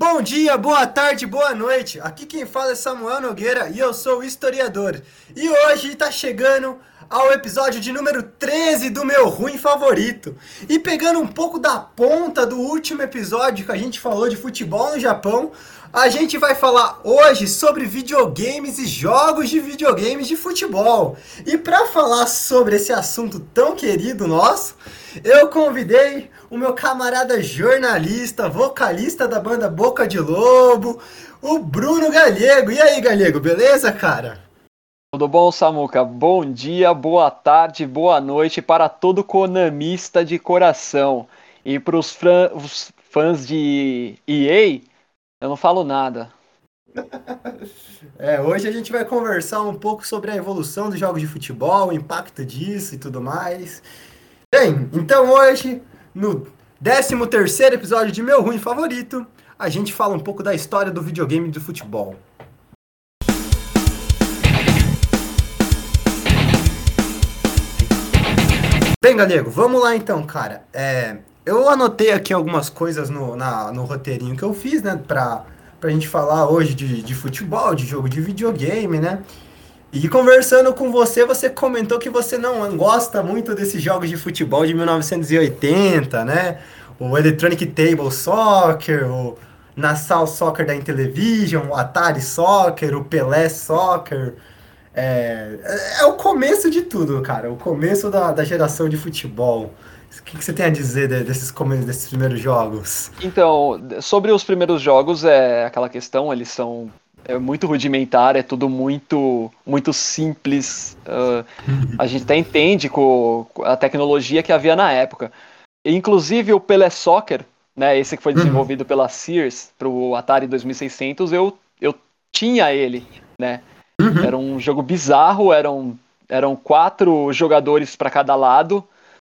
Bom dia, boa tarde, boa noite. Aqui quem fala é Samuel Nogueira e eu sou historiador. E hoje está chegando ao episódio de número 13 do meu ruim favorito. E pegando um pouco da ponta do último episódio que a gente falou de futebol no Japão, a gente vai falar hoje sobre videogames e jogos de videogames de futebol. E para falar sobre esse assunto tão querido nosso, eu convidei o meu camarada jornalista, vocalista da banda Boca de Lobo, o Bruno Galego. E aí, Galego, beleza, cara? Tudo bom, Samuca? Bom dia, boa tarde, boa noite para todo konamista de coração. E para os fãs de EA, eu não falo nada. É, hoje a gente vai conversar um pouco sobre a evolução dos jogos de futebol, o impacto disso e tudo mais. Bem, então hoje no 13 episódio de Meu Ruim Favorito, a gente fala um pouco da história do videogame do futebol. Bem, Galego, vamos lá então, cara. É, eu anotei aqui algumas coisas no, na, no roteirinho que eu fiz, né, pra, pra gente falar hoje de, de futebol, de jogo de videogame, né? E conversando com você, você comentou que você não gosta muito desses jogos de futebol de 1980, né? O Electronic Table Soccer, o Nassau Soccer da Intellivision, o Atari Soccer, o Pelé Soccer. É, é o começo de tudo, cara. O começo da, da geração de futebol. O que, que, você tem a dizer desses, desses primeiros jogos? Então, sobre os primeiros jogos, é aquela questão, eles são é muito rudimentar, é tudo muito muito simples. Uh, a gente até entende com a tecnologia que havia na época. Inclusive o Pelé Soccer, né, esse que foi uhum. desenvolvido pela Sears para o Atari 2600, eu, eu tinha ele, né? Uhum. Era um jogo bizarro, eram, eram quatro jogadores para cada lado,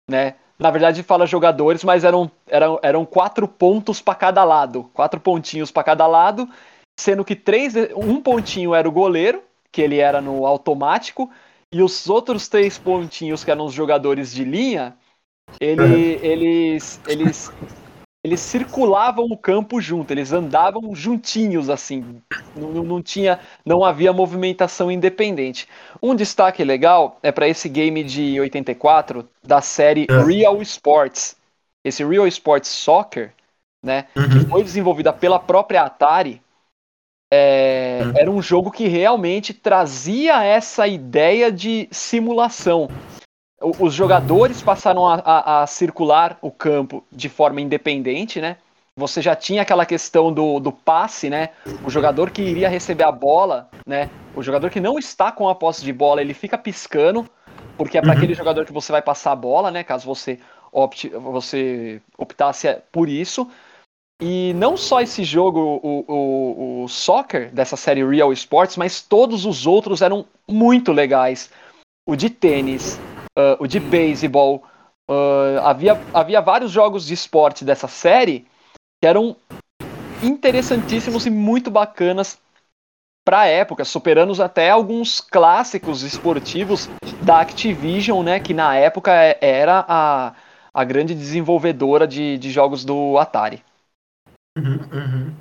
né? Na verdade fala jogadores, mas eram, eram, eram quatro pontos para cada lado, quatro pontinhos para cada lado sendo que três, um pontinho era o goleiro, que ele era no automático, e os outros três pontinhos, que eram os jogadores de linha, ele, eles, eles, eles circulavam o campo junto, eles andavam juntinhos assim, não, não tinha, não havia movimentação independente. Um destaque legal é para esse game de 84 da série é. Real Sports. Esse Real Sports Soccer, né, uhum. que foi desenvolvida pela própria Atari, é, uhum. Era um jogo que realmente trazia essa ideia de simulação. Os jogadores passaram a, a, a, circular o campo de forma independente, né? Você já tinha aquela questão do, do passe, né? O jogador que iria receber a bola, né? O jogador que não está com a posse de bola, ele fica piscando, porque é para uhum. aquele jogador que você vai passar a bola, né? Caso você opte, você optasse por isso. E não só esse jogo, o, o, o soccer dessa série Real Sports, mas todos os outros eram muito legais. O de tênis, uh, o de beisebol. Uh, havia, havia vários jogos de esporte dessa série que eram interessantíssimos e muito bacanas para a época, superando até alguns clássicos esportivos da Activision, né, que na época era a, a grande desenvolvedora de, de jogos do Atari. Uhum, uhum.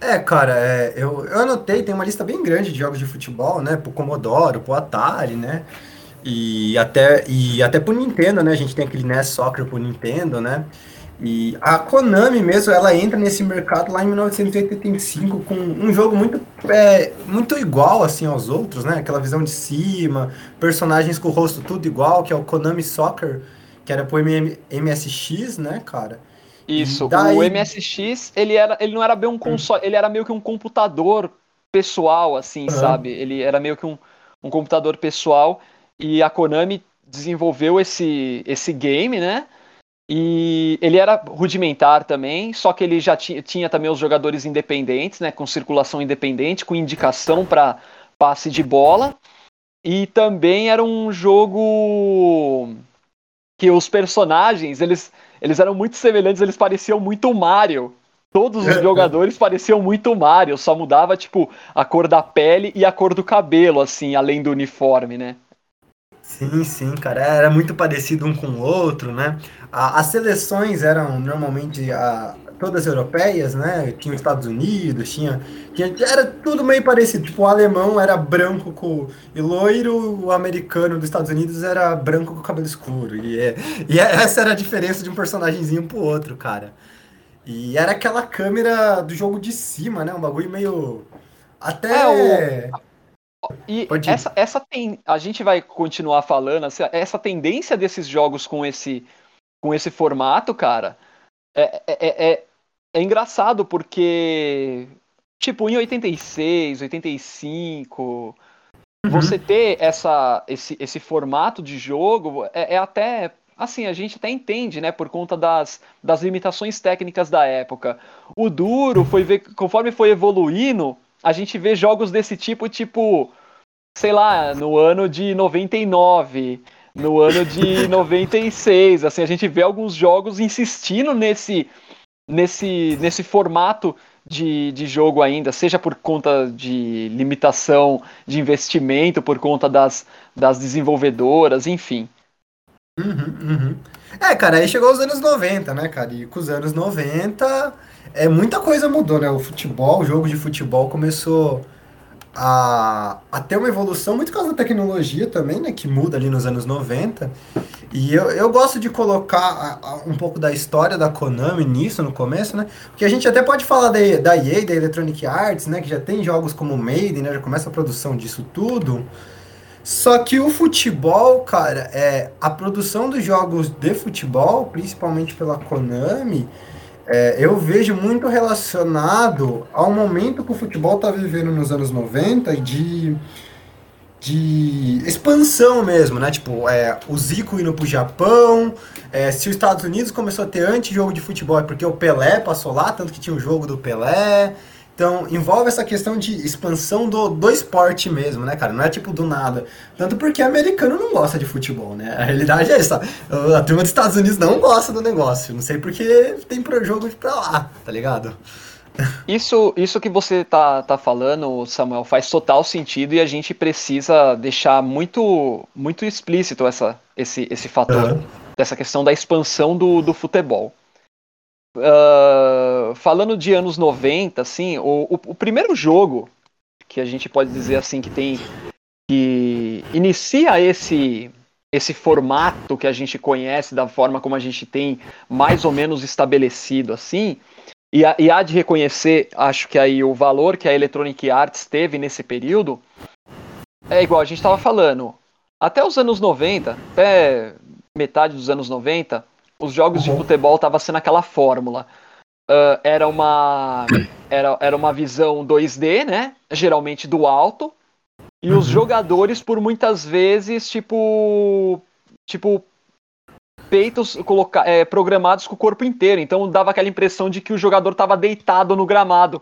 É, cara, é, eu, eu anotei, tem uma lista bem grande de jogos de futebol, né? Pro Commodore, pro Atari, né? E até, e até pro Nintendo, né? A gente tem aquele NES Soccer pro Nintendo, né? E a Konami mesmo, ela entra nesse mercado lá em 1985 com um jogo muito, é, muito igual, assim, aos outros, né? Aquela visão de cima, personagens com o rosto tudo igual, que é o Konami Soccer, que era pro MSX, né, cara? Isso, Daí... o MSX, ele, era, ele não era bem um console, ele era meio que um computador pessoal, assim, uhum. sabe? Ele era meio que um, um computador pessoal e a Konami desenvolveu esse, esse game, né? E ele era rudimentar também, só que ele já tinha, tinha também os jogadores independentes, né? Com circulação independente, com indicação para passe de bola. E também era um jogo que os personagens, eles eles eram muito semelhantes, eles pareciam muito Mario. Todos os jogadores pareciam muito Mario, só mudava, tipo, a cor da pele e a cor do cabelo, assim, além do uniforme, né? Sim, sim, cara, era muito parecido um com o outro, né? As seleções eram normalmente a, todas europeias, né? Tinha os Estados Unidos, tinha, tinha, Era tudo meio parecido. Tipo, o alemão era branco com, e loiro, o americano dos Estados Unidos era branco com cabelo escuro. E, é, e é, essa era a diferença de um personagemzinho pro outro, cara. E era aquela câmera do jogo de cima, né? Um bagulho meio. Até. É, o... E essa, essa tem. A gente vai continuar falando, essa tendência desses jogos com esse, com esse formato, cara, é, é, é, é engraçado porque, tipo, em 86, 85, uhum. você ter essa, esse, esse formato de jogo é, é até assim, a gente até entende, né, por conta das, das limitações técnicas da época. O duro foi ver, conforme foi evoluindo, a gente vê jogos desse tipo, tipo, sei lá, no ano de 99, no ano de 96, assim, a gente vê alguns jogos insistindo nesse nesse nesse formato de, de jogo ainda, seja por conta de limitação de investimento, por conta das, das desenvolvedoras, enfim. Uhum, uhum. É, cara, aí chegou os anos 90, né, cara? E com os anos 90, é, muita coisa mudou, né? O futebol, o jogo de futebol começou a, a ter uma evolução muito por causa da tecnologia também, né? Que muda ali nos anos 90. E eu, eu gosto de colocar a, a, um pouco da história da Konami nisso no começo, né? Porque a gente até pode falar da, da EA, da Electronic Arts, né? Que já tem jogos como Maiden, né? Já começa a produção disso tudo. Só que o futebol, cara, é a produção dos jogos de futebol, principalmente pela Konami, é, eu vejo muito relacionado ao momento que o futebol está vivendo nos anos 90 de, de expansão mesmo, né? Tipo, é, o Zico indo pro Japão, é, se os Estados Unidos começou a ter anti-jogo de futebol é porque o Pelé passou lá, tanto que tinha o jogo do Pelé. Então, envolve essa questão de expansão do, do esporte mesmo, né, cara? Não é tipo do nada. Tanto porque americano não gosta de futebol, né? A realidade é essa. A turma dos Estados Unidos não gosta do negócio. Não sei porque tem pro jogo pra lá, tá ligado? Isso, isso que você tá, tá falando, Samuel, faz total sentido e a gente precisa deixar muito, muito explícito essa, esse, esse fator, uhum. dessa questão da expansão do, do futebol. Uh, falando de anos 90, assim, o, o, o, primeiro jogo que a gente pode dizer assim que tem que inicia esse esse formato que a gente conhece da forma como a gente tem mais ou menos estabelecido assim e, e há de reconhecer acho que aí o valor que a Electronic Arts teve nesse período é igual a gente estava falando até os anos 90 até metade dos anos 90 os jogos uhum. de futebol tava sendo aquela fórmula. Uh, era uma era, era uma visão 2D, né? Geralmente do alto. E uhum. os jogadores, por muitas vezes, tipo. Tipo. Peitos coloca, é, programados com o corpo inteiro. Então dava aquela impressão de que o jogador estava deitado no gramado.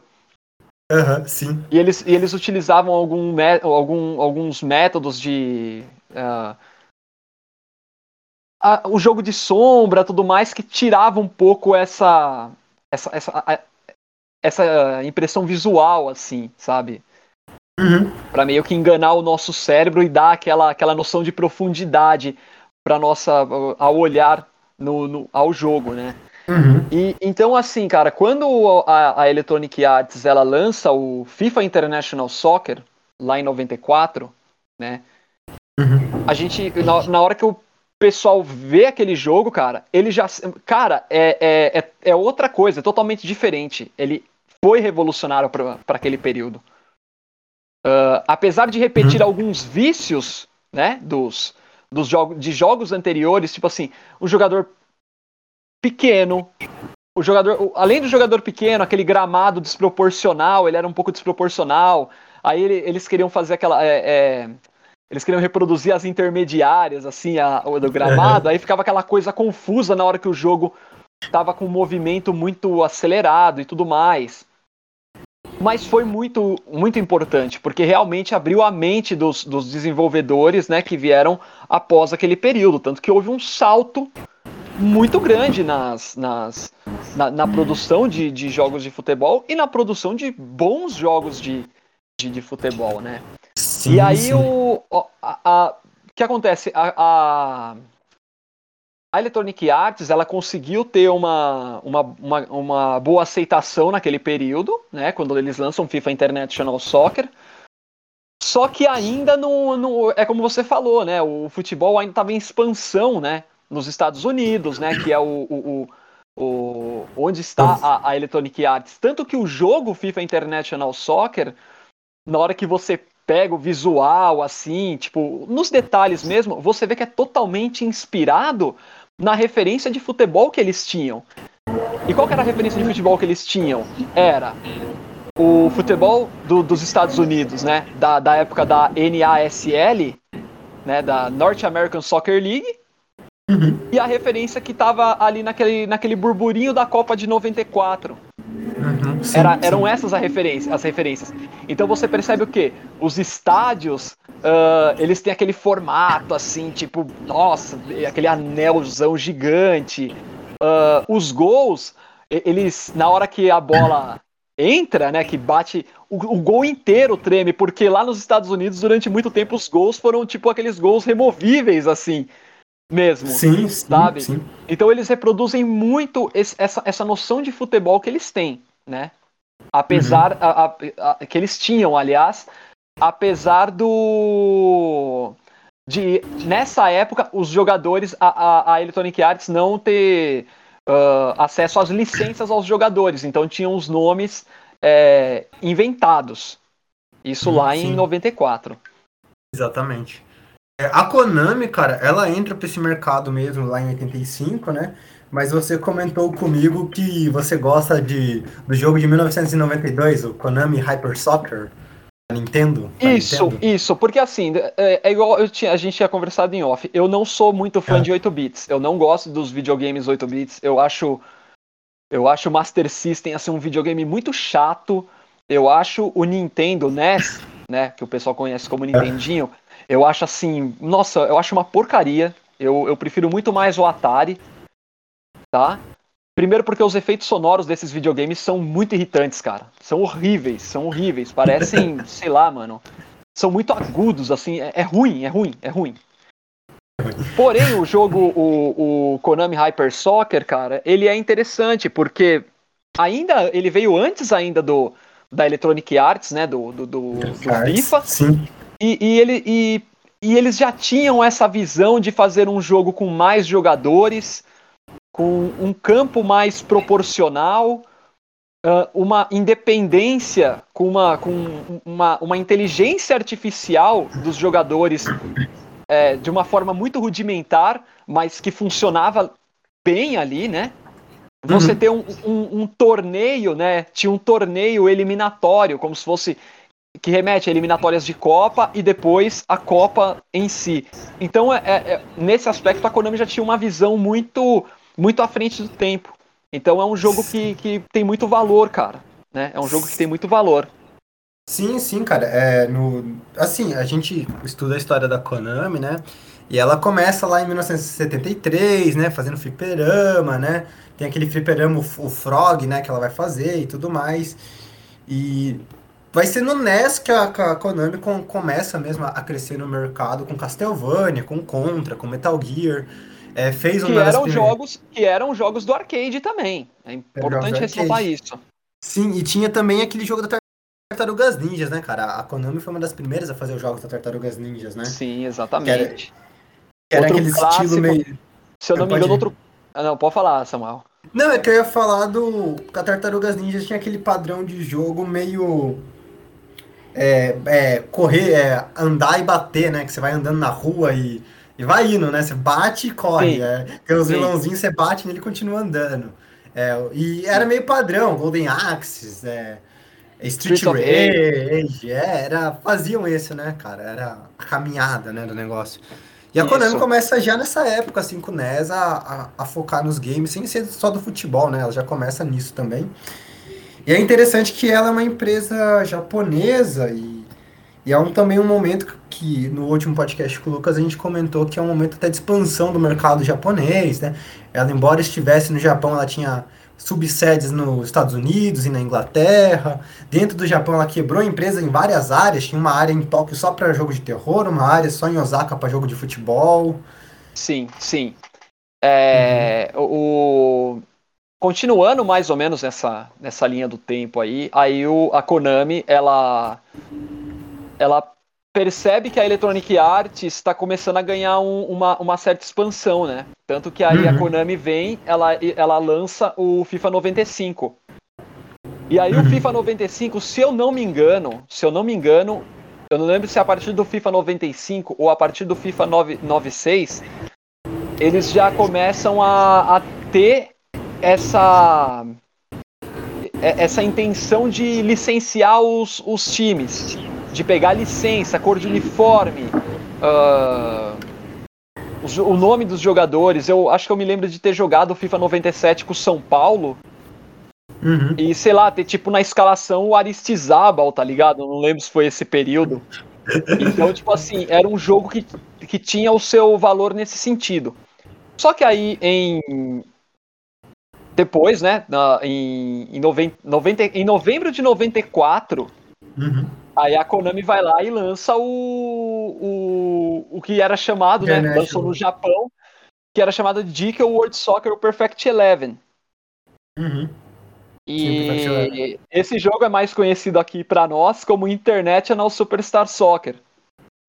Uhum, sim. E eles, e eles utilizavam algum, algum, alguns métodos de. Uh, a, o jogo de sombra, tudo mais, que tirava um pouco essa essa, essa, a, essa impressão visual, assim, sabe? Uhum. Para meio que enganar o nosso cérebro e dar aquela, aquela noção de profundidade para nossa ao olhar no, no, ao jogo, né? Uhum. E então assim, cara, quando a, a Electronic Arts ela lança o FIFA International Soccer lá em 94, né? Uhum. A gente na, na hora que eu pessoal vê aquele jogo, cara, ele já. Cara, é, é, é, é outra coisa, é totalmente diferente. Ele foi revolucionário para aquele período. Uh, apesar de repetir uhum. alguns vícios, né, dos, dos jogos, de jogos anteriores, tipo assim, o jogador pequeno, o jogador, além do jogador pequeno, aquele gramado desproporcional, ele era um pouco desproporcional. Aí ele, eles queriam fazer aquela, é, é, eles queriam reproduzir as intermediárias, assim, a, do gramado, aí ficava aquela coisa confusa na hora que o jogo tava com um movimento muito acelerado e tudo mais. Mas foi muito, muito importante, porque realmente abriu a mente dos, dos desenvolvedores né, que vieram após aquele período. Tanto que houve um salto muito grande nas, nas, na, na produção de, de jogos de futebol e na produção de bons jogos de, de, de futebol, né? Sim, e aí sim. o, a, a, que acontece? A, a, a Electronic Arts ela conseguiu ter uma, uma, uma, uma, boa aceitação naquele período, né, quando eles lançam FIFA International Soccer. Só que ainda não, não é como você falou, né, o futebol ainda estava em expansão, né, nos Estados Unidos, né, que é o, o, o, o onde está a, a Electronic Arts. Tanto que o jogo FIFA International Soccer, na hora que você pega o visual, assim, tipo, nos detalhes mesmo, você vê que é totalmente inspirado na referência de futebol que eles tinham. E qual era a referência de futebol que eles tinham? Era o futebol do, dos Estados Unidos, né? Da, da época da NASL, né? Da North American Soccer League. Uhum. E a referência que estava ali naquele, naquele burburinho da Copa de 94. Uhum, sim, Era, eram sim. essas as referências, as referências. Então você percebe o que? Os estádios, uh, eles têm aquele formato assim, tipo, nossa, aquele anelzão gigante. Uh, os gols, eles, na hora que a bola entra, né, que bate, o, o, gol inteiro treme, porque lá nos Estados Unidos, durante muito tempo, os gols foram tipo aqueles gols removíveis, assim mesmo. Sim, sabe? Sim. Então eles reproduzem muito esse, essa, essa noção de futebol que eles têm, né? Apesar uhum. a, a, a, que eles tinham, aliás, apesar do de nessa época os jogadores a, a, Electronic Arts não ter uh, acesso às licenças aos jogadores, então tinham os nomes é, inventados. Isso lá Sim. em 94. Exatamente. É, a Konami, cara, ela entra para esse mercado mesmo lá em 85, né? Mas você comentou comigo que você gosta de, do jogo de 1992, o Konami Hyper Soccer. Nintendo? Isso, Nintendo. isso, porque assim, é, é igual eu tinha, a gente tinha conversado em off. Eu não sou muito fã é. de 8 bits. Eu não gosto dos videogames 8 bits. Eu acho eu acho o Master System assim um videogame muito chato. Eu acho o Nintendo NES, né, que o pessoal conhece como Nintendinho, eu acho assim, nossa, eu acho uma porcaria. Eu, eu prefiro muito mais o Atari, tá? Primeiro porque os efeitos sonoros desses videogames são muito irritantes, cara. São horríveis, são horríveis. Parecem, sei lá, mano. São muito agudos, assim. É, é, ruim, é ruim, é ruim. Porém, o jogo, o, o Konami Hyper Soccer, cara, ele é interessante porque ainda ele veio antes ainda do da Electronic Arts, né, do, do, do, do FIFA. Sim. E, e, ele, e, e eles já tinham essa visão de fazer um jogo com mais jogadores, com um campo mais proporcional, uh, uma independência, com, uma, com uma, uma inteligência artificial dos jogadores é, de uma forma muito rudimentar, mas que funcionava bem ali, né? Você uhum. ter um, um, um, torneio, né? Tinha um torneio eliminatório, como se fosse que remete a eliminatórias de Copa e depois a Copa em si. Então, é, é, é, nesse aspecto, a Konami já tinha uma visão muito, muito à frente do tempo. Então, é um jogo que, que tem muito valor, cara. Né? É um jogo que tem muito valor. Sim, sim, cara. É, no, assim, a gente estuda a história da Konami, né? E ela começa lá em 1973, né? Fazendo fliperama, né? Tem aquele fliperama, o Frog, né? Que ela vai fazer e tudo mais. E vai ser no NES que a, a Konami com, começa mesmo a crescer no mercado com Castlevania, com Contra, com Metal Gear. É, fez que eram primeiras... jogos que eram jogos do arcade também. É importante ressaltar isso. Sim, e tinha também aquele jogo da Tartarugas Ninjas, né, cara? A Konami foi uma das primeiras a fazer os jogos da Tartarugas Ninjas, né? Sim, exatamente. Que era, que era aquele clássico, estilo meio. Se eu não me engano, outro. Ah, não, pode falar, Samuel. Não, é que eu ia falar do. A Tartarugas Ninjas tinha aquele padrão de jogo meio é, é, correr, é, andar e bater, né? Que você vai andando na rua e, e vai indo, né? Você bate e corre. É, tem os vilãozinhos, você bate nele e continua andando. É, e era meio padrão, Golden Axes, é, Street, Rage, é, era, faziam isso, né, cara? Era a caminhada, né, do negócio. E a Isso. Konami começa já nessa época, assim, com o NES, a, a, a, focar nos games, sem ser só do futebol, né? Ela já começa nisso também. E é interessante que ela é uma empresa japonesa e, e é um, também um momento que no último podcast com o Lucas a gente comentou que é um momento até de expansão do mercado japonês, né? Ela, embora estivesse no Japão, ela tinha subsedes nos Estados Unidos e na Inglaterra. Dentro do Japão, ela quebrou a empresa em várias áreas. Tinha uma área em Tóquio só para jogo de terror, uma área só em Osaka para jogo de futebol. Sim, sim. É, uhum. o, continuando mais ou menos nessa, nessa linha do tempo aí, aí o, a Konami, ela, ela percebe que a Electronic Arts está começando a ganhar um, uma, uma certa expansão, né? Tanto que aí uhum. a Konami vem, ela, ela lança o FIFA 95. E aí uhum. o FIFA 95, se eu não me engano, se eu não me engano, eu não lembro se é a partir do FIFA 95 ou a partir do FIFA 96, eles já começam a, a ter essa essa intenção de licenciar os, os times, de pegar licença, cor de uniforme, uh, o, o, nome dos jogadores. Eu acho que eu me lembro de ter jogado o FIFA 97 com o São Paulo. Uhum. E sei lá, ter tipo na escalação o Aristizábal, tá ligado? Eu não lembro se foi esse período. Então, tipo assim, era um jogo que, que tinha o seu valor nesse sentido. Só que aí em depois, né, na, em, em, noven, 90, em novembro de 94, uhum. Aí a Konami vai lá e lança o, o, o que era chamado, né, lançou no Japão, que era chamado de DK World Soccer Perfect Eleven. Uhum. E Sim, esse jogo é mais conhecido aqui para nós como International Superstar Soccer.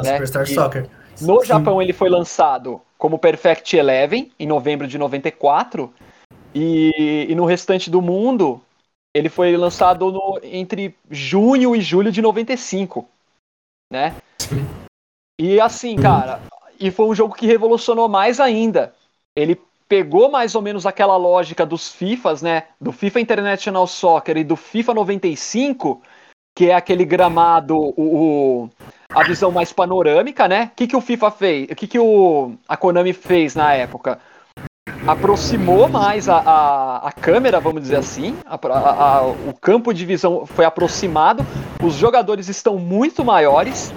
Né? Superstar e Soccer. No Sim. Japão ele foi lançado como Perfect Eleven em novembro de 94 e, e no restante do mundo, ele foi lançado no, entre junho e julho de 95, né? E assim, cara, e foi um jogo que revolucionou mais ainda. Ele pegou mais ou menos aquela lógica dos FIFAs, né? Do FIFA International Soccer e do FIFA 95, que é aquele gramado, o, o a visão mais panorâmica, né? O que, que o FIFA fez? O que, que o, a Konami fez na época? Aproximou mais a, a, a, câmera, vamos dizer assim, a, o campo de visão foi aproximado, os jogadores estão muito maiores,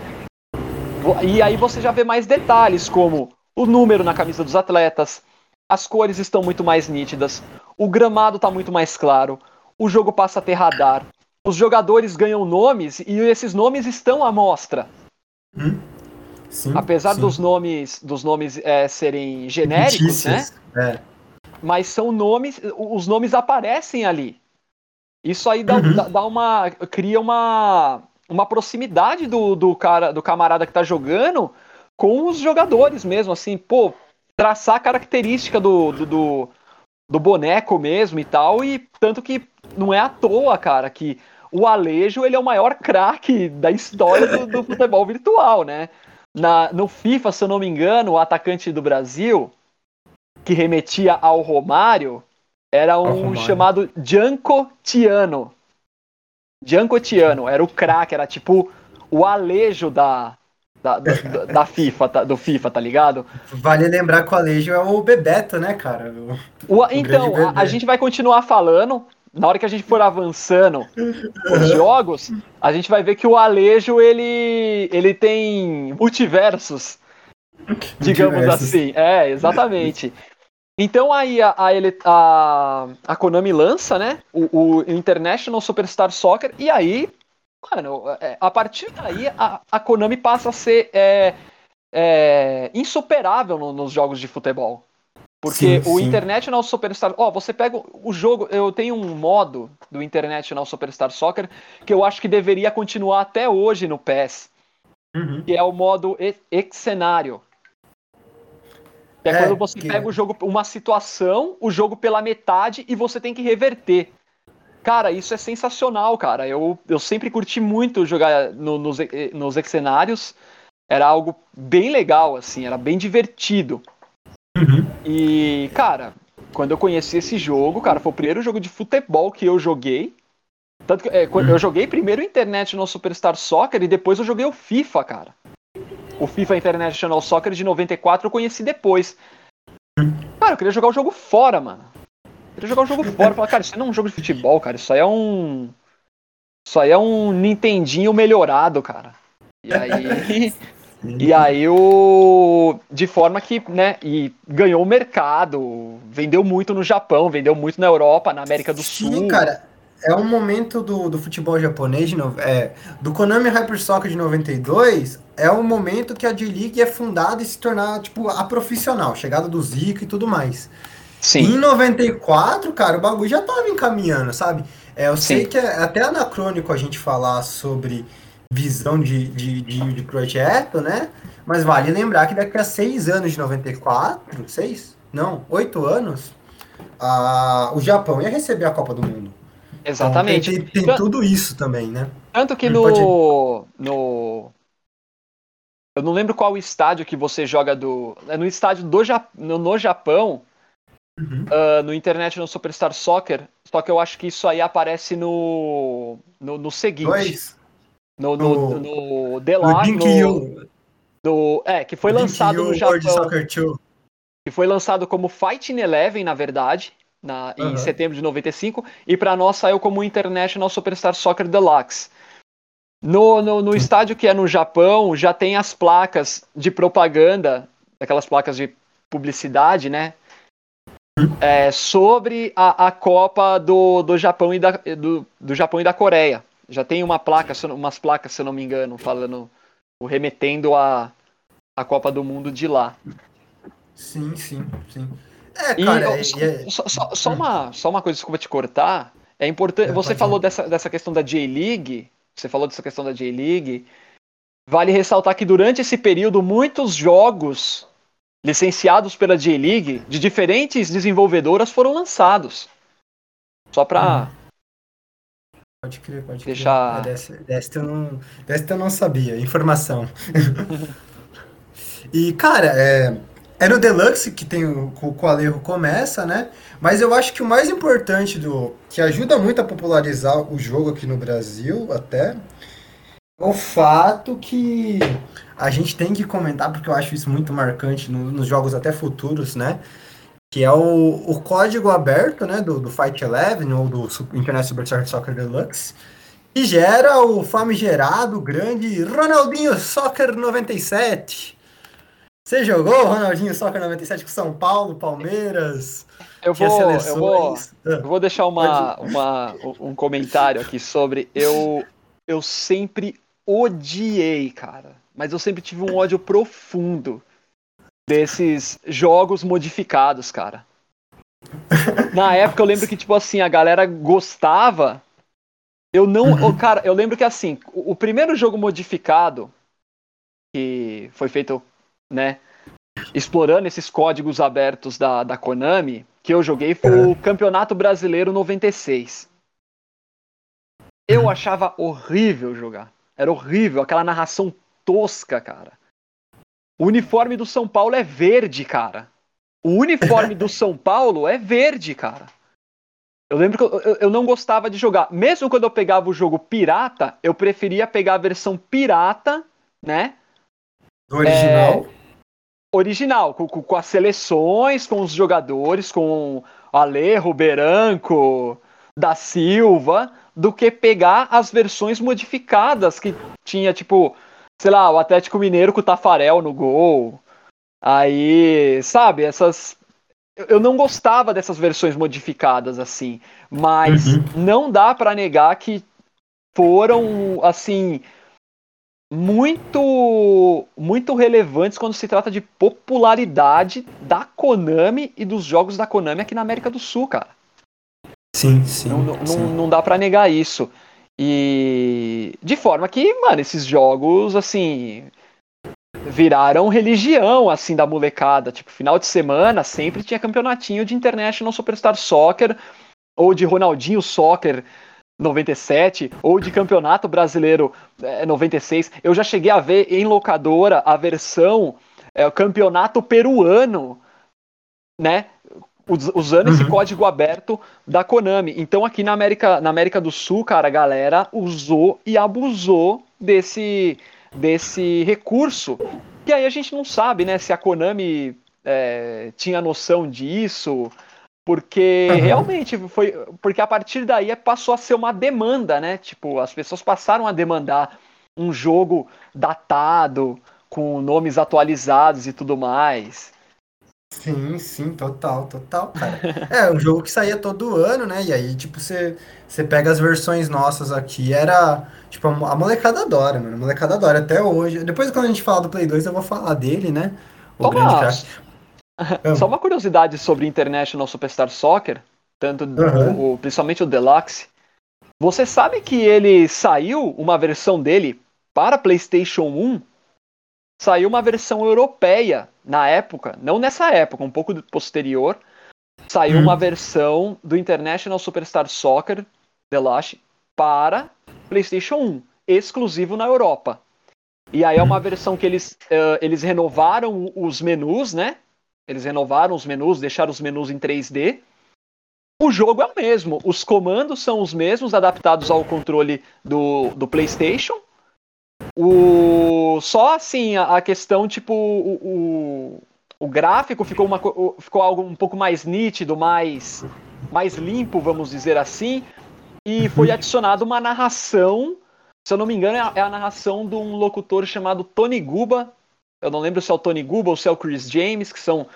e aí você já vê mais detalhes, como o número na camisa dos atletas, as cores estão muito mais nítidas, o gramado está muito mais claro, o jogo passa a ter radar, os jogadores ganham nomes e esses nomes estão à mostra. Hum? Sim, Apesar sim. dos nomes dos nomes é, serem genéricos, né? É. Mas são nomes, os nomes aparecem ali. Isso aí dá, uhum. dá, dá, uma. cria uma, uma proximidade do, do cara, do camarada que tá jogando com os jogadores mesmo, assim, pô, traçar a característica do, do, do, do boneco mesmo e tal, e tanto que não é à toa, cara, que o Alejo ele é o maior craque da história do, do futebol virtual, né? Na, no FIFA, se eu não me engano, o atacante do Brasil, que remetia ao Romário, era um chamado Gianco Tiano. Gianco Tiano, era o craque, era tipo o alejo da, da, da, da, FIFA, tá, do FIFA, tá ligado? Vale lembrar que o Alejo é o Bebeto, né, cara? O, o então, a, a, gente vai continuar falando, na hora que a gente for avançando os jogos, a gente vai ver que o Alejo ele, ele tem multiversos, digamos multiversos. assim. É, exatamente. Então aí a, a, a, a Konami lança, né, o, o, International Superstar Soccer, e aí, mano, é, a partir daí a, a Konami passa a ser é, é, insuperável no, nos jogos de futebol. Porque sim, o sim. International Superstar. Ó, oh, você pega o jogo. Eu tenho um modo do International Superstar Soccer que eu acho que deveria continuar até hoje no PES. Uhum. Que é o modo Excenário. Que é, é quando você que... pega o jogo, uma situação, o jogo pela metade e você tem que reverter. Cara, isso é sensacional, cara. Eu, eu sempre curti muito jogar no, nos, nos Excenários. Era algo bem legal, assim, era bem divertido. Uhum. E, cara, quando eu conheci esse jogo, cara, foi o primeiro jogo de futebol que eu joguei. Tanto que é, uhum. eu joguei primeiro o Internet no Superstar Soccer e depois eu joguei o FIFA, cara. O FIFA International Soccer de 94 eu conheci depois. Cara, eu queria jogar o jogo fora, mano. Eu queria jogar o jogo fora. Falar, cara, isso não é um jogo de futebol, cara. Isso aí é um. Isso aí é um Nintendinho melhorado, cara. E aí. E aí o. De forma que, né, e ganhou o mercado, vendeu muito no Japão, vendeu muito na Europa, na América do Sim, Sul. cara. é um momento do, do futebol japonês, de no, é, do Konami Hyper Soccer de 92, é o momento que a J-League é fundada e se tornar, tipo, a profissional, chegada do Zico e tudo mais. Sim. Em 94, cara, o bagulho já tava encaminhando, sabe? É, eu sei Sim. que é até anacrônico a gente falar sobre visão de, de, de, de, projeto, né? Mas vale lembrar que daqui a seis anos de 94, seis? Não, oito anos, a, o Japão ia receber a Copa do Mundo. Exatamente. Então, tem, tem, tem tudo isso também, né? Tanto que no, pode... no. Eu não lembro qual estádio que você joga do. É no estádio do no, no Japão. Uhum. Uh, no International Superstar Soccer. Só que eu acho que isso aí aparece no. No, no seguinte. Dois. No, no, no, no The no, do, é, que foi lançado no Japão. Que foi lançado como Fighting Eleven, na verdade, na, em setembro de 95, e para nós saiu como International Superstar Soccer Deluxe. No, no, no estádio que é no Japão, já tem as placas de propaganda, aquelas placas de publicidade, né? É, sobre a, a Copa do, do, Japão e da, do, do Japão e da Coreia. Já tem uma placa, umas placas, se eu não me engano, falando, remetendo a, a Copa do Mundo de lá. Sim, sim, sim. É, cara, e, só, é... só, só, só, uma, só uma coisa, desculpa te cortar. É importante. É, você falou dessa, dessa questão da J-League. Você falou dessa questão da J-League. Vale ressaltar que durante esse período, muitos jogos licenciados pela J-League de diferentes desenvolvedoras foram lançados. Só para hum. Pode crer, pode Deixar... crer. Dessa, dessa, eu não, dessa eu não sabia. Informação. e, cara, é, é no Deluxe que tem o, o Coaleiro começa, né? Mas eu acho que o mais importante do. que ajuda muito a popularizar o jogo aqui no Brasil, até, é o fato que a gente tem que comentar, porque eu acho isso muito marcante no, nos jogos até futuros, né? Que é o, o código aberto né, do, do Fight Eleven ou do Internet Superstar Soccer Deluxe, que gera o famigerado grande Ronaldinho Soccer 97. Você jogou Ronaldinho Soccer 97 com São Paulo, Palmeiras? Eu vou, eu vou, eu vou deixar uma, uma, um comentário aqui sobre. Eu, eu sempre odiei, cara. Mas eu sempre tive um ódio profundo desses jogos modificados, cara. Na época eu lembro que, tipo assim, a galera gostava. Eu não. Uhum. Cara, eu lembro que assim, o, o, primeiro jogo modificado que foi feito, né? Explorando esses códigos abertos da, da Konami, que eu joguei foi o Campeonato Brasileiro 96. Eu uhum. achava horrível jogar. Era horrível, aquela narração tosca, cara. O uniforme do São Paulo é verde, cara. O uniforme do São Paulo é verde, cara. Eu lembro que eu, eu, não gostava de jogar. Mesmo quando eu pegava o jogo pirata, eu preferia pegar a versão pirata, né? Do original? É, original, com, com, as seleções, com os jogadores, com Alejo, Beranco, da Silva, do que pegar as versões modificadas que tinha, tipo, sei lá, o Atlético Mineiro com o Tafarel no gol. Aí, sabe, essas. Eu não gostava dessas versões modificadas assim, mas uhum. não dá para negar que foram assim muito muito relevantes quando se trata de popularidade da Konami e dos jogos da Konami aqui na América do Sul, cara. Sim, sim. Não, sim. não, não dá para negar isso. E de forma que, mano, esses jogos, assim, viraram religião, assim, da molecada. Tipo, final de semana sempre tinha campeonatinho de International Superstar Soccer ou de Ronaldinho Soccer 97 ou de Campeonato Brasileiro é, 96. Eu já cheguei a ver em locadora a versão é, Campeonato Peruano, né? Usando uhum. esse código aberto da Konami. Então aqui na América, na América do Sul, cara, a galera usou e abusou desse, desse recurso. E aí a gente não sabe, né, se a Konami é, tinha noção disso, porque uhum. realmente foi. Porque a partir daí passou a ser uma demanda, né? Tipo, as pessoas passaram a demandar um jogo datado, com nomes atualizados e tudo mais. Sim, sim, total, total, cara. É, um jogo que saía todo ano, né? E aí, tipo, você, você pega as versões nossas aqui, era. Tipo, a molecada adora, mano. A molecada adora até hoje. Depois, quando a gente falar do Play 2, eu vou falar dele, né? O grande craque. Só uma curiosidade sobre International Superstar Soccer, tanto uhum. o, principalmente o Deluxe. Você sabe que ele saiu uma versão dele para PlayStation 1 saiu uma versão europeia na época, não nessa época, um pouco posterior, saiu hum. uma versão do International Superstar Soccer Deluxe para PlayStation 1, exclusivo na Europa. E aí é uma versão que eles, uh, eles renovaram os menus, né? Eles renovaram os menus, deixaram os menus em 3D. O jogo é o mesmo, os comandos são os mesmos, adaptados ao controle do, do PlayStation. O, só assim, a, questão, tipo, o, o, o, gráfico ficou, uma, ficou algo um pouco mais nítido, mais, mais limpo, vamos dizer assim, e foi uhum. adicionado uma narração, se eu não me engano, é a, é a narração de um locutor chamado Tony Guba. Eu não lembro se é o Tony Guba ou se é o Chris James, que são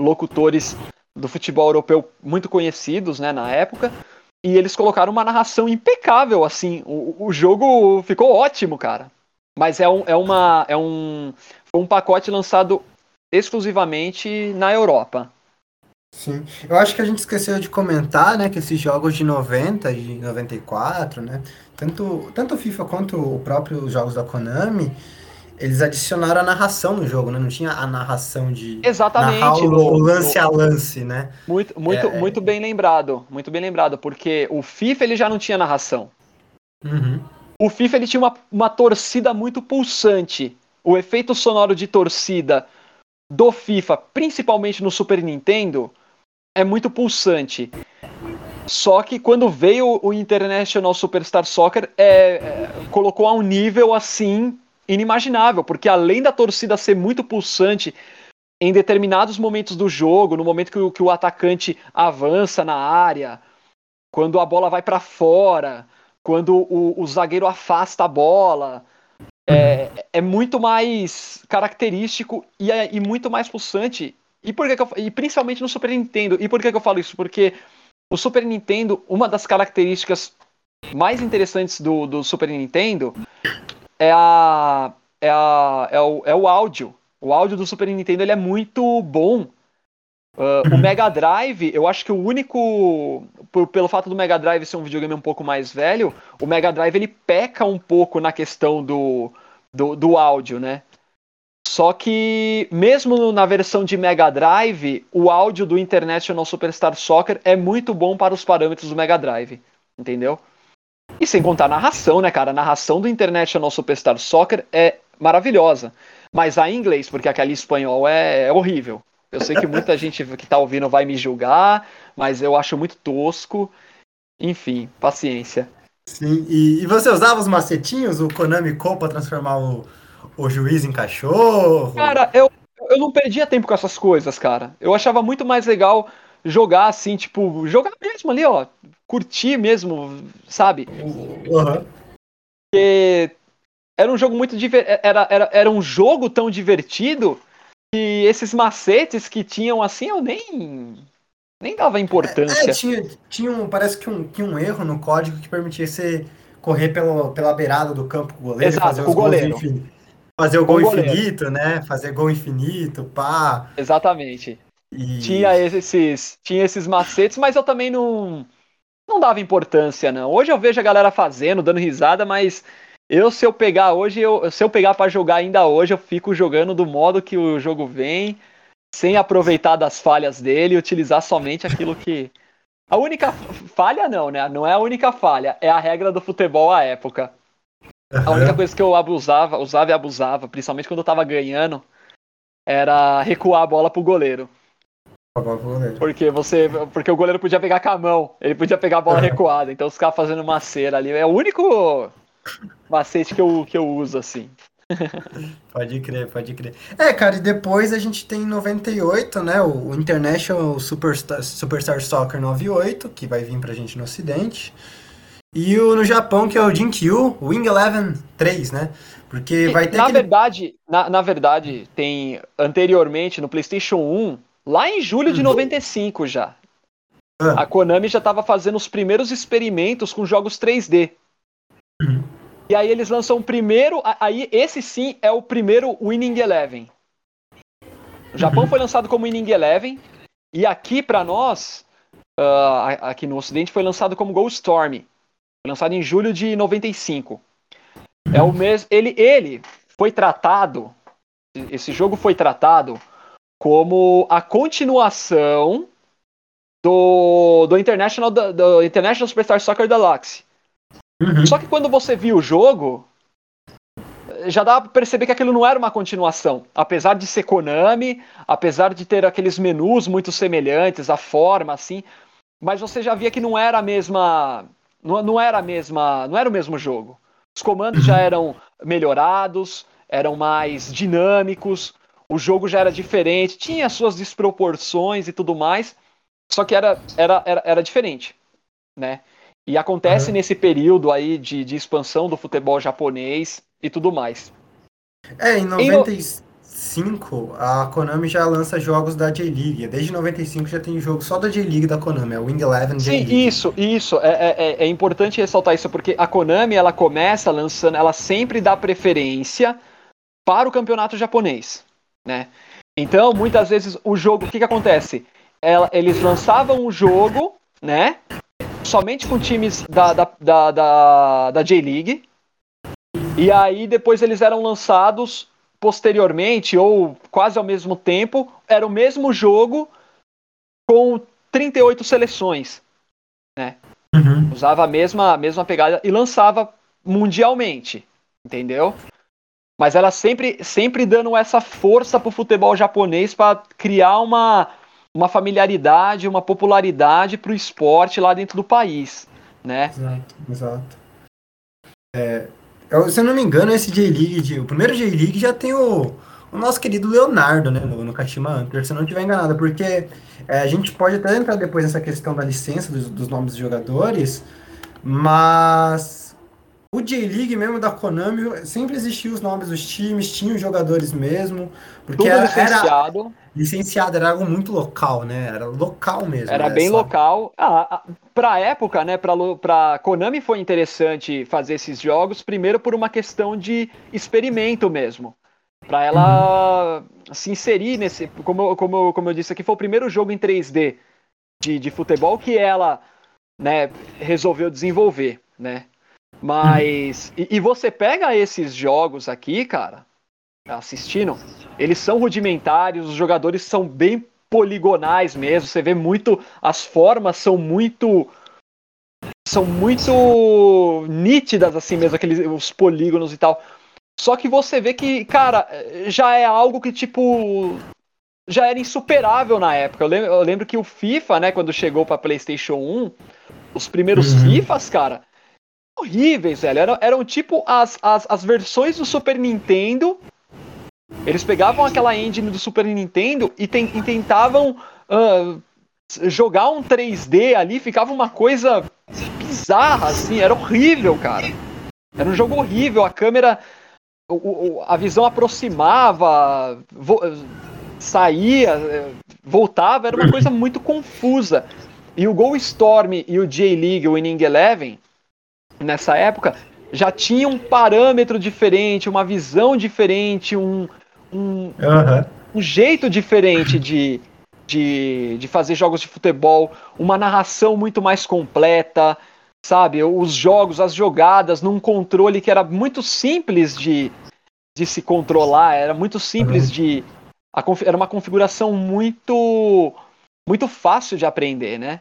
locutores do futebol europeu muito conhecidos né, na época. E eles colocaram uma narração impecável, assim. O, o jogo ficou ótimo, cara. Mas é um, é uma, é um, um pacote lançado exclusivamente na Europa. Sim, eu acho que a gente esqueceu de comentar, né, que esses jogos de 90, de 94, né, tanto, tanto o FIFA quanto o próprio jogos da Konami, eles adicionaram a narração no jogo, né, não tinha a narração de Exatamente, o, o lance a lance, né. Muito, muito, é, muito bem lembrado, muito bem lembrado, porque o FIFA ele já não tinha narração. Uhum. O FIFA ele tinha uma, uma torcida muito pulsante. O efeito sonoro de torcida do FIFA, principalmente no Super Nintendo, é muito pulsante. Só que quando veio o International Superstar Soccer, é, é, colocou a um nível assim inimaginável, porque além da torcida ser muito pulsante em determinados momentos do jogo, no momento que o, que o atacante avança na área, quando a bola vai para fora, quando o, o zagueiro afasta a bola. É, é, muito mais característico e, é, e muito mais pulsante. E, por que, que eu, e principalmente no Super Nintendo. E por que, que eu falo isso? Porque o Super Nintendo, uma das características mais interessantes do, do Super Nintendo é, a, é, a, é, o, é o áudio. O áudio do Super Nintendo ele é muito bom Uh, o Mega Drive, eu acho que o único. Por, pelo fato do Mega Drive ser um videogame um pouco mais velho, o Mega Drive ele peca um pouco na questão do, do, do áudio, né? Só que, mesmo na versão de Mega Drive, o áudio do International Superstar Soccer é muito bom para os parâmetros do Mega Drive, entendeu? E sem contar a narração, né, cara? A narração do International Superstar Soccer é maravilhosa. Mas a inglês, porque aquela em espanhol é, é horrível. Eu sei que muita gente que tá ouvindo vai me julgar, mas eu acho muito tosco. Enfim, paciência. Sim, e, e você usava os macetinhos, o Konami Co pra transformar o, o juiz em cachorro? Cara, eu, eu não perdia tempo com essas coisas, cara. Eu achava muito mais legal jogar assim, tipo, jogar mesmo ali, ó. Curtir mesmo, sabe? Uhum. Porque era um jogo muito divertido. Era, era, era um jogo tão divertido e esses macetes que tinham assim, eu nem nem dava importância. É, é, tinha, tinha um, parece que um, que um erro no código que permitia você correr pelo, pela beirada do campo com o goleiro Exato, fazer o goleiro. Fazer o gol infinito, né? Fazer gol infinito, pá. Exatamente. E... Tinha esses, tinha esses macetes, mas eu também não não dava importância, não. Hoje eu vejo a galera fazendo, dando risada, mas eu, se eu pegar hoje, eu, se eu pegar para jogar ainda hoje, eu fico jogando do modo que o jogo vem, sem aproveitar das falhas dele, utilizar somente aquilo que. A única falha não, né? Não é a única falha, é a regra do futebol à época. A única coisa que eu abusava, usava e abusava, principalmente quando eu tava ganhando, era recuar a bola pro goleiro. Porque você. Porque o goleiro podia pegar com a mão, ele podia pegar a bola recuada, então os caras fazendo uma cera ali. É o único macete que eu, que eu uso, assim. pode crer, pode crer. É, cara, e depois a gente tem em 98, né, o International Superstar, Superstar Soccer 98, que vai vir pra gente no ocidente. E o no Japão, que é o Jinkyu Wing Eleven 3, né? Porque vai ter Na aquele... verdade, na, na verdade, tem anteriormente no PlayStation 1, lá em julho de 95 já. Ah. A Konami já estava fazendo os primeiros experimentos com jogos 3D. Uhum. E aí eles lançam o primeiro, aí esse sim é o primeiro Winning Eleven. O Japão uhum. foi lançado como Winning Eleven e aqui para nós, uh, aqui no Ocidente foi lançado como Ghost Storm. Foi lançado em julho de 95. É o mesmo, ele ele foi tratado, esse jogo foi tratado como a continuação do, do International do, do International Superstar Soccer Deluxe. Uhum. Só que quando você viu o jogo, já dá pra perceber que aquilo não era uma continuação. Apesar de ser Konami, apesar de ter aqueles menus muito semelhantes, a forma, assim, mas você já via que não era a mesma. Não, não era a mesma. Não era o mesmo jogo. Os comandos já uhum. eram melhorados, eram mais dinâmicos, o jogo já era diferente, tinha suas desproporções e tudo mais, só que era, era, era, era diferente, né? E acontece uhum. nesse período aí de, de expansão do futebol japonês e tudo mais. É, em 95 a Konami já lança jogos da J-League. Desde 95 já tem jogo só da J-League da Konami, é o Wing Eleven J-League. Sim, isso, isso. É, é, é, é importante ressaltar isso, porque a Konami ela começa lançando, ela sempre dá preferência para o campeonato japonês, né? Então, muitas vezes o jogo, o que, que acontece? Ela, eles lançavam o jogo, né? Somente com times da, da, da, da, da J-League. E aí depois eles eram lançados posteriormente, ou quase ao mesmo tempo, era o mesmo jogo com 38 seleções. Né? Uhum. Usava a mesma, a mesma pegada e lançava mundialmente, entendeu? Mas ela sempre, sempre dando essa força pro futebol japonês para criar uma, uma familiaridade, uma popularidade para o esporte lá dentro do país, né? Exato, exato. É, se eu não me engano, esse J-League, o primeiro J-League já tem o, o, nosso querido Leonardo, né, no, no Kashima Antlers, se eu não estiver enganado, porque é, a gente pode até entrar depois nessa questão da licença dos, dos nomes dos jogadores, mas o J-League mesmo da Konami, sempre existiam os nomes dos times, tinha os jogadores mesmo. Porque Tudo era, licenciado. Era, licenciado, era algo muito local, né? Era local mesmo. Era né? bem Só... local. Ah, pra época, né, pra, pra Konami foi interessante fazer esses jogos, primeiro por uma questão de experimento mesmo. Pra ela uhum. se inserir nesse. Como, como, como eu disse aqui, foi o primeiro jogo em 3D de, de futebol que ela né, resolveu desenvolver, né? Mas. E, e, você pega esses jogos aqui, cara, assistindo, eles são rudimentares, os jogadores são bem poligonais mesmo. Você vê muito. As formas são muito. São muito nítidas, assim mesmo, aqueles os polígonos e tal. Só que você vê que, cara, já é algo que, tipo. Já era insuperável na época. Eu lembro, eu lembro que o FIFA, né, quando chegou pra PlayStation 1, os primeiros uhum. FIFAs, cara, horríveis, velho. Eram, eram tipo as, as, as versões do Super Nintendo. Eles pegavam aquela engine do Super Nintendo e, e tentavam uh, jogar um 3D ali, ficava uma coisa bizarra, assim, era horrível, cara. Era um jogo horrível, a câmera. O, o, a visão aproximava, vo, saía, voltava, era uma coisa muito confusa. E o Go Storm e o J-League, o Inning Eleven, nessa época já tinha um parâmetro diferente, uma visão diferente, um, um, uhum. um jeito diferente de, de, de fazer jogos de futebol, uma narração muito mais completa, sabe? Os jogos, as jogadas num controle que era muito simples de, de se controlar, era muito simples uhum. de. A, era uma configuração muito muito fácil de aprender, né?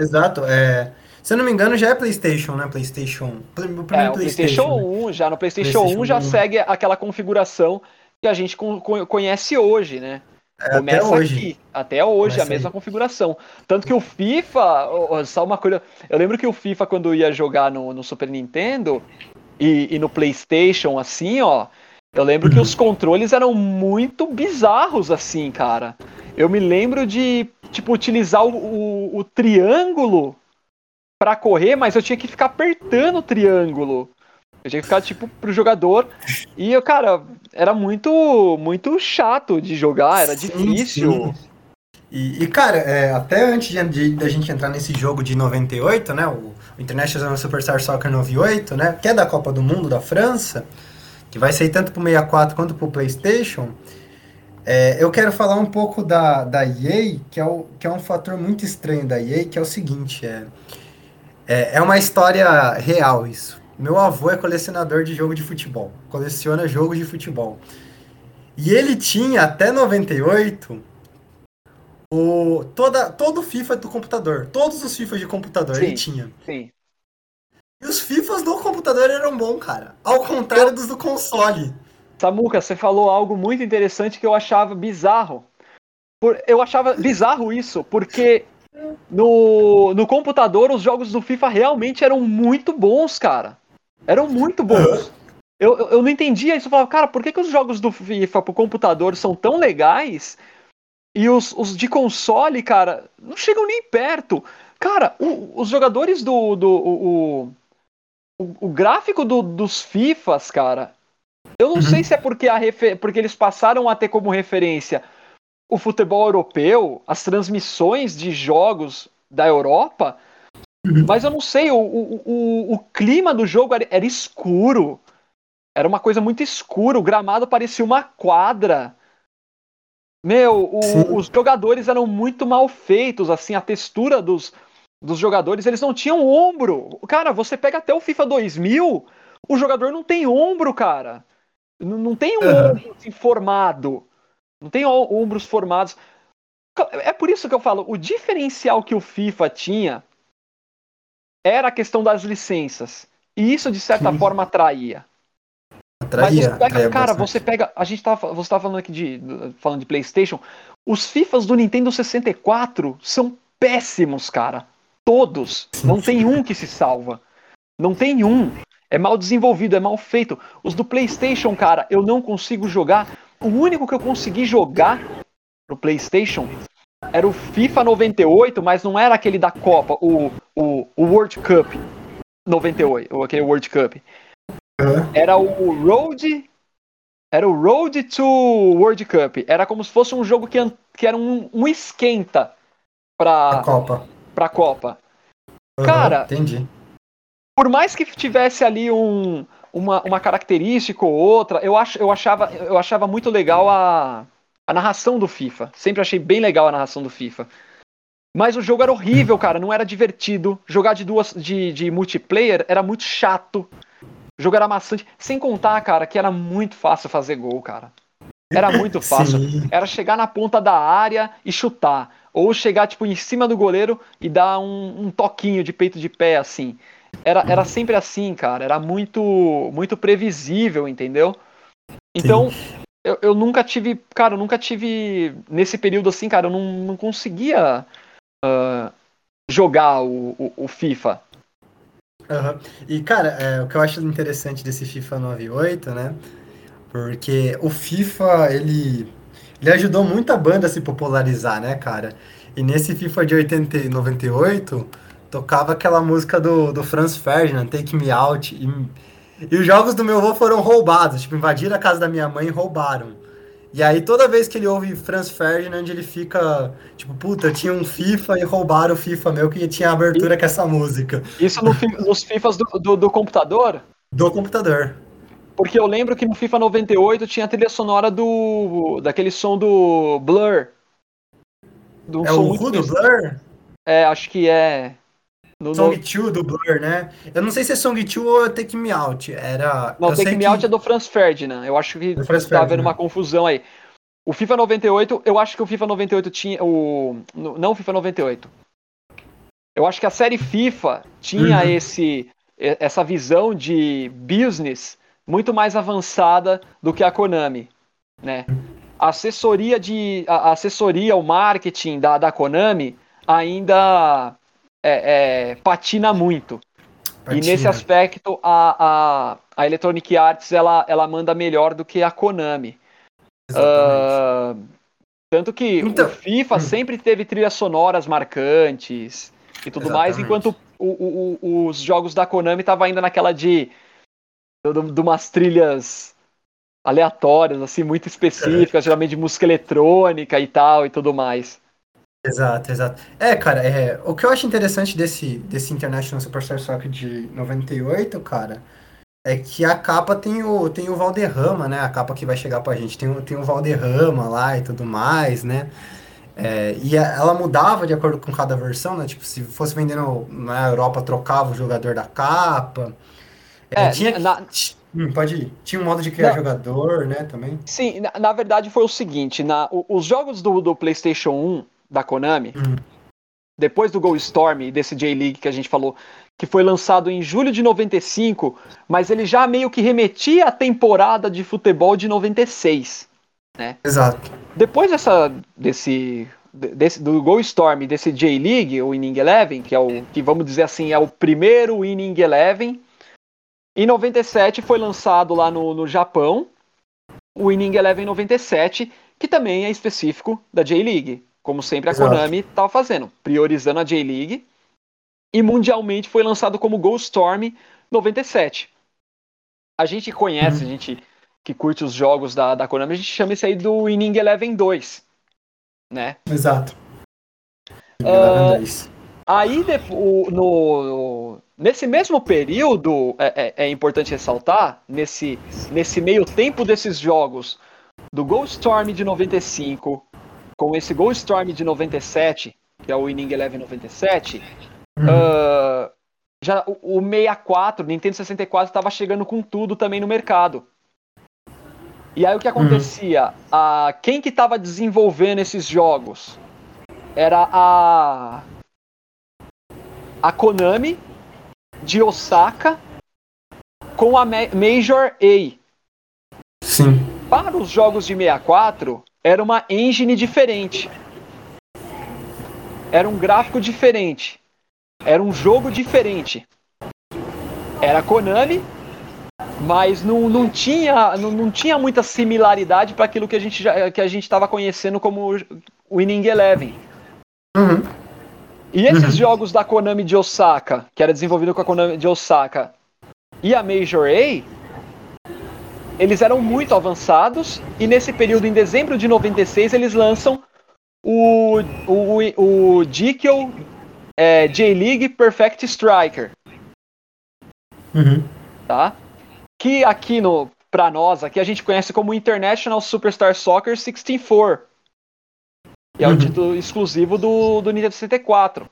Exato. É, se eu não me engano, já é PlayStation, né? PlayStation. O é, o PlayStation 1 né? já. No PlayStation, PlayStation 1 já 1. segue aquela configuração que a gente conhece hoje, né? É, Começa até hoje. aqui, até hoje, Começa a mesma aí. configuração. Tanto que o FIFA, só uma coisa. Eu lembro que o FIFA, quando ia jogar no, no Super Nintendo e, e, no PlayStation, assim, ó. Eu lembro que os uhum. controles eram muito bizarros, assim, cara. Eu me lembro de, tipo, utilizar o, o, o triângulo para correr, mas eu tinha que ficar apertando o triângulo. Eu tinha que ficar, tipo, pro jogador. E, eu, cara, era muito, muito chato de jogar, era sim, difícil. Sim. E, e cara, é, até antes de, da gente entrar nesse jogo de 98, né? O, o International Superstar Soccer 98, né? Que é da Copa do Mundo da França, que vai sair tanto pro 64 quanto pro PlayStation. É, eu quero falar um pouco da, da EA, que é, o, que é um fator muito estranho da EA, que é o seguinte, é, é, é uma história real isso. Meu avô é colecionador de jogo de futebol, coleciona jogos de futebol. E ele tinha até 98 o, toda, todo FIFA do computador. Todos os FIFA de computador sim, ele tinha. Sim. E os FIFAs do computador eram bons, cara. Ao contrário dos do console. Samuca, você falou algo muito interessante que eu achava bizarro. Eu achava bizarro isso, porque no, no computador os jogos do FIFA realmente eram muito bons, cara. Eram muito bons. Eu, eu, eu não entendia isso. Eu falava, cara, por que, que os jogos do FIFA pro computador são tão legais e os, os de console, cara, não chegam nem perto. Cara, o, os jogadores do. do o, o, o gráfico do, dos FIFAs, cara. Eu não uhum. sei se é porque, a porque eles passaram a ter como referência o futebol europeu, as transmissões de jogos da Europa, uhum. mas eu não sei, o, o, o, o clima do jogo era, era, escuro. Era uma coisa muito escura, o gramado parecia uma quadra. Meu, os jogadores eram muito mal feitos, assim, a textura dos, dos jogadores, eles não tinham ombro. Cara, você pega até o FIFA 2000, o jogador não tem ombro, cara. Não, não tem um uhum. ombro assim, formado. Não tem ombros formados. É por isso que eu falo, o diferencial que o FIFA tinha era a questão das licenças. E isso, de certa Sim. forma, atraía. Atraía, Mas você pega, cara, bastante. você pega. A gente tava, você tava falando aqui de. falando de Playstation. Os FIFAs do Nintendo 64 são péssimos, cara. Todos. Não tem um que se salva. Não tem um. É mal desenvolvido, é mal feito. Os do PlayStation, cara, eu não consigo jogar. O único que eu consegui jogar no PlayStation era o FIFA 98, mas não era aquele da Copa, o, o, o World Cup 98, ou aquele World Cup. Era o Road. Era o Road to World Cup. Era como se fosse um jogo que, que era um, um esquenta pra, a Copa. pra Copa. Uhum, Cara, entendi. por mais que tivesse ali um, uma, uma característica ou outra, eu, ach, eu, achava, eu achava muito legal a, a narração do FIFA. Sempre achei bem legal a narração do FIFA. Mas o jogo era horrível, cara, não era divertido. Jogar de duas de, de multiplayer era muito chato. O jogo era maçante. Sem contar, cara, que era muito fácil fazer gol, cara. Era muito fácil. Sim. Era chegar na ponta da área e chutar. Ou chegar, tipo, em cima do goleiro e dar um, um toquinho de peito de pé, assim. Era, era sempre assim, cara. Era muito, muito previsível, entendeu? Então, eu, eu, nunca tive. Cara, eu nunca tive. Nesse período assim, cara, eu não, não conseguia uh, jogar o, o, o FIFA. Uhum. E, cara, é, o que eu acho interessante desse FIFA 98, né? Porque o FIFA, ele, ele ajudou muita banda a se popularizar, né, cara? E nesse FIFA de 80 e 98, tocava aquela música do, do Franz Ferdinand, Take Me Out. E, e os jogos do meu avô foram roubados, tipo, invadiram a casa da minha mãe e roubaram. E aí toda vez que ele ouve Franz Ferdinand, ele fica tipo, puta, tinha um FIFA e roubaram o FIFA meu que tinha abertura e... com essa música. Isso no, nos FIFAs do, do, do, computador? Do computador. Porque eu lembro que no FIFA 98 tinha a trilha sonora do. daquele som do Blur. Do é o Who do Blur? É, acho que é. No, Song 2 do Blur, né? Eu não sei se é Song 2 ou Take Me Out. Era. Não, Take Me que... Out é do Franz Ferdinand. Eu acho que tá havendo uma confusão aí. O FIFA 98, eu acho que o FIFA 98 tinha. O... Não o FIFA 98. Eu acho que a série FIFA tinha uhum. esse, essa visão de business muito mais avançada do que a Konami, né? A assessoria de a assessoria, o marketing da, da Konami ainda é, é, patina muito. Patina. E nesse aspecto, a, a, a Electronic Arts ela, ela manda melhor do que a Konami. Uh, tanto que então, o FIFA hum. sempre teve trilhas sonoras marcantes e tudo Exatamente. mais, enquanto o, o, os jogos da Konami estavam ainda naquela de, de, de umas trilhas aleatórias, assim, muito específicas, é. geralmente de música eletrônica e tal e tudo mais. Exato, exato. É, cara, é, o que eu acho interessante desse, desse International Superstar Soccer de 98, cara, é que a capa tem o, tem o Valderrama, né? A capa que vai chegar pra gente tem, o- tem o Valderrama lá e tudo mais, né? É, e a- ela mudava de acordo com cada versão, né? Tipo, se fosse vendendo na Europa, trocava o jogador da capa. É, É, tinha. na- Hum, pode ir. Tinha um modo de criar Não. jogador, né? Também. Sim, na, na verdade foi o seguinte, na, os jogos do, do PlayStation 1 da Konami, Hum. depois do Go Storm e desse J-League que a gente falou, que foi lançado em julho de 95, mas ele já meio que remetia à temporada de futebol de 96. Exato. Depois dessa, desse, desse do Go Storm desse J-League, o Inning Eleven, que é o que vamos dizer assim é o primeiro Inning Eleven, em 97 foi lançado lá no, no Japão o Inning Eleven 97, que também é específico da J-League, como sempre a Exato. Konami estava fazendo, priorizando a J-League. E mundialmente foi lançado como Go Storm 97. A gente conhece, Uhum. a gente que curte os jogos da, da Konami, a gente chama isso aí do Inning Eleven 2, né? Exato. Ah, Isso. Aí, depo- o- no, no- nesse mesmo período, é, é- é importante ressaltar, nesse, nesse meio tempo desses jogos, do Ghost Storm de 95, com esse Ghost Storm de 97, que é o Inning Eleven 97, Uhum. ah, já o, o 64, Nintendo 64 estava chegando com tudo também no mercado. E aí o que acontecia? A, quem que estava desenvolvendo esses jogos? Era a a Konami de Osaka com a Ma- Major A. Sim. Para os jogos de 64, era uma engine diferente. Era um gráfico diferente. Era um jogo diferente. Era Konami, mas não, não, tinha, não, não tinha muita similaridade para aquilo que a gente estava conhecendo como Winning Eleven. Uhum. E esses Uhum. jogos da Konami de Osaka, que era desenvolvido com a Konami de Osaka, e a Major A, eles eram muito avançados, e nesse período, em dezembro de 96, eles lançam o, o, o Jekyll é, J-League Perfect Striker, Uhum. tá? Que aqui no, pra nós, aqui a gente conhece como International Superstar Soccer 64. Que é o Uhum. título exclusivo do, do Nintendo 64.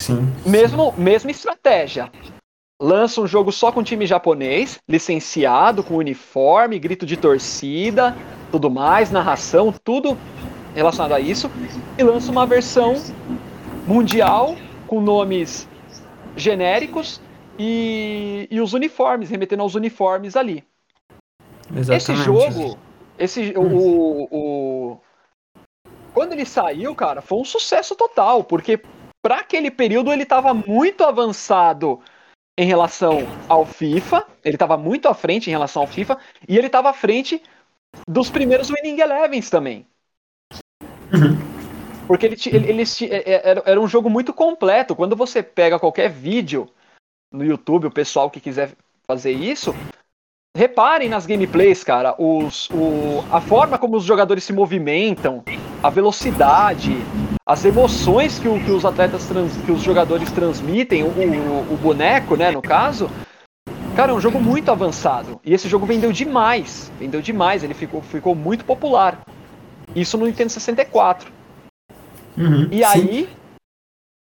Sim. Mesmo, mesma estratégia. Lança um jogo só com time japonês, licenciado, com uniforme, grito de torcida, tudo mais, narração, tudo relacionado a isso. E lança uma versão mundial com nomes genéricos e, e os uniformes, remetendo aos uniformes ali. Esse Exatamente. jogo, esse, o, o, o- quando ele saiu, cara, foi um sucesso total, porque para aquele período ele estava muito avançado em relação ao FIFA, ele estava muito à frente em relação ao FIFA, e ele estava à frente dos primeiros Winning Elevens também. Uhum. Porque ele, ele, ele é- é- era, era um jogo muito completo. Quando você pega qualquer vídeo no YouTube, o pessoal que quiser fazer isso, reparem nas gameplays, cara, os, o, a forma como os jogadores se movimentam, a velocidade, as emoções que, o- que os atletas, trans- que os jogadores transmitem, o, o, o boneco, né, no caso. Cara, é um jogo muito avançado. E esse jogo vendeu demais. Vendeu demais, ele ficou, ficou muito popular. Isso no Nintendo 64. Uhum. E Sim. aí,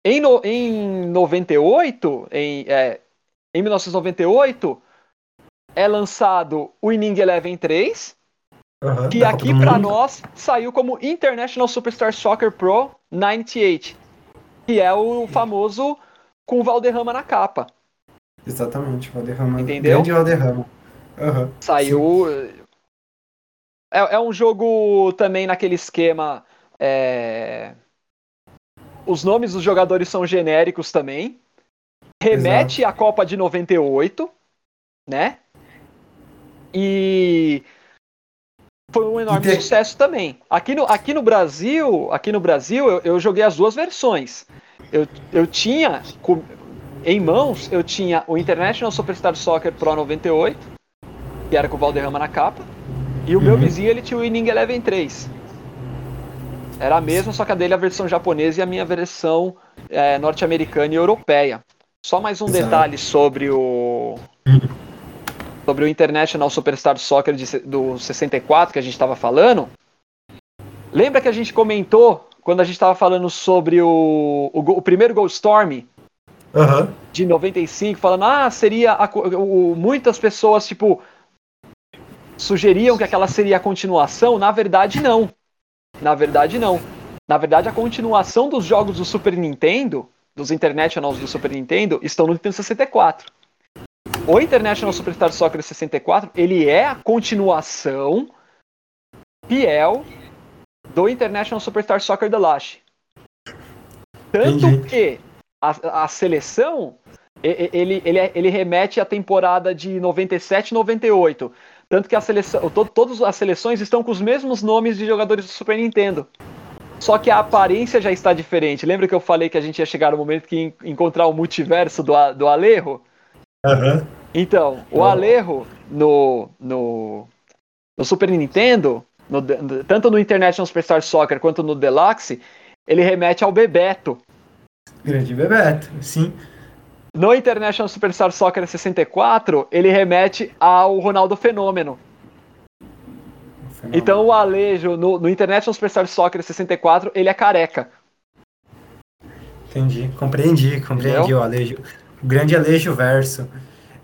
em, no, em 98, em, é, em 1998, é lançado o Inning Eleven 3, Uhum. que aqui Mundo. nós saiu como International Superstar Soccer Pro 98, que é o famoso com o Valderrama na capa. Exatamente, Valderrama. Entendeu? Grande Valderrama. Uhum. Saiu. É, é um jogo também naquele esquema. é, Os nomes dos jogadores são genéricos também. Remete à Copa de 98, né? E foi um enorme E tem- sucesso também. Aqui no, aqui no Brasil, aqui no Brasil, eu, eu joguei as duas versões. Eu, eu tinha com- em mãos, eu tinha o International Superstar Soccer Pro 98, que era com o Valderrama na capa, e o meu Uhum. vizinho ele tinha o Inning Eleven 3. Era a mesma, só que a dele é a versão japonesa e a minha versão é, norte-americana e europeia. Só mais um Exato. detalhe sobre o. Sobre o International Superstar Soccer de, do 64 que a gente estava falando. Lembra que a gente comentou quando a gente estava falando sobre o, o, o primeiro Goldstorm uhum. de 95, falando, ah, seria. A, o, muitas pessoas, tipo, sugeriam que aquela seria a continuação. Na verdade, não. Na verdade, não. Na verdade, a continuação dos jogos do Super Nintendo, dos Internationals do Super Nintendo, estão no Nintendo 64. O International Superstar Soccer 64, ele é a continuação fiel do International Superstar Soccer The Last. Tanto que a, a seleção ele, ele, ele remete à temporada de 97 e 98. Tanto que a seleção, to, todas as seleções estão com os mesmos nomes de jogadores do Super Nintendo. Só que a aparência já está diferente. Lembra que eu falei que a gente ia chegar no momento que ia encontrar o multiverso do, do Alejo? Uhum. Então, o Alejo no, no, no Super Nintendo, no, tanto no International Superstar Soccer quanto no Deluxe, ele remete ao Bebeto. Grande Bebeto, sim. No International Superstar Soccer 64, ele remete ao Ronaldo Fenômeno. Fenômeno. Então o Alejo, no, no International Superstar Soccer 64, ele é careca. Entendi, compreendi, compreendi Entendeu? o Alejo. O grande Alejo verso.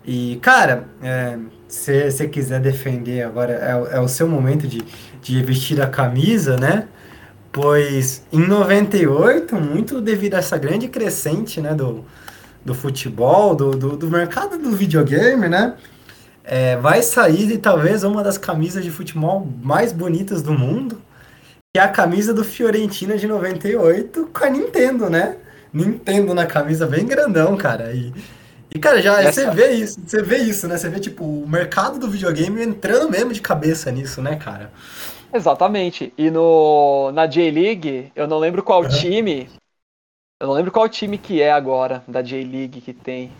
E, cara, é, se você quiser defender agora, é, é, o seu momento de, de vestir a camisa, né? Pois em 98, muito devido a essa grande crescente, né, do, do futebol, do, do, do mercado do videogame, né? É, vai sair talvez uma das camisas de futebol mais bonitas do mundo, que é a camisa do Fiorentina de 98 com a Nintendo, né? Nintendo na camisa bem grandão, cara. E, e cara, já Essa... você vê isso, você vê isso, né? Você vê, tipo, o mercado do videogame entrando mesmo de cabeça nisso, né, cara? Exatamente. E no, na J-League, eu não lembro qual uhum. time, eu não lembro qual time que é agora, da J-League que tem.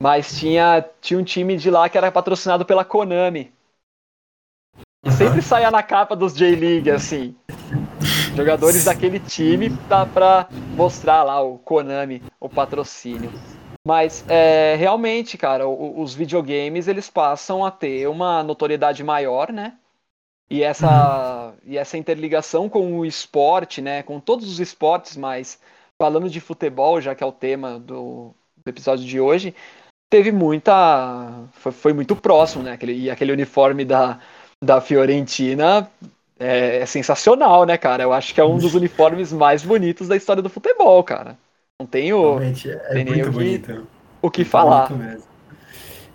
Mas tinha, tinha um time de lá que era patrocinado pela Konami. E sempre saía na capa dos J-League, assim. Jogadores daquele time dá pra mostrar lá o Konami, o patrocínio. Mas é, realmente, cara, os videogames eles passam a ter uma notoriedade maior, né? E essa, uhum. e essa interligação com o esporte, né, com todos os esportes, mas falando de futebol, já que é o tema do, do episódio de hoje, teve muita. Foi, foi, muito próximo, né? Aquele, e aquele uniforme da, da Fiorentina é, é, sensacional, né, cara? Eu acho que é um dos uniformes mais bonitos da história do futebol, cara. Não tenho, Realmente, é tem muito o que, bonito. o que falar.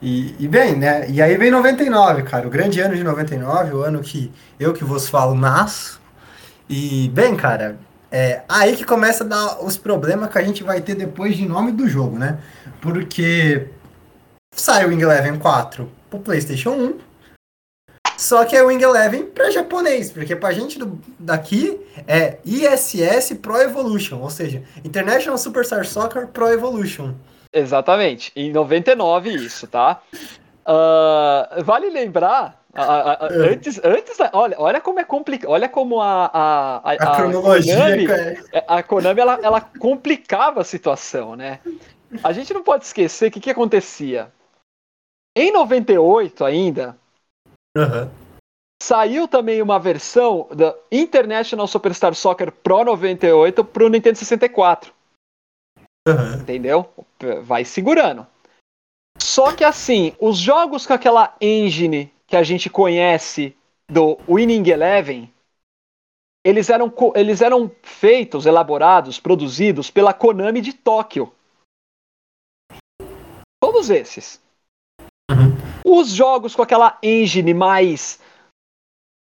E, e, bem, né? E aí vem 99, cara. O grande ano de 99, o ano que eu que vos falo nasço. E, bem, cara, é aí que começa a dar os problemas que a gente vai ter depois de nome do jogo, né? Porque saiu o Wing Eleven 4 pro PlayStation 1. Só que é o Wing Eleven para japonês, porque pra gente do, daqui é ISS Pro Evolution, ou seja, International Superstar Soccer Pro Evolution. Exatamente. Em 99 isso, tá? Uh, vale lembrar a, a, é. antes, antes, olha, olha como é complicado, olha como a a, a, a cronologia, Konami, é, a Konami ela, ela complicava a situação, né? A gente não pode esquecer que o que acontecia. Em 98 ainda, uhum. saiu também uma versão da International Superstar Soccer Pro 98 para o Nintendo 64. Uhum. Entendeu? Vai segurando. Só que assim, os jogos com aquela engine que a gente conhece do Winning Eleven, eles eram, eles eram feitos, elaborados, produzidos pela Konami de Tóquio. Todos esses. Os jogos com aquela engine mais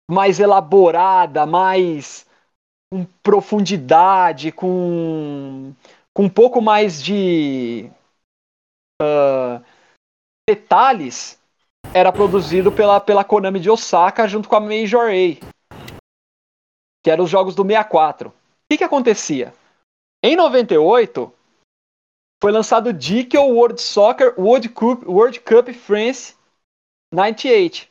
mais elaborada, mais com profundidade, com com um pouco mais de uh, detalhes, era produzido pela, pela Konami de Osaka junto com a Major A, que eram os jogos do 64. O que, que acontecia? Em 98, foi lançado DK World Soccer World Cup, World Cup France 98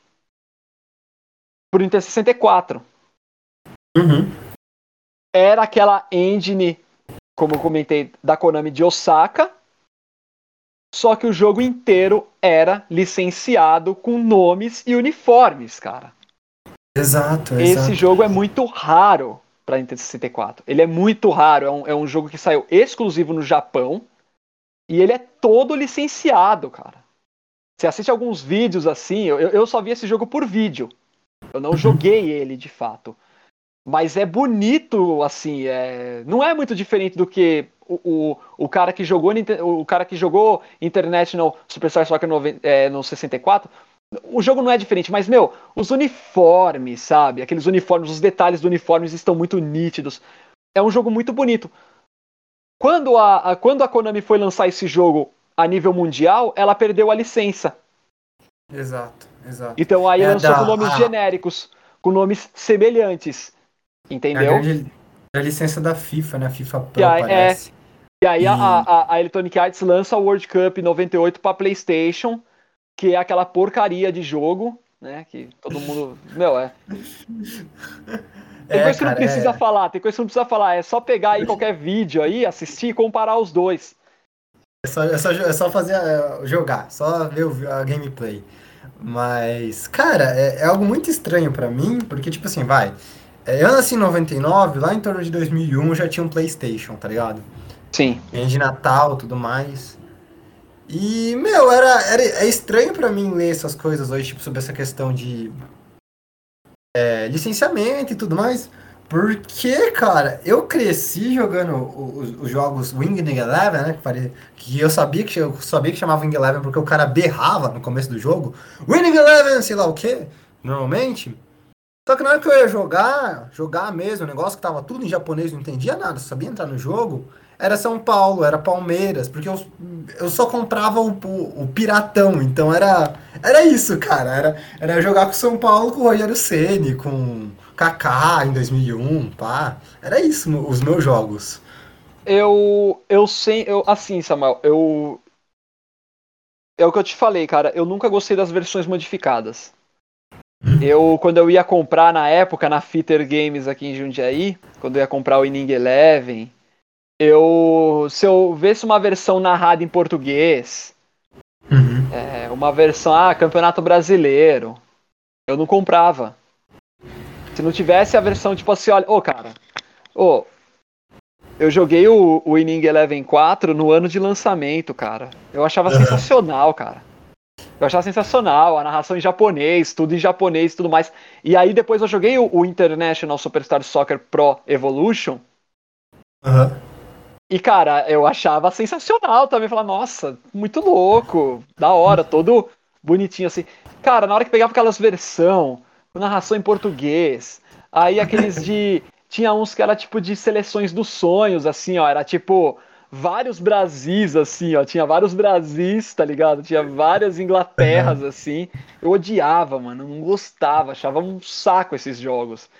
por Nintendo 64. Uhum. Era aquela engine, como eu comentei, da Konami de Osaka. Só que o jogo inteiro era licenciado com nomes e uniformes, cara. Exato, Esse exato. jogo é muito raro para Nintendo 64. Ele é muito raro, é um, é um jogo que saiu exclusivo no Japão e ele é todo licenciado, cara. Você assiste alguns vídeos assim, eu, eu só vi esse jogo por vídeo. Eu não joguei ele de fato. Mas é bonito, assim, é... não é muito diferente do que o, o, o cara que jogou o cara que jogou International Superstar Soccer no, é, no 64 o jogo não é diferente, mas, meu, os uniformes, sabe? Aqueles uniformes, os detalhes dos uniformes estão muito nítidos. É um jogo muito bonito. Quando a, a, quando a Konami foi lançar esse jogo a nível mundial, ela perdeu a licença. Exato, exato. Então aí é lançou da, com nomes a... genéricos, com nomes semelhantes. Entendeu? É a, licença da FIFA, né? FIFA Pro, e aí, parece. É, e aí e... A, a, a Electronic Arts lança o World Cup 98 para PlayStation que é aquela porcaria de jogo, né? Que todo mundo. Meu, é. Tem é, coisa que não precisa é... falar, tem coisa que não precisa falar. É só pegar aí qualquer vídeo aí, assistir e comparar os dois. É só, é só, é só fazer é, jogar, só ver a gameplay. Mas, cara, é, é algo muito estranho para mim, porque, tipo assim, vai. É, eu nasci em 99, lá em torno de 2001 já tinha um PlayStation, tá ligado? Sim. de Natal tudo mais. E, meu, era, era é estranho para mim ler essas coisas hoje, tipo, sobre essa questão de é, licenciamento e tudo mais. Porque, cara, eu cresci jogando os, os jogos Winged Eleven, né? Que, que eu sabia que eu sabia que chamava Wing Eleven porque o cara berrava no começo do jogo. Winning Eleven, sei lá o que, normalmente. Só que na hora que eu ia jogar, jogar mesmo, o negócio que tava tudo em japonês, não entendia nada, sabia entrar no jogo era São Paulo, era Palmeiras, porque eu, eu só comprava o, o, o, Piratão, então era era isso, cara, era, era jogar com São Paulo com o Rogério Ceni, com Kaká em 2001, pá, era isso os meus jogos. Eu eu sei, eu assim, Samuel, eu é o que eu te falei, cara, eu nunca gostei das versões modificadas. Uhum. Eu, quando eu ia comprar na época, na Fitter Games aqui em Jundiaí, quando eu ia comprar o Inning Eleven, eu se eu visse uma versão narrada em português, uhum. é, uma versão, ah, Campeonato Brasileiro, eu não comprava. Se não tivesse a versão tipo assim, olha, ô oh, cara, ô, oh, eu joguei o, o Inning Eleven 4 no ano de lançamento, cara. Eu achava uhum. sensacional, cara. Eu achava sensacional, a narração em japonês, tudo em japonês e tudo mais. E aí depois eu joguei o, o International Superstar Soccer Pro Evolution. Uhum. E, cara, eu achava sensacional também. Falar, nossa, muito louco, da hora, todo bonitinho assim. Cara, na hora que pegava aquelas versão, narração em português, aí aqueles de. Tinha uns que era tipo de seleções dos sonhos, assim, ó. Era tipo vários Brasis, assim, ó. Tinha vários Brasis, tá ligado? Tinha várias Inglaterras, assim. Eu odiava, mano. Não gostava, achava um saco esses jogos.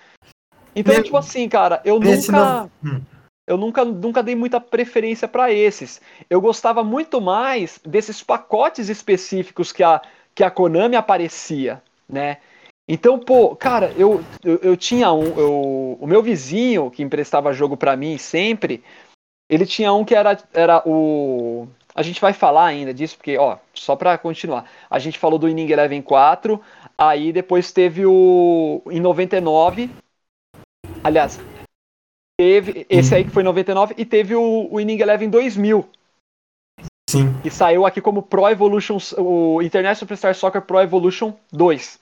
Então, tipo assim, cara, eu nunca. Hum eu nunca, nunca dei muita preferência para esses. Eu gostava muito mais desses pacotes específicos que a, que a Konami aparecia, né? Então, pô, cara, eu, eu, eu tinha um. Eu, o meu vizinho, que emprestava jogo para mim sempre, ele tinha um que era, era o. A gente vai falar ainda disso, porque, ó, só pra continuar. A gente falou do Inning Eleven 4, aí depois teve o. Em 99. Aliás, Teve esse aí que foi 99 e teve o, o Inning Eleven 2000. Sim. Que saiu aqui como Pro Evolution, o International Superstar Soccer Pro Evolution 2.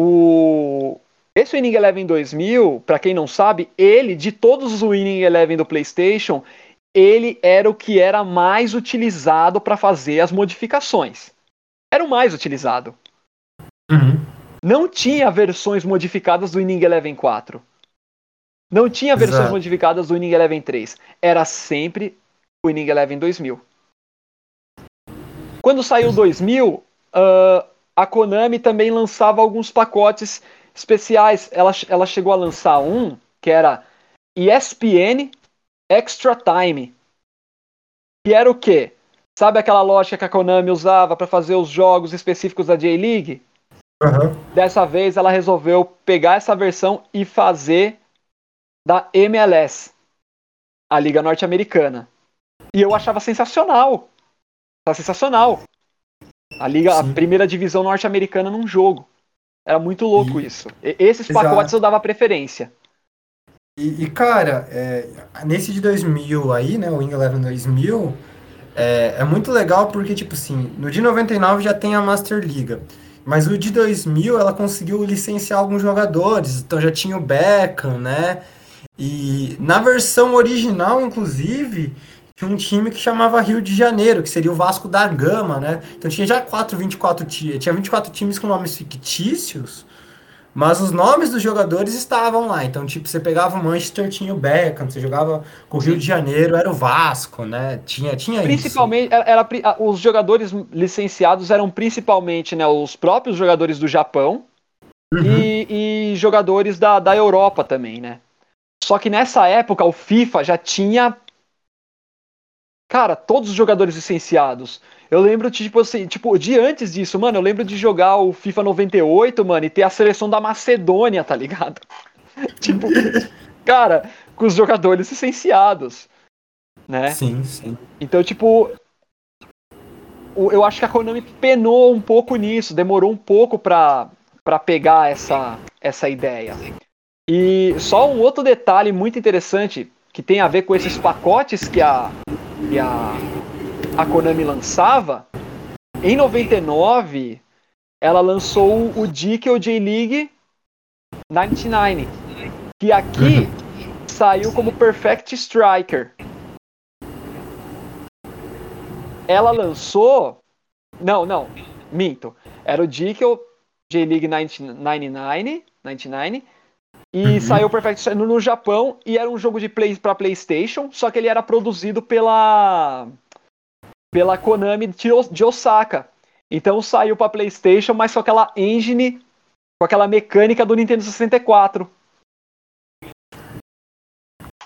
O esse Winning Eleven 2000, para quem não sabe, ele de todos os Winning Eleven do PlayStation, ele era o que era mais utilizado para fazer as modificações. Era o mais utilizado. Uhum. Não tinha versões modificadas do Winning Eleven 4. Não tinha versões Exato. modificadas do Winning Eleven 3. Era sempre o Winning Eleven 2000. Quando saiu 2000, uh, a Konami também lançava alguns pacotes especiais. Ela, ela chegou a lançar um que era ESPN Extra Time. Que era o quê? Sabe aquela lógica que a Konami usava para fazer os jogos específicos da J-League? Uhum. Dessa vez ela resolveu pegar essa versão e fazer da MLS, a Liga Norte-Americana. E eu achava sensacional. Tá sensacional. A liga, Sim. a primeira divisão norte-americana num jogo. Era muito louco e... isso. E, esses Exato. pacotes eu dava preferência. E, e cara, é, nesse de 2000 aí, né, o Wing Eleven 2000, é, é muito legal porque, tipo assim, no de 99 já tem a Master Liga. Mas o de 2000 ela conseguiu licenciar alguns jogadores, então já tinha o Beckham, né? E na versão original, inclusive, tinha um time que chamava Rio de Janeiro, que seria o Vasco da Gama, né? Então tinha já 4, 24 times, tinha 24 times com nomes fictícios, mas os nomes dos jogadores estavam lá. Então, tipo, você pegava o Manchester, tinha o Beckham, você jogava com o Rio de Janeiro, era o Vasco, né? Tinha, tinha Principalmente, isso. Era, era, os jogadores licenciados eram principalmente né, os próprios jogadores do Japão uhum. e, e jogadores da, da Europa também, né? Só que nessa época o FIFA já tinha Cara, todos os jogadores licenciados. Eu lembro, tipo assim, tipo, de antes disso, mano, eu lembro de jogar o FIFA 98, mano, e ter a seleção da Macedônia, tá ligado? tipo, cara, com os jogadores licenciados, né? Sim, sim. Então, tipo, eu acho que a Konami penou um pouco nisso, demorou um pouco pra, pra pegar essa, essa ideia. E só um outro detalhe muito interessante que tem a ver com esses pacotes que a, que a, a Konami lançava, em 99 ela lançou o Dickel J-League 99, que aqui uhum. saiu como Perfect Striker. Ela lançou. Não, não, minto. Era o Dickel J-League 99, 99 e uhum. saiu Perfect no, no Japão e era um jogo de play para PlayStation, só que ele era produzido pela pela Konami de, de Osaka. Então saiu para PlayStation, mas com aquela engine, com aquela mecânica do Nintendo 64.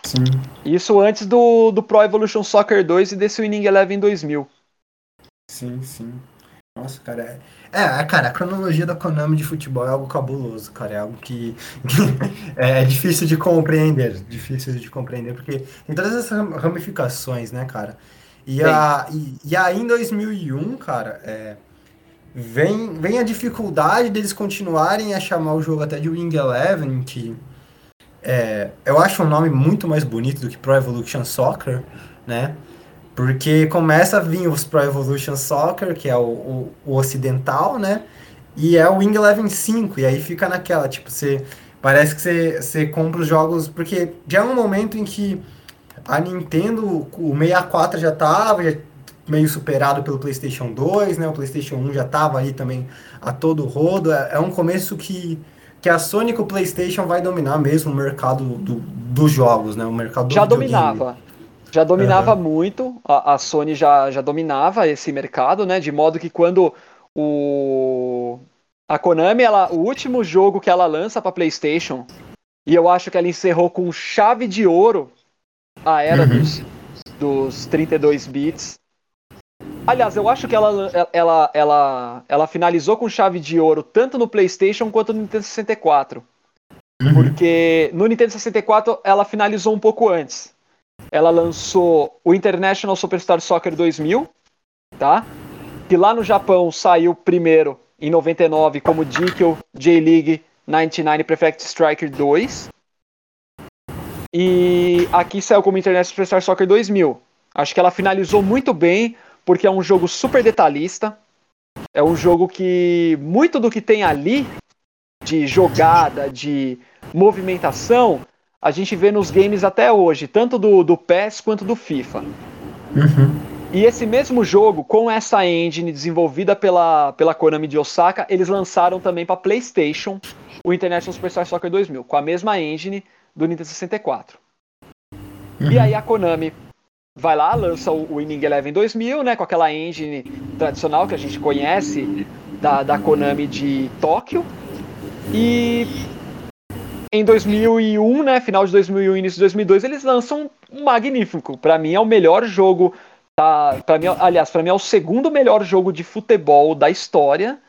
Sim. Isso antes do, do Pro Evolution Soccer 2 e desse Winning Eleven 2000. Sim, sim. Nossa, cara, é, é, cara, a cronologia da Konami de futebol é algo cabuloso, cara, é algo que, é, é difícil de compreender, difícil de compreender, porque tem todas essas ramificações, né, cara? E, a, e, e aí em 2001, cara, é, vem, vem a dificuldade deles continuarem a chamar o jogo até de Wing Eleven, que é, eu acho um nome muito mais bonito do que Pro Evolution Soccer, né? Porque começa a vir os Pro Evolution Soccer, que é o, o, o ocidental, né? E é o Wing Eleven 5, e aí fica naquela, tipo, você. Parece que você, você compra os jogos. Porque já é um momento em que a Nintendo, o 64 já tava já meio superado pelo PlayStation 2, né? O PlayStation 1 já tava ali também a todo rodo. É, é um começo que, que a Sony com o PlayStation vai dominar mesmo o mercado do, dos jogos, né? O mercado do Já dominava já dominava uhum. muito, a, a, Sony já, já dominava esse mercado, né? De modo que quando o a Konami, ela, o último jogo que ela lança para PlayStation, e eu acho que ela encerrou com chave de ouro a era uhum. dos, dos 32 bits. Aliás, eu acho que ela, ela, ela, ela finalizou com chave de ouro tanto no PlayStation quanto no Nintendo 64. Uhum. Porque no Nintendo 64 ela finalizou um pouco antes ela lançou o International Superstar Soccer 2000, tá? Que lá no Japão saiu primeiro em 99 como Dikyo J-League 99 Prefect Striker 2. E aqui saiu como International Superstar Soccer 2000. Acho que ela finalizou muito bem, porque é um jogo super detalhista. É um jogo que muito do que tem ali de jogada, de movimentação, a gente vê nos games até hoje, tanto do, do PES quanto do FIFA. Uhum. E esse mesmo jogo, com essa engine desenvolvida pela, pela Konami de Osaka, eles lançaram também para PlayStation o International Superstar Soccer 2000, com a mesma engine do Nintendo 64. Uhum. E aí a Konami vai lá, lança o Winning Eleven 2000, né, com aquela engine tradicional que a gente conhece da, da Konami de Tóquio. E em 2001, né, final de 2001 início de 2002, eles lançam um magnífico. Para mim é o melhor jogo, tá, para mim, aliás, para mim é o segundo melhor jogo de futebol da história,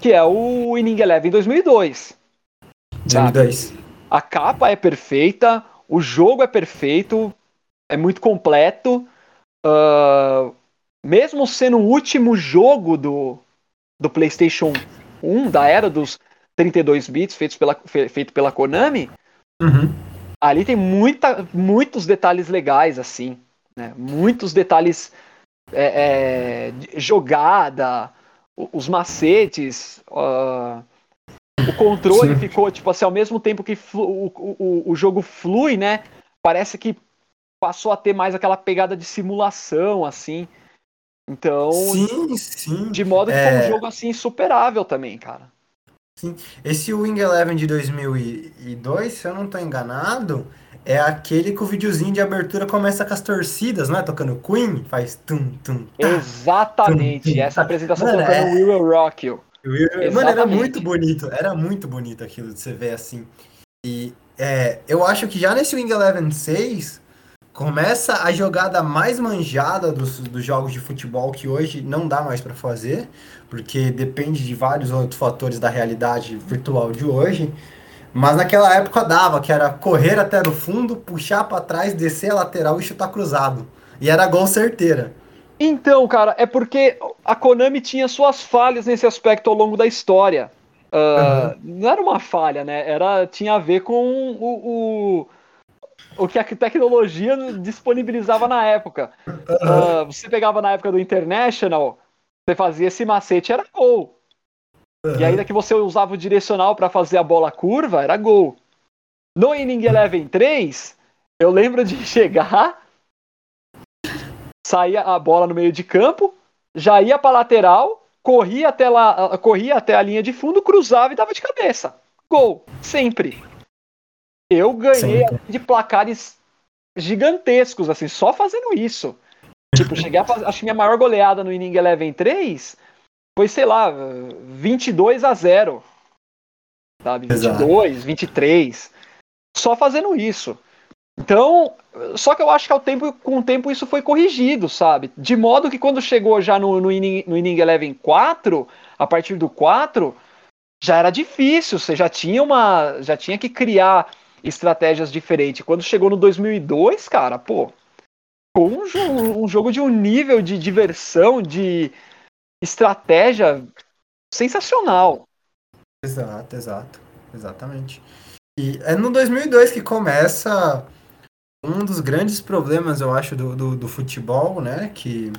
que é o Inning Eleven 2002. 2002. A capa é perfeita, o jogo é perfeito, é muito completo. Uh, mesmo sendo o último jogo do, do PlayStation 1, da era dos 32 bits, feito pela, feito pela Konami, uhum. ali tem muita, muitos detalhes legais, assim. Né? Muitos detalhes é, é, jogada, os macetes, uh, o controle Sim. ficou, tipo assim, ao mesmo tempo que o, o, o jogo flui, né? Parece que passou a ter mais aquela pegada de simulação, assim. Então, sim, sim. de modo que é... foi um é. jogo assim insuperável também, cara. Sim. Esse Wing Eleven de 2002, se eu não tô enganado, é aquele que o videozinho de abertura começa com as torcidas, não é? Tocando Queen, faz tum, tum, tá, Exatamente, tum, tum, essa tá. apresentação Mano, tocando é... We Will Rock You. Mano, era muito bonito, era muito bonito aquilo de você ver assim. E é, eu acho que já nesse Wing Eleven 6 começa a jogada mais manjada dos, dos jogos de futebol que hoje não dá mais para fazer, porque depende de vários outros fatores da realidade virtual de hoje. Mas naquela época dava, que era correr até no fundo, puxar para trás, descer a lateral e chutar cruzado. E era gol certeira. Então, cara, é porque a Konami tinha suas falhas nesse aspecto ao longo da história. Uh, uhum. Não era uma falha, né? Era, tinha a ver com o, o, o que a tecnologia disponibilizava na época. Uh, você pegava na época do International, você fazia esse macete, era gol. Uhum. E ainda que você usava o direcional para fazer a bola curva, era gol. No Inning Eleven 3, eu lembro de chegar saía a bola no meio de campo, já ia para lateral, corria até, lá, corria até a linha de fundo, cruzava e dava de cabeça. Gol, sempre. Eu ganhei sempre. de placares gigantescos, assim, só fazendo isso. Tipo, cheguei a fazer, acho que minha maior goleada no Inning Eleven 3 foi, sei lá, 22 a 0. Sabe? 22, Exato. 23. Só fazendo isso. Então, só que eu acho que ao tempo, com o tempo isso foi corrigido, sabe? De modo que quando chegou já no, no, inning, no inning Eleven 4, a partir do 4, já era difícil, você já tinha uma. já tinha que criar estratégias diferentes. Quando chegou no 2002, cara, pô, um, um jogo de um nível de diversão, de estratégia sensacional. Exato, exato. Exatamente. E é no 2002 que começa um dos grandes problemas, eu acho, do, do, do futebol, né? Que,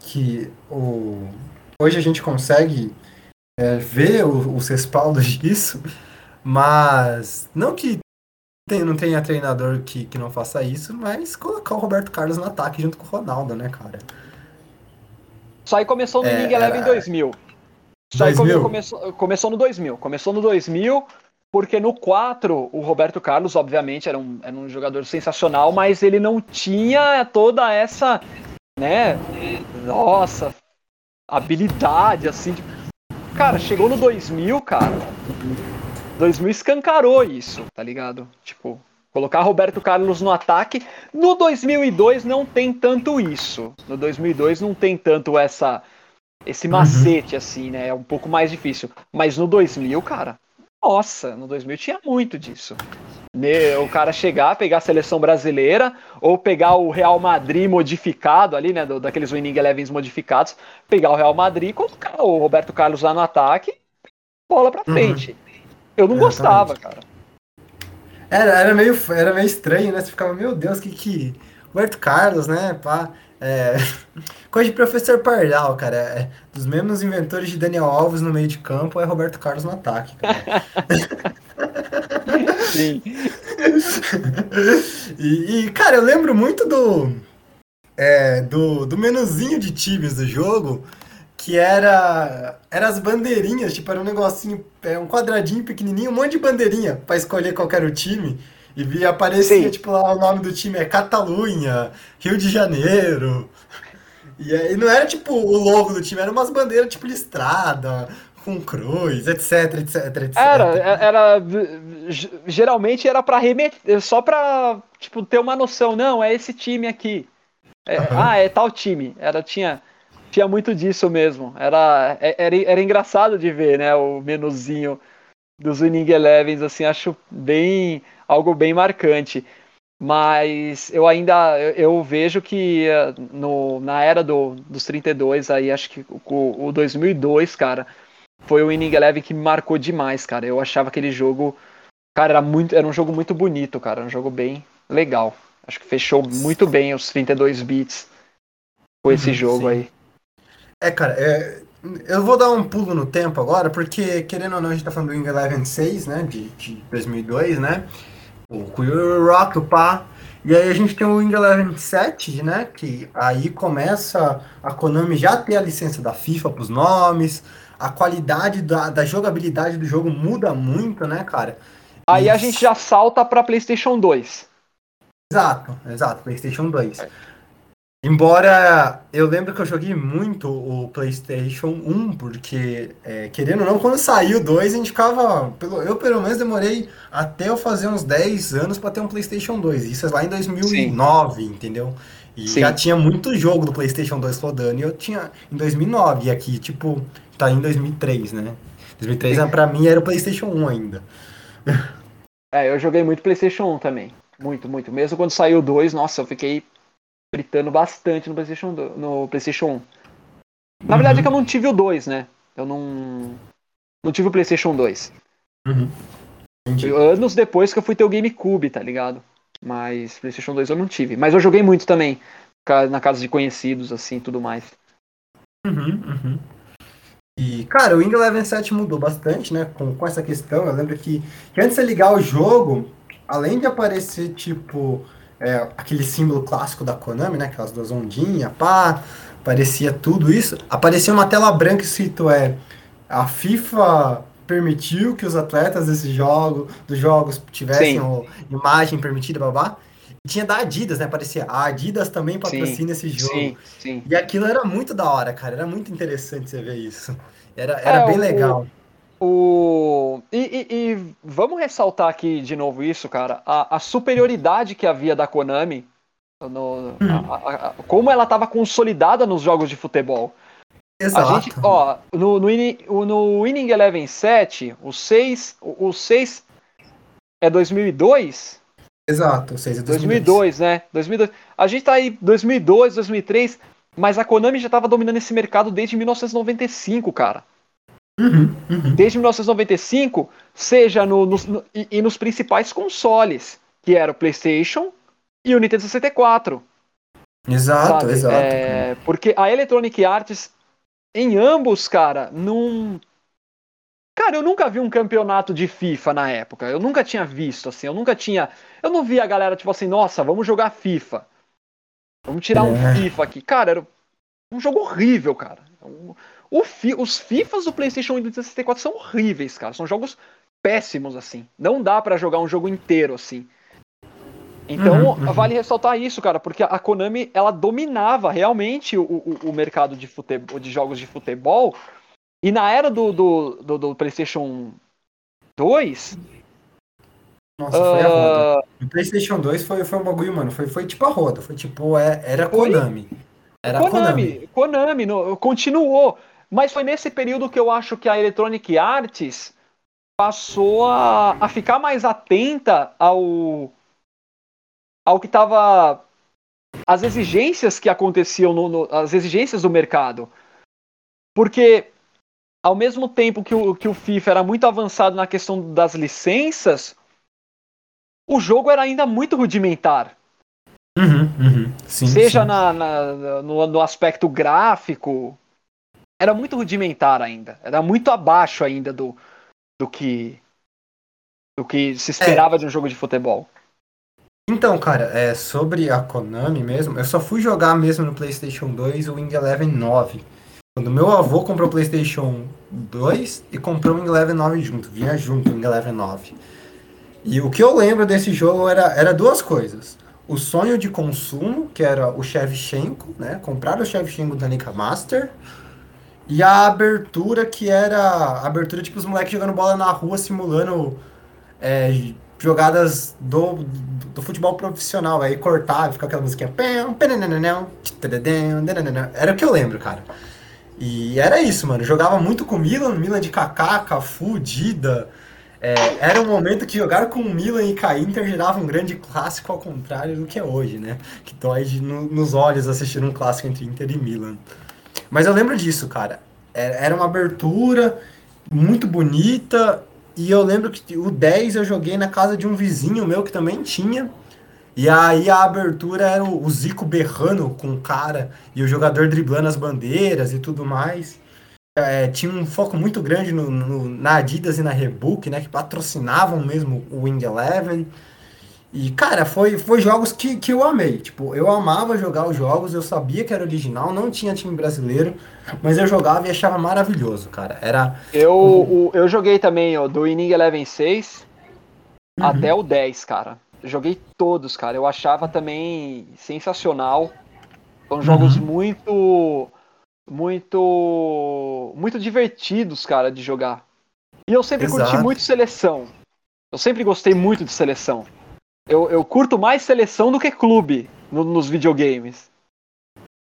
que o, hoje a gente consegue é, ver o, os respaldos disso, mas não que tem, não tenha treinador que, que não faça isso, mas colocar o Roberto Carlos no ataque junto com o Ronaldo, né, cara? Isso aí começou no é, League Eleven era... 2000. Isso 2000? aí começou, começou no 2000. Começou no 2000, porque no 4, o Roberto Carlos, obviamente, era um, era um jogador sensacional, mas ele não tinha toda essa, né, nossa, habilidade, assim. De... Cara, chegou no 2000, cara. 2000 escancarou isso, tá ligado? Tipo, colocar Roberto Carlos no ataque. No 2002 não tem tanto isso. No 2002 não tem tanto essa esse macete uhum. assim, né? É um pouco mais difícil. Mas no 2000, cara, nossa, no 2000 tinha muito disso. O cara chegar, pegar a seleção brasileira, ou pegar o Real Madrid modificado ali, né? Daqueles Winning Elevens modificados, pegar o Real Madrid e colocar o Roberto Carlos lá no ataque, bola pra uhum. frente. Uhum. Eu não Exatamente. gostava, cara. Era, era, meio, era meio estranho, né? Você ficava, meu Deus, que que. Roberto Carlos, né? Pá. É... Coisa de professor Pardal, cara. É... Dos mesmos inventores de Daniel Alves no meio de campo é Roberto Carlos no ataque, cara. Sim. e, e, cara, eu lembro muito do. É, do, do menuzinho de times do jogo, que era. Era as bandeirinhas, tipo, era um negocinho, é, um quadradinho pequenininho, um monte de bandeirinha para escolher qual era o time. E via, aparecia, Sim. tipo, lá o nome do time é Catalunha, Rio de Janeiro. E aí não era tipo o logo do time, era umas bandeiras tipo listrada, com cruz, etc, etc, etc. Era, era geralmente era para remeter, só para tipo ter uma noção, não, é esse time aqui. É, uhum. Ah, é tal time. Era tinha tinha muito disso mesmo. Era, é, era, era engraçado de ver, né, o menuzinho dos Winning Elevens, assim, acho bem algo bem marcante. Mas eu ainda eu, vejo que eh, no, na era do, dos 32, aí acho que o, o 2002, cara, foi o Inning Eleven que me marcou demais, cara. Eu achava aquele jogo, cara, era muito, era um jogo muito bonito, cara, um jogo bem legal. Acho que fechou muito bem os 32 bits com esse uhum, jogo sim. aí. É, cara, é, eu vou dar um pulo no tempo agora, porque, querendo ou não, a gente tá falando do Wing Eleven 6, né, de, de 2002, né, o Queer Rock, o pá, e aí a gente tem o Wing Eleven 7, né, que aí começa a Konami já ter a licença da FIFA pros nomes, a qualidade da, da jogabilidade do jogo muda muito, né, cara. Aí e... a gente já salta pra PlayStation 2. Exato, exato, PlayStation 2. É. Embora eu lembro que eu joguei muito o PlayStation 1, porque, é, querendo ou não, quando saiu o 2, a gente ficava. Pelo, eu, pelo menos, demorei até eu fazer uns 10 anos para ter um PlayStation 2. Isso é lá em 2009, Sim. entendeu? E Sim. já tinha muito jogo do PlayStation 2 rodando. E eu tinha em 2009, e aqui, tipo, tá em 2003, né? 2003 Sim. pra mim era o PlayStation 1 ainda. É, eu joguei muito PlayStation 1 também. Muito, muito. Mesmo quando saiu o 2, nossa, eu fiquei fritando bastante no PlayStation, no PlayStation 1. Na verdade é que eu não tive o 2, né? Eu não. Não tive o PlayStation 2. Uhum. Anos depois que eu fui ter o GameCube, tá ligado? Mas PlayStation 2 eu não tive. Mas eu joguei muito também. Na casa de conhecidos, assim, tudo mais. Uhum, uhum. E, cara, o Wing Eleven 7 mudou bastante, né? Com, com essa questão. Eu lembro que, que antes de ligar o jogo, além de aparecer, tipo, é, aquele símbolo clássico da Konami, né? Aquelas duas ondinhas, pá, aparecia tudo isso. Aparecia uma tela branca escrito é a FIFA permitiu que os atletas desse jogo, dos jogos tivessem o, imagem permitida, babá. E tinha da Adidas, né? Aparecia a Adidas também patrocina sim, esse jogo. Sim, sim. E aquilo era muito da hora, cara. Era muito interessante você ver isso. Era, era é, bem o, legal. O... E, e, e, vamos ressaltar aqui de novo isso, cara. A, a superioridade que havia da Konami, no, hum. a, a, como ela estava consolidada nos jogos de futebol. Exato. A gente, ó, no, no, no Winning Eleven 7, o 6, o, o 6 é 2002? Exato, o 6 é 2002. 2002, né? 2002. A gente tá aí 2002, 2003, mas a Konami já estava dominando esse mercado desde 1995, cara. Uhum, uhum. Desde 1995, seja no, no, no e, e, nos principais consoles, que era o PlayStation e o Nintendo 64. Exato, sabe? exato. É, porque a Electronic Arts, em ambos, cara, não. Cara, eu nunca vi um campeonato de FIFA na época. Eu nunca tinha visto, assim. Eu nunca tinha. Eu não vi a galera, tipo assim, nossa, vamos jogar FIFA. Vamos tirar é. um FIFA aqui. Cara, era um jogo horrível, cara. Fi, os FIFAs do PlayStation 1 e do 64 são horríveis, cara. São jogos péssimos, assim. Não dá para jogar um jogo inteiro, assim. Então, uhum, uhum. vale ressaltar isso, cara, porque a Konami, ela dominava realmente o, o, o, mercado de, futebol, de jogos de futebol. E na era do, do, do, do PlayStation 2. Nossa, foi uh... a roda. O PlayStation 2 foi, foi um bagulho, mano. Foi, foi tipo a roda. Foi tipo, é, era Konami. Era Konami. Konami, Konami no, continuou. Mas foi nesse período que eu acho que a Electronic Arts passou a, a ficar mais atenta ao, ao que estava. as exigências que aconteciam, no, no, as exigências do mercado. Porque, ao mesmo tempo que o, que o FIFA era muito avançado na questão das licenças, o jogo era ainda muito rudimentar. Uhum, uhum. Sim, Seja sim. Na, na no, no aspecto gráfico, era muito rudimentar ainda. Era muito abaixo ainda do, do que do que se esperava é. de um jogo de futebol. Então, cara, é, sobre a Konami mesmo, eu só fui jogar mesmo no PlayStation 2 o Wing Eleven 9. Quando meu avô comprou o PlayStation 2 e comprou o Wing Eleven 9 junto, vinha junto o Wing Eleven 9. E o que eu lembro desse jogo era, era duas coisas. O sonho de consumo, que era o Shevchenko, né? Comprar o Shevchenko da Nika Master e a abertura que era. A abertura, tipo, os moleques jogando bola na rua, simulando é, jogadas do, do, futebol profissional. Aí cortava, ficava aquela musiquinha. Era o que eu lembro, cara. E era isso, mano. Jogava muito com Milan, Milan de Kaká, Cafu, Dida. É, era um momento que jogar com o Milan e com a Inter gerava um grande clássico ao contrário do que é hoje, né? Que dói no, nos olhos assistir um clássico entre Inter e Milan. Mas eu lembro disso, cara. É, era uma abertura muito bonita. E eu lembro que o 10 eu joguei na casa de um vizinho meu que também tinha. E aí a abertura era o Zico berrando com o cara e o jogador driblando as bandeiras e tudo mais. É, tinha um foco muito grande no, no, na Adidas e na Reebok, né? Que patrocinavam mesmo o Wing Eleven. E, cara, foi, foi jogos que, que eu amei. Tipo, eu amava jogar os jogos, eu sabia que era original, não tinha time brasileiro, mas eu jogava e achava maravilhoso, cara. Era. Eu, o, eu joguei também ó, do Inning Eleven 6 uhum. até o 10, cara. Joguei todos, cara. Eu achava também sensacional. São jogos uhum. muito. Muito. Muito divertidos, cara, de jogar. E eu sempre Exato. curti muito seleção. Eu sempre gostei muito de seleção. Eu, eu curto mais seleção do que clube no, nos videogames.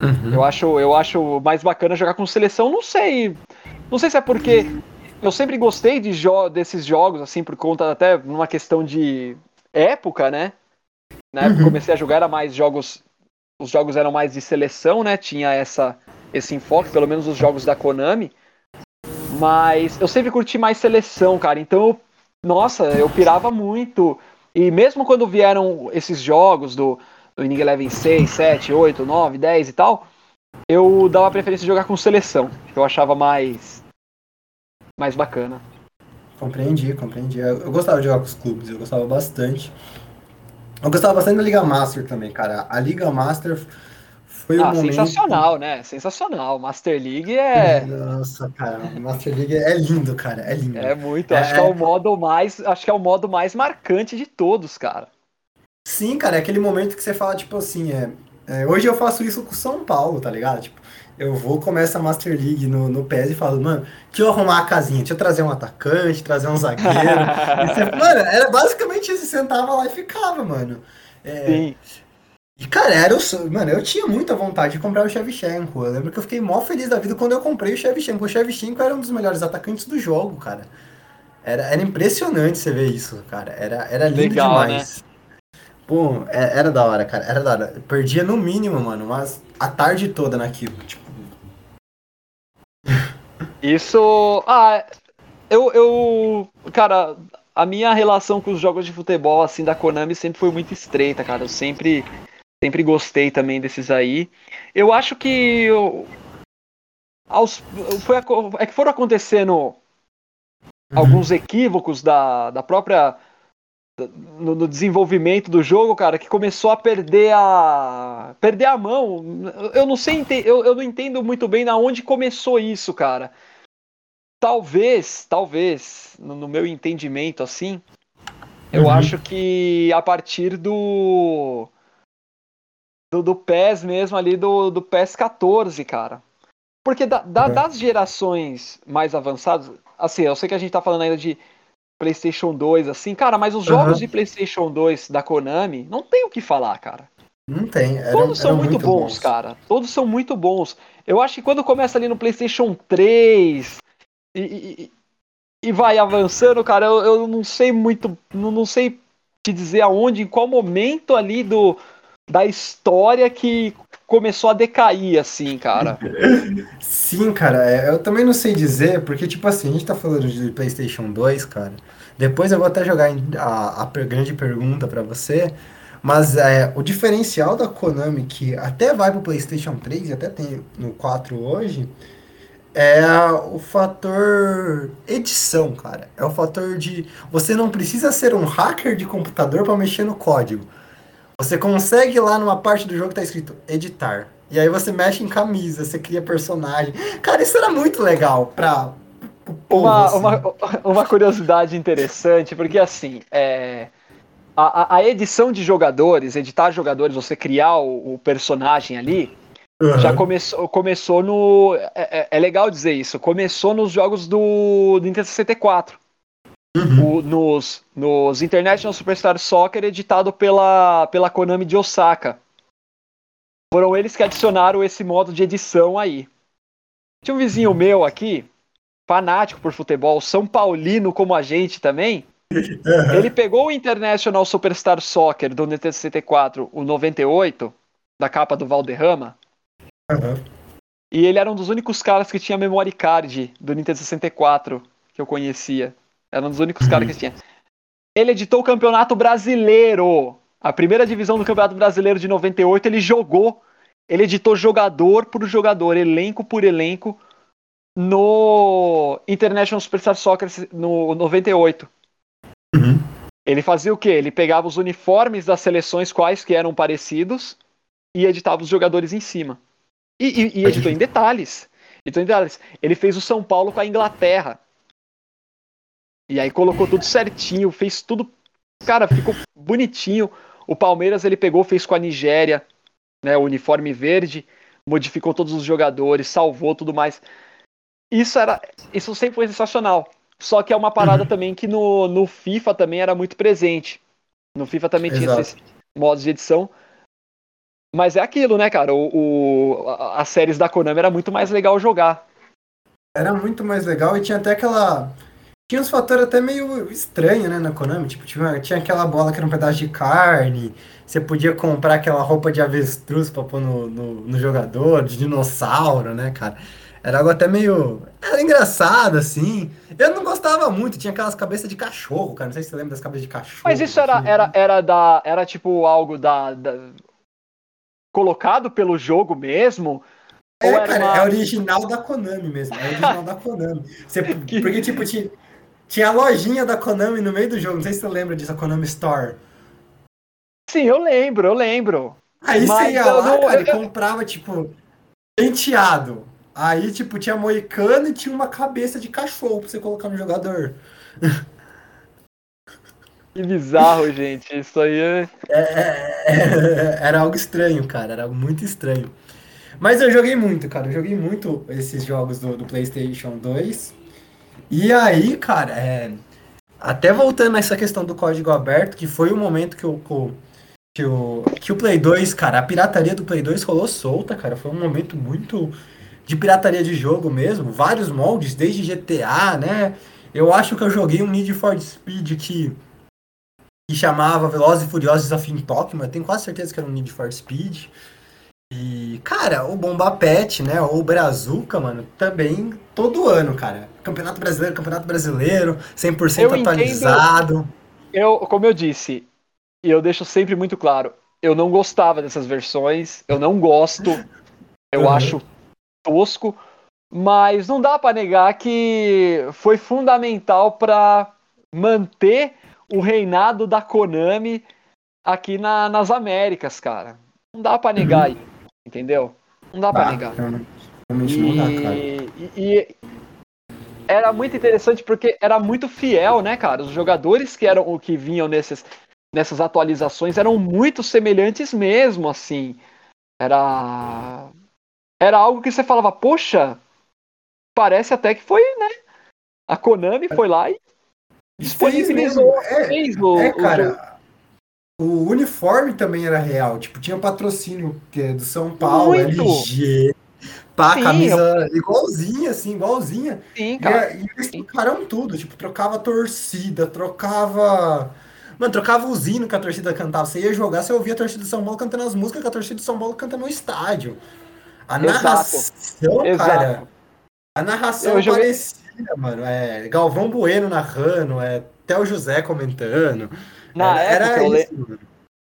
Uhum. Eu, acho, eu acho mais bacana jogar com seleção, não sei. Não sei se é porque eu sempre gostei de jo desses jogos, assim, por conta até numa questão de época, né? Na época uhum. comecei a jogar, era mais jogos. Os jogos eram mais de seleção, né? Tinha essa, esse enfoque, pelo menos os jogos da Konami. Mas eu sempre curti mais seleção, cara. Então, eu, nossa, eu pirava muito. E mesmo quando vieram esses jogos do, do Inning Eleven 6, 7, 8, 9, 10 e tal, eu dava preferência de jogar com seleção, que eu achava mais mais bacana. Compreendi, compreendi. Eu gostava de jogar com os clubes, eu gostava bastante. Eu gostava bastante da Liga Master também, cara. A Liga Master foi ah, momento... sensacional, né? Sensacional. Master League é. Nossa, cara, Master League é lindo, cara. É lindo. É muito. É... Acho que é o modo mais. Acho que é o modo mais marcante de todos, cara. Sim, cara, é aquele momento que você fala, tipo assim, é, é, hoje eu faço isso com São Paulo, tá ligado? Tipo, eu vou, começo a Master League no, no PES e falo, mano, deixa eu arrumar a casinha, deixa eu trazer um atacante, trazer um zagueiro. você, mano, era basicamente isso, sentava lá e ficava, mano. É, Sim. E, cara, era o. Mano, eu tinha muita vontade de comprar o Shevchenko. Eu lembro que eu fiquei mó feliz da vida quando eu comprei o Shevchenko. O Shevchenko era um dos melhores atacantes do jogo, cara. Era, era impressionante você ver isso, cara. Era, era lindo Legal, demais. Né? Pô, é, era da hora, cara. Era da hora. Eu perdia no mínimo, mano, mas a tarde toda naquilo. Tipo. Isso. Ah, eu. eu cara, a minha relação com os jogos de futebol, assim, da Konami sempre foi muito estreita, cara. Eu sempre Sempre gostei também desses aí. Eu acho que eu, aos, foi, é que foram acontecendo uhum. alguns equívocos da, da própria no, no, desenvolvimento do jogo, cara, que começou a perder a perder a mão. Eu não sei, eu, eu não entendo muito bem na onde começou isso, cara. Talvez, talvez, no, no meu entendimento assim, eu uhum. acho que a partir do do, do PES mesmo ali, do, do PES 14, cara. Porque da, da, uhum. das gerações mais avançadas, assim, eu sei que a gente tá falando ainda de PlayStation 2, assim, cara, mas os jogos uhum. de PlayStation 2 da Konami, não tem o que falar, cara. Não tem. Todos são muito, muito bons, bons, cara. Todos são muito bons. Eu acho que quando começa ali no PlayStation 3 e, e, e vai avançando, cara, eu, eu não sei muito. Não, não sei te dizer aonde, em qual momento ali do, da história que começou a decair, assim, cara. Sim, cara, é, eu também não sei dizer, porque, tipo assim, a gente tá falando de PlayStation 2, cara. Depois eu vou até jogar a, a grande pergunta para você. Mas é, o diferencial da Konami, que até vai pro PlayStation 3 e até tem no 4 hoje, é o fator edição, cara. É o fator de. Você não precisa ser um hacker de computador para mexer no código. Você consegue lá numa parte do jogo que tá escrito editar. E aí você mexe em camisa, você cria personagem. Cara, isso era muito legal pra. Povo, uma, assim. uma, uma curiosidade interessante, porque assim, é, a, a edição de jogadores, editar jogadores, você criar o, o personagem ali, uhum. já começou, começou no. É, é, é, legal dizer isso, começou nos jogos do, do Nintendo 64. Uhum. O, nos, nos International Superstar Soccer, editado pela, pela Konami de Osaka. Foram eles que adicionaram esse modo de edição aí. Tinha um vizinho meu aqui, fanático por futebol, São Paulino como a gente também, uhum. ele pegou o International Superstar Soccer do Nintendo 64, o 98, da capa do Valderrama, uhum. e ele era um dos únicos caras que tinha memory card do Nintendo 64 que eu conhecia. Era um dos únicos uhum. caras que tinha. Ele editou o Campeonato Brasileiro. A primeira divisão do Campeonato Brasileiro de 98, ele jogou. Ele editou jogador por jogador, elenco por elenco, no International Superstar Soccer no 98. Uhum. Ele fazia o quê? Ele pegava os uniformes das seleções quais que eram parecidos e editava os jogadores em cima. E, e, e editou em detalhes. Editou em detalhes. Ele fez o São Paulo com a Inglaterra. E aí colocou tudo certinho, fez tudo. Cara, ficou bonitinho. O Palmeiras ele pegou, fez com a Nigéria, né? O uniforme verde, modificou todos os jogadores, salvou tudo mais. Isso era. Isso sempre foi sensacional. Só que é uma parada uhum. também que no, no FIFA também era muito presente. No FIFA também Exato. tinha esses modos de edição. Mas é aquilo, né, cara? O, o, as séries da Konami era muito mais legal jogar. Era muito mais legal e tinha até aquela tinha uns fatores até meio estranhos, né, na Konami. Tipo, tinha, tinha aquela bola que era um pedaço de carne. Você podia comprar aquela roupa de avestruz pra pôr no, no, no jogador, de dinossauro, né, cara? Era algo até meio. Era engraçado, assim. Eu não gostava muito, tinha aquelas cabeças de cachorro, cara. Não sei se você lembra das cabeças de cachorro. Mas isso era, assim. era, era da. Era tipo algo da, da. colocado pelo jogo mesmo? É, cara, uma... é original da Konami mesmo. É original da Konami. Você, porque, tipo, tinha tinha a lojinha da Konami no meio do jogo, não sei se você lembra disso, a Konami Store. Sim, eu lembro, eu lembro. Aí Mas você ia lá, não, cara, eu... e comprava, tipo, penteado. Aí, tipo, tinha moicano e tinha uma cabeça de cachorro pra você colocar no jogador. Que bizarro, gente. Isso aí é... É, é... Era algo estranho, cara. Era algo muito estranho. Mas eu joguei muito, cara. Eu joguei muito esses jogos do, do PlayStation 2. E aí, cara, é, até voltando nessa questão do código aberto, que foi o momento que o, que o, que o Play 2, cara, a pirataria do Play 2 rolou solta, cara. Foi um momento muito de pirataria de jogo mesmo. Vários moldes, desde GTA, né? Eu acho que eu joguei um Need for Speed que, que chamava Velozes e Furiosos a Fintok, mas eu tenho quase certeza que era um Need for Speed. E, cara, o Bomba Pet, né? Ou o Brazuca, mano, também todo ano, cara. Campeonato Brasileiro, Campeonato Brasileiro, 100% eu atualizado. Entendo, eu, como eu disse, e eu deixo sempre muito claro, eu não gostava dessas versões, eu não gosto, eu uhum. acho tosco, mas não dá para negar que foi fundamental para manter o reinado da Konami aqui na, nas Américas, cara. Não dá para negar uhum. entendeu? Não dá para negar. Realmente não dá, cara. E, e, era muito interessante porque era muito fiel, né, cara? Os jogadores que eram o que vinham nesses, nessas atualizações eram muito semelhantes mesmo, assim. Era era algo que você falava, poxa, parece até que foi, né? A Konami foi lá e disponibilizou. É, fez o, é, cara, o uniforme também era real, tipo, tinha patrocínio que é do São Paulo, Muito. LG, pá, Sim, camisa eu... igualzinha, assim, igualzinha. Sim, cara. E, e eles trocaram tudo, tipo, trocava torcida, trocava. Mano, trocava o zino que a torcida cantava. Você ia jogar, você ouvia a torcida de São Paulo cantando as músicas que a torcida de São Paulo canta no estádio. A narração, Exato. cara. A narração eu joguei... parecia, mano. É, Galvão Bueno narrando, é Theo José comentando. Na era, época, era eu, le...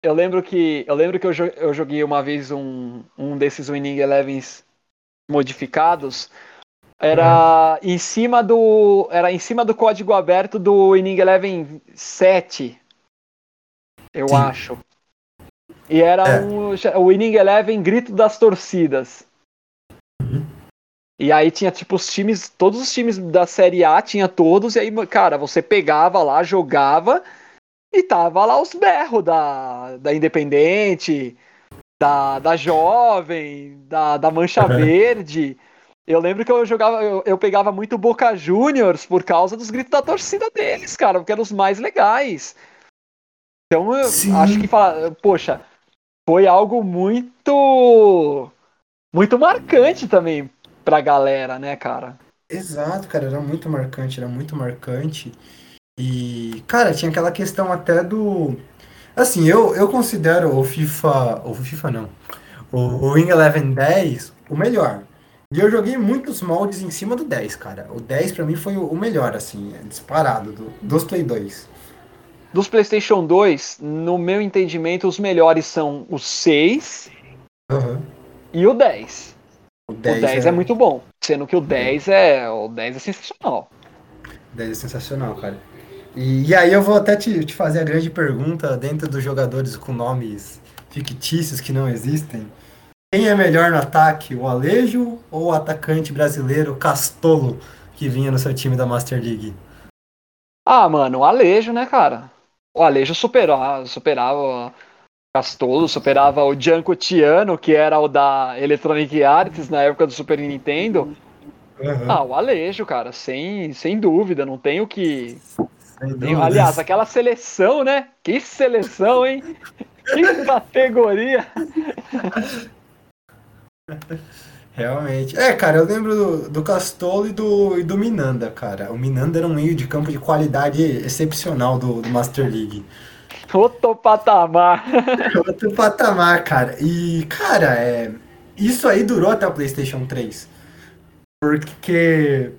eu, lembro que eu lembro que eu, eu joguei uma vez um, um desses Winning Elevens modificados. Era uhum. em cima do era em cima do código aberto do Winning Eleven 7. Eu Sim. acho. E era é. um, o Winning Eleven Grito das Torcidas. Uhum. E aí tinha tipo os times, todos os times da Série A tinha todos, e aí, cara, você pegava lá, jogava, e tava lá os berros da, da Independente, da, da Jovem, da, da Mancha Verde. Eu lembro que eu jogava, eu, eu pegava muito Boca Juniors por causa dos gritos da torcida deles, cara, porque eram os mais legais. Então eu Sim. acho que, poxa, foi algo muito muito marcante também pra galera, né, cara? Exato, cara, era muito marcante, era muito marcante. E, cara, tinha aquela questão até do. Assim, eu, eu considero o FIFA. O FIFA não. O, o Wing Eleven 10 o melhor. E eu joguei muitos moldes em cima do 10, cara. O 10 pra mim foi o melhor, assim, disparado, do, dos Play 2. Dos PlayStation 2, no meu entendimento, os melhores são o 6 uhum. e o 10. O 10, o 10 é... é... muito bom, sendo que o 10 é, o 10 é sensacional. O 10 é sensacional, cara. E, e aí eu vou até te, te fazer a grande pergunta dentro dos jogadores com nomes fictícios que não existem. Quem é melhor no ataque, o Alejo ou o atacante brasileiro Castolo, que vinha no seu time da Master League? Ah, mano, o Alejo, né, cara? O Alejo superava, superava o Castolo, superava o Gianco Tiano, que era o da Electronic Arts na época do Super Nintendo. Uhum. Ah, o Alejo, cara, sem, sem dúvida, não tem o que. Aliás, aquela seleção, né? Que seleção, hein? Que categoria! Realmente. É, cara, eu lembro do, do Castolo e do, e do Minanda, cara. O Minanda era um meio de campo de qualidade excepcional do, do Master League. Outro patamar. Outro patamar, cara. E, cara, é, isso aí durou até o PlayStation 3. Porque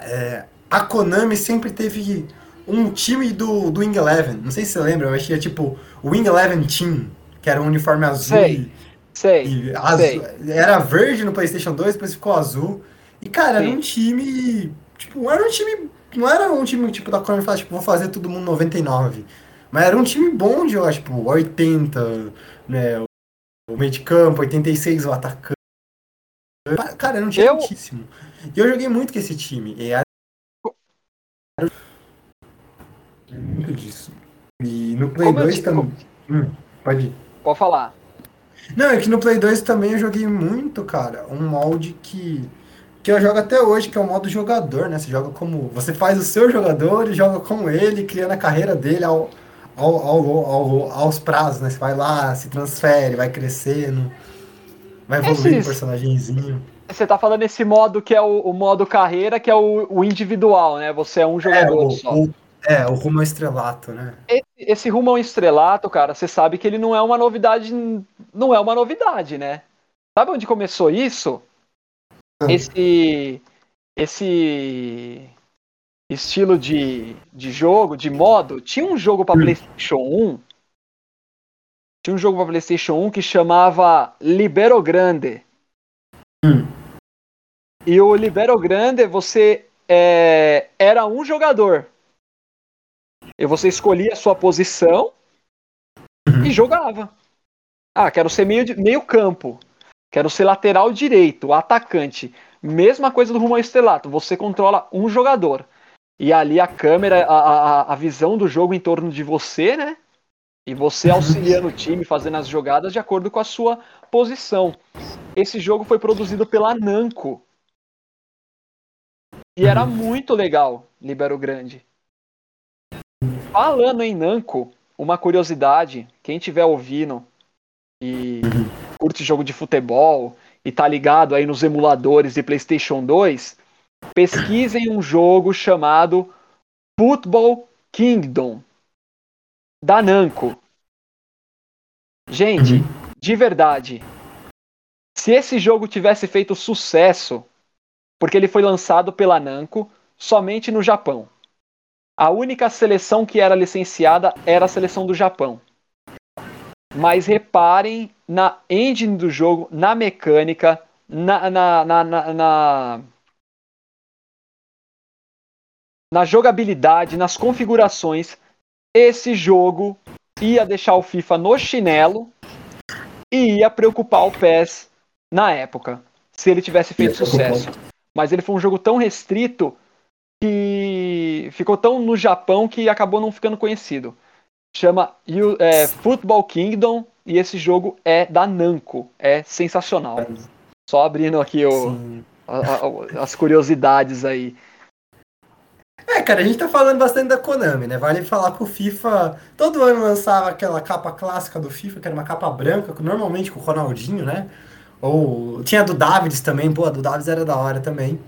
é, a Konami sempre teve um time do, do Wing Eleven. Não sei se você lembra, mas tinha tipo o Wing Eleven Team, que era um uniforme azul. Sei. Sei, azul, sei. Era verde no PlayStation 2, depois ficou azul. E, cara, Sim. era um time. Tipo, era um time. Não era um time tipo da Konami falar, tipo, vou fazer todo mundo 99. Mas era um time bom de, eu acho, tipo, 80, né? O meio de campo, 86 o atacante. Cara, era um time eu... altíssimo. E eu joguei muito com esse time. E era muito disso. E no Play Como 2 também. Hum, pode ir. Pode falar. Não, é que no Play 2 também eu joguei muito, cara, um molde que que eu jogo até hoje, que é o modo jogador, né? Você joga como. Você faz o seu jogador e joga com ele, criando a carreira dele ao, ao, ao, ao aos prazos, né? Você vai lá, se transfere, vai crescendo, vai evoluindo o personagemzinho. Você tá falando esse modo que é o, o modo carreira, que é o, o, individual, né? Você é um jogador é, o, só. O, é, o rumo ao estrelato, né? Esse, esse rumo ao estrelato, cara, você sabe que ele não é uma novidade. Não é uma novidade, né? Sabe onde começou isso? Ah. Esse. Esse estilo de, de jogo, de modo. Tinha um jogo para hum. PlayStation 1. Tinha um jogo para PlayStation 1 que chamava Libero Grande. Hum. E o Libero Grande, você é, era um jogador. E você escolhia a sua posição uhum. e jogava. Ah, quero ser meio, meio campo. Quero ser lateral direito, atacante. Mesma coisa do rumo ao estrelato. Você controla um jogador. E ali a câmera, a, a, a visão do jogo em torno de você, né? E você uhum. auxiliando o time, fazendo as jogadas de acordo com a sua posição. Esse jogo foi produzido pela Namco. E era uhum. muito legal, Libero Grande. Falando em Namco, uma curiosidade, quem tiver ouvindo e curte jogo de futebol e tá ligado aí nos emuladores de PlayStation 2, pesquisem um jogo chamado Football Kingdom da Namco. Gente, de verdade, se esse jogo tivesse feito sucesso, porque ele foi lançado pela Namco somente no Japão. A única seleção que era licenciada era a seleção do Japão. Mas reparem na engine do jogo, na mecânica, na, na, na, na, na jogabilidade, nas configurações. Esse jogo ia deixar o FIFA no chinelo e ia preocupar o PES na época, se ele tivesse feito sucesso. Mas ele foi um jogo tão restrito que ficou tão no Japão que acabou não ficando conhecido. Chama é, Football Kingdom e esse jogo é da Namco. É sensacional. Só abrindo aqui o, a, a, as curiosidades aí. É, cara, a gente tá falando bastante da Konami, né? Vale falar que o FIFA todo ano lançava aquela capa clássica do FIFA, que era uma capa branca, normalmente com o Ronaldinho, né? Ou tinha a do Davids também, pô, a do Davids era da hora também.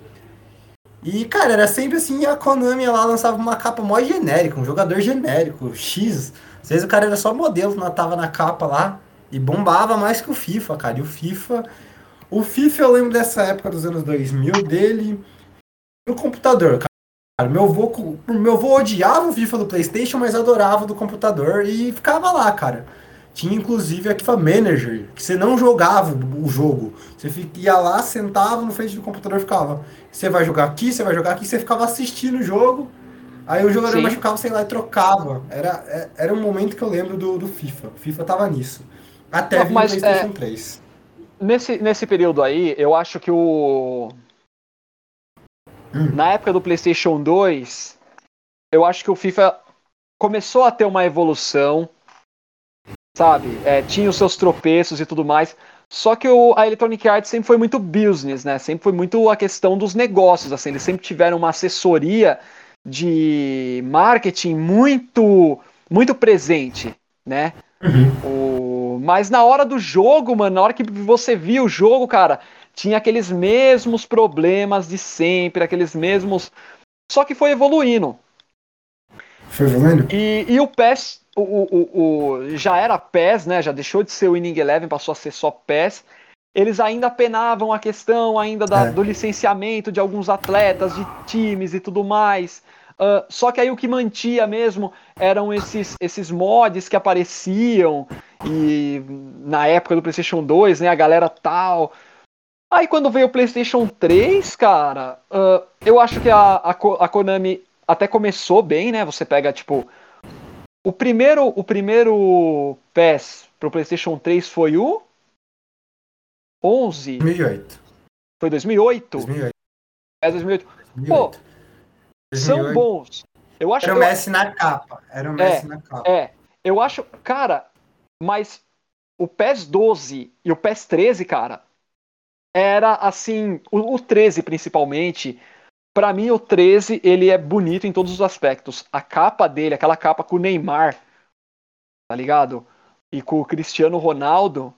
E, cara, era sempre assim, a Konami lá lançava uma capa mó genérica, um jogador genérico, X. Às vezes o cara era só modelo, não tava na capa lá. E bombava mais que o FIFA, cara. E o FIFA. O FIFA eu lembro dessa época dos anos 2000 dele no computador, cara. Meu avô, meu avô odiava o FIFA do PlayStation, mas adorava o do computador e ficava lá, cara. Tinha inclusive a FIFA Manager, que você não jogava o jogo. Você ia lá, sentava no frente do computador e ficava. Você vai jogar aqui, você vai jogar aqui, você ficava assistindo o jogo. Aí o jogador Sim. machucava, sei lá, e trocava. Era, é, era um momento que eu lembro do, do FIFA. O FIFA tava nisso. Até vir o PlayStation é, 3. Nesse, nesse período aí, eu acho que o. Hum. Na época do PlayStation 2, eu acho que o FIFA começou a ter uma evolução sabe? É, tinha os seus tropeços e tudo mais. Só que o, a Electronic Arts sempre foi muito business, né? Sempre foi muito a questão dos negócios, assim. Eles sempre tiveram uma assessoria de marketing muito, muito presente, né? Uhum. O, mas na hora do jogo, mano, na hora que você via o jogo, cara, tinha aqueles mesmos problemas de sempre, aqueles mesmos. Só que foi evoluindo. Foi evoluindo? E, e o PES o, o, o, já era PES, né? Já deixou de ser o Inning Eleven, passou a ser só PES. Eles ainda penavam a questão ainda da, é. do licenciamento de alguns atletas, de times e tudo mais. Uh, só que aí o que mantia mesmo eram esses, esses mods que apareciam e na época do PlayStation 2, né? A galera tal. Aí quando veio o PlayStation 3, cara, uh, eu acho que a, a, a Konami até começou bem, né? Você pega, tipo, o primeiro, o primeiro PES pro PlayStation 3 foi o 11? 2008. Foi 2008? 2008. É 2008. 2008. Pô, 2008. são bons. Eu acho Era o Messi eu... na capa. Era o Messi é, na capa. É. Eu acho, cara, mas o PES 12 e o PES 13, cara, era assim, o, o 13 principalmente, para mim, o 13 ele é bonito em todos os aspectos. A capa dele, aquela capa com o Neymar, tá ligado? E com o Cristiano Ronaldo.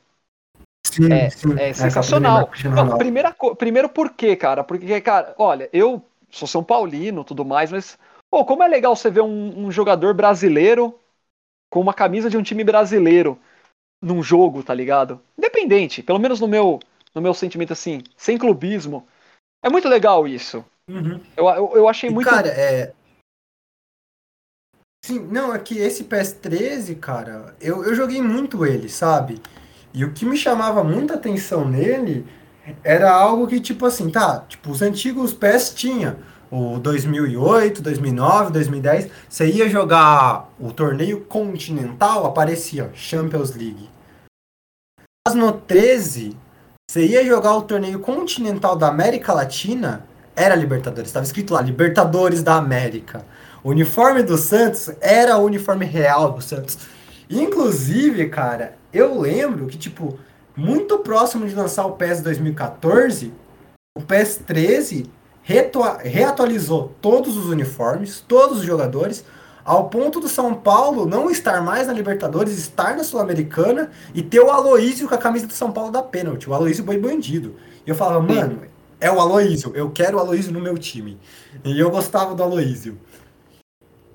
Sim, é, sim. é sensacional. Não, primeira, primeiro por quê, cara? Porque, cara, olha, eu sou São Paulino tudo mais, mas, pô, como é legal você ver um, um jogador brasileiro com uma camisa de um time brasileiro num jogo, tá ligado? Independente, pelo menos no meu, no meu sentimento assim, sem clubismo. É muito legal isso. Uhum. Eu, eu, eu, achei muito. Cara, é. Sim, não, é que esse PS13, cara, eu, eu joguei muito ele, sabe? E o que me chamava muita atenção nele era algo que, tipo assim, tá, tipo, os antigos PS tinha o 2008, 2009, 2010, você ia jogar o torneio continental, aparecia Champions League. Mas no 13, você ia jogar o torneio continental da América Latina, era Libertadores, estava escrito lá, Libertadores da América. O uniforme do Santos era o uniforme real do Santos. Inclusive, cara, eu lembro que, tipo, muito próximo de lançar o PES 2014, o PES 13 reatualizou todos os uniformes, todos os jogadores, ao ponto do São Paulo não estar mais na Libertadores, estar na Sul-Americana e ter o Aloísio com a camisa do São Paulo da pênalti, o Aloísio boi bandido. E eu falava, mano, é o Aloísio. Eu quero o Aloísio no meu time. E eu gostava do Aloísio.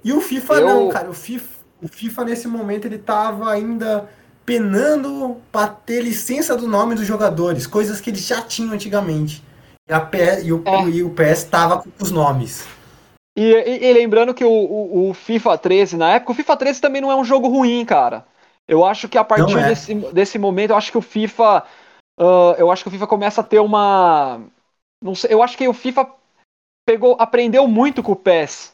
E o FIFA eu... não, cara. O FIFA, o FIFA nesse momento ele tava ainda penando para ter licença do nome dos jogadores, coisas que eles já tinham antigamente. E, PS, e, o, é. e o PS tava com os nomes. E, e, e lembrando que o, o, o, FIFA 13, na época, o FIFA 13 também não é um jogo ruim, cara. Eu acho que a partir é. desse, desse momento, eu acho que o FIFA. Uh, eu acho que o FIFA começa a ter uma não sei, eu acho que o FIFA pegou, aprendeu muito com o PES.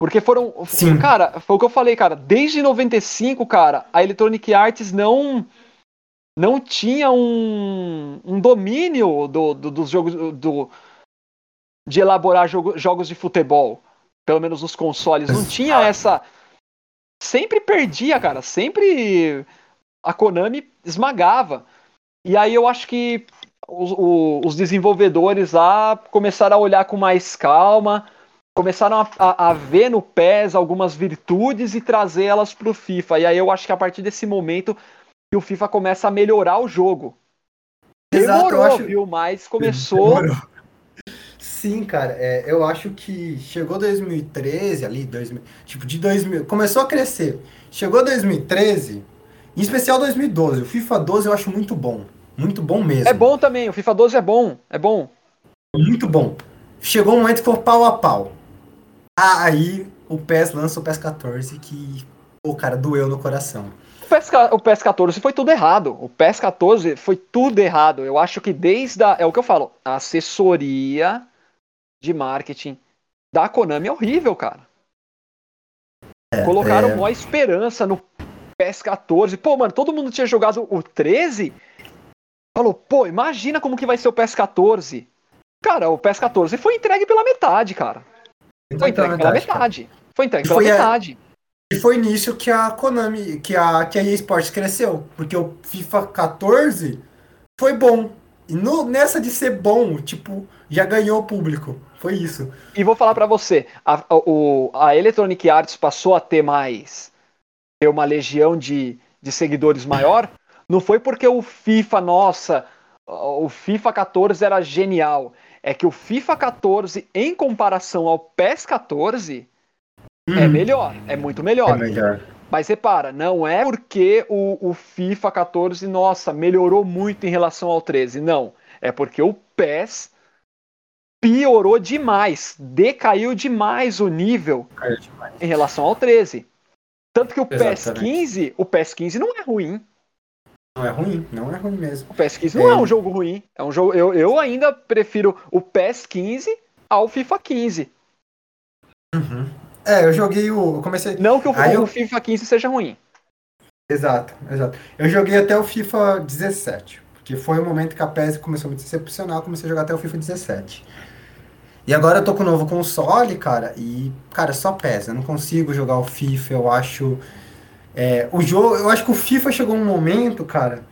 Porque foram. Sim. Cara, foi o que eu falei, cara. Desde 95, cara, a Electronic Arts não. Não tinha um, um domínio do, do, dos jogos. Do, de elaborar jogo, jogos de futebol. Pelo menos nos consoles. Não tinha essa. Sempre perdia, cara. Sempre a Konami esmagava. E aí eu acho que os, os desenvolvedores lá começaram a olhar com mais calma, começaram a, a, a ver no PES algumas virtudes e trazer elas para o FIFA. E aí eu acho que a partir desse momento que o FIFA começa a melhorar o jogo. Demorou, Exato, acho... viu? Mas começou. Demorou. Sim, cara, é, eu acho que chegou 2013 ali, 2000, tipo de 2000, começou a crescer. Chegou 2013, em especial 2012. O FIFA 12 eu acho muito bom, muito bom mesmo. É bom também, o FIFA 12 é bom, é bom. Muito bom. Chegou um momento que foi pau a pau. Aí o PES lança o PES 14 que, o cara, doeu no coração. O PES, o PES 14 foi tudo errado. O PES 14 foi tudo errado. Eu acho que desde a. É o que eu falo. A assessoria de marketing da Konami é horrível, cara. É, Colocaram é... uma esperança no PES 14. Pô, mano, todo mundo tinha jogado o 13. Falou, pô, imagina como que vai ser o PES 14. Cara, o PES 14 foi entregue pela metade, cara. Foi entregue pela metade. Foi entregue pela metade. E foi nisso que a Konami, que a, que a EA Sports cresceu. Porque o FIFA 14 foi bom. E no, nessa de ser bom, tipo, já ganhou o público. Foi isso. E vou falar para você, a, a, o, a Electronic Arts passou a ter mais, ter uma legião de, de seguidores maior, não foi porque o FIFA, nossa, o FIFA 14 era genial. É que o FIFA 14, em comparação ao PES 14, é uhum. melhor, é muito melhor. É melhor. Mas repara, não é porque o, o FIFA 14, nossa, melhorou muito em relação ao 13. Não. É porque o PES piorou demais, decaiu demais o nível demais. em relação ao 13. Tanto que o PES 15, o PES 15 não é ruim. Não é ruim, não é ruim mesmo. O PES 15 não é, é um jogo ruim. É um jogo. Eu, eu ainda prefiro o PES 15 ao FIFA 15. Uhum. É, eu joguei o. Eu comecei. Não que o, o. FIFA 15 seja ruim. Exato, exato. Eu joguei até o FIFA 17. Porque foi o momento que a PES começou a me decepcionar, eu comecei a jogar até o FIFA 17. E agora eu tô com o novo console, cara, e, cara, só PES. Eu não consigo jogar o FIFA, eu acho. É, o jogo. Eu acho que o FIFA chegou um momento, cara,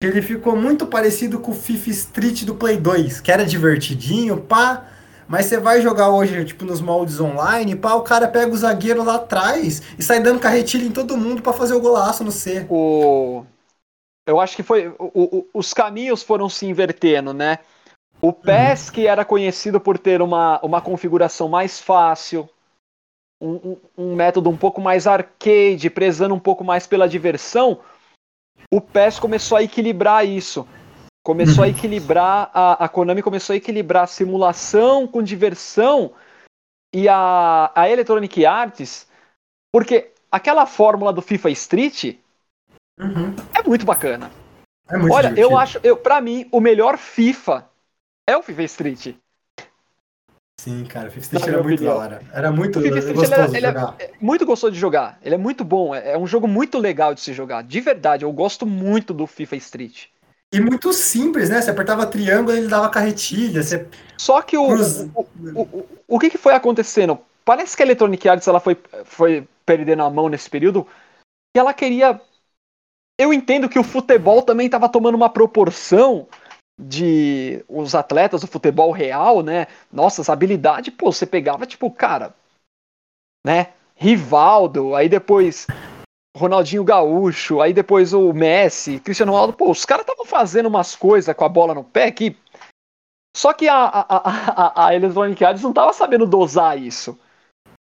que ele ficou muito parecido com o FIFA Street do Play 2, que era divertidinho, pá. Mas você vai jogar hoje, tipo, nos moldes online, pá, o cara pega o zagueiro lá atrás e sai dando carretilha em todo mundo para fazer o golaço no C. O... Eu acho que foi. O, o, os caminhos foram se invertendo, né? O PES, uhum. que era conhecido por ter uma, uma configuração mais fácil, um, um, método um pouco mais arcade, prezando um pouco mais pela diversão, o PES começou a equilibrar isso. Começou a uhum. equilibrar, a, a Konami começou a equilibrar simulação com diversão e a, a Electronic Arts, porque aquela fórmula do FIFA Street uhum. é muito bacana. É muito Olha, divertido. eu acho, eu, pra mim, o melhor FIFA é o FIFA Street. Sim, cara, o FIFA Street era muito da hora. Era muito gostoso era, de jogar. É, é, muito gostoso de jogar. Ele é muito bom. É, é um jogo muito legal de se jogar. De verdade, eu gosto muito do FIFA Street. E muito simples, né? Você apertava triângulo e ele dava carretilha. Você... Só que o, o, o, o, o que, que foi acontecendo? Parece que a Electronic Arts ela foi, foi perdendo a mão nesse período e ela queria. Eu entendo que o futebol também estava tomando uma proporção de os atletas do futebol real, né? Nossa, habilidade, pô, você pegava, tipo, cara, né? Rivaldo, aí depois Ronaldinho Gaúcho, aí depois o Messi, Cristiano Ronaldo, pô, os caras estavam fazendo umas coisas com a bola no pé que. Só que a, a, a, a Electronic Arts não tava sabendo dosar isso.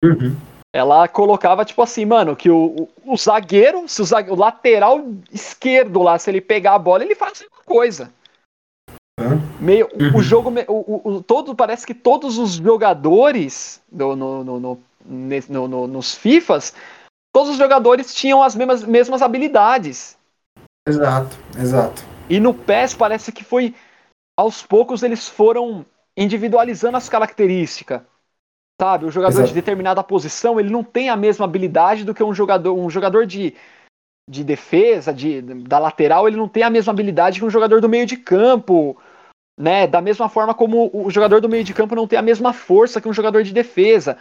Uhum. Ela colocava, tipo assim, mano, que o, o, o zagueiro, se o, zagueiro, o lateral esquerdo lá, se ele pegar a bola, ele faz alguma coisa. Meio, uhum. o jogo, o, o, todo, parece que todos os jogadores do, no, no, no, no, nos FIFAs todos os jogadores tinham as mesmas, mesmas habilidades. Exato, exato. E no PES parece que foi. Aos poucos eles foram individualizando as características. Sabe, o jogador exato. de determinada posição, ele não tem a mesma habilidade do que um jogador, um jogador de, de defesa, de, da lateral, ele não tem a mesma habilidade que um jogador do meio de campo, né? Da mesma forma como o jogador do meio de campo não tem a mesma força que um jogador de defesa.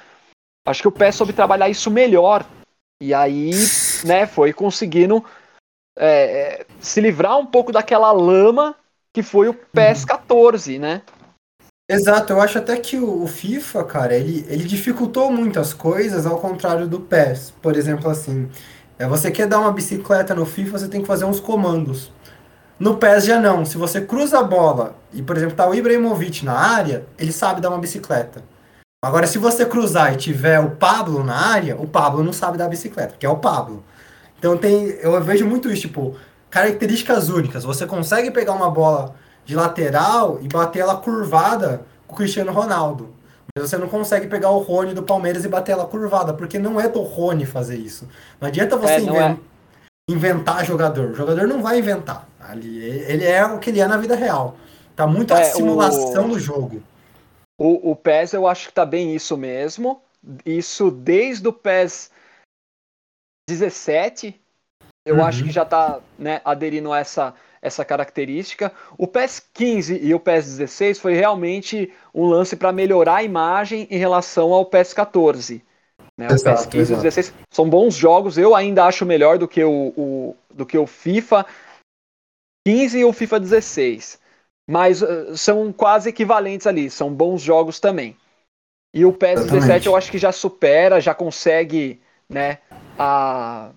Acho que o PES soube trabalhar isso melhor. E aí, né, foi conseguindo é, é, se livrar um pouco daquela lama que foi o PES 14, né? Exato, eu acho até que o, FIFA, cara, ele, ele dificultou muitas coisas ao contrário do PES. Por exemplo, assim, é, você quer dar uma bicicleta no FIFA, você tem que fazer uns comandos. No PES já não. Se você cruza a bola e, por exemplo, tá o Ibrahimovic na área, ele sabe dar uma bicicleta. Agora, se você cruzar e tiver o Pablo na área, o Pablo não sabe dar bicicleta, que é o Pablo. Então tem, eu vejo muito isso, tipo, características únicas. Você consegue pegar uma bola de lateral e bater ela curvada com o Cristiano Ronaldo. Você não consegue pegar o Rony do Palmeiras e bater ela curvada, porque não é do Rony fazer isso. Não adianta você é, inven é. inventar jogador. O jogador não vai inventar. Ali, ele é o que ele é na vida real. Tá muito é, a simulação o... do jogo. O, o PES eu acho que tá bem isso mesmo. Isso desde o PES 17, eu uhum. acho que já tá né, aderindo a essa, essa característica. O PES 15 e o PES 16 foi realmente um lance para melhorar a imagem em relação ao PES 14. Né? Exato, o PES 15 e o 16 são bons jogos, eu ainda acho melhor do que o, o, do que o FIFA 15 e o FIFA 16. Mas uh, são quase equivalentes ali, são bons jogos também. E o PES Exatamente. 17 eu acho que já supera, já consegue, né, a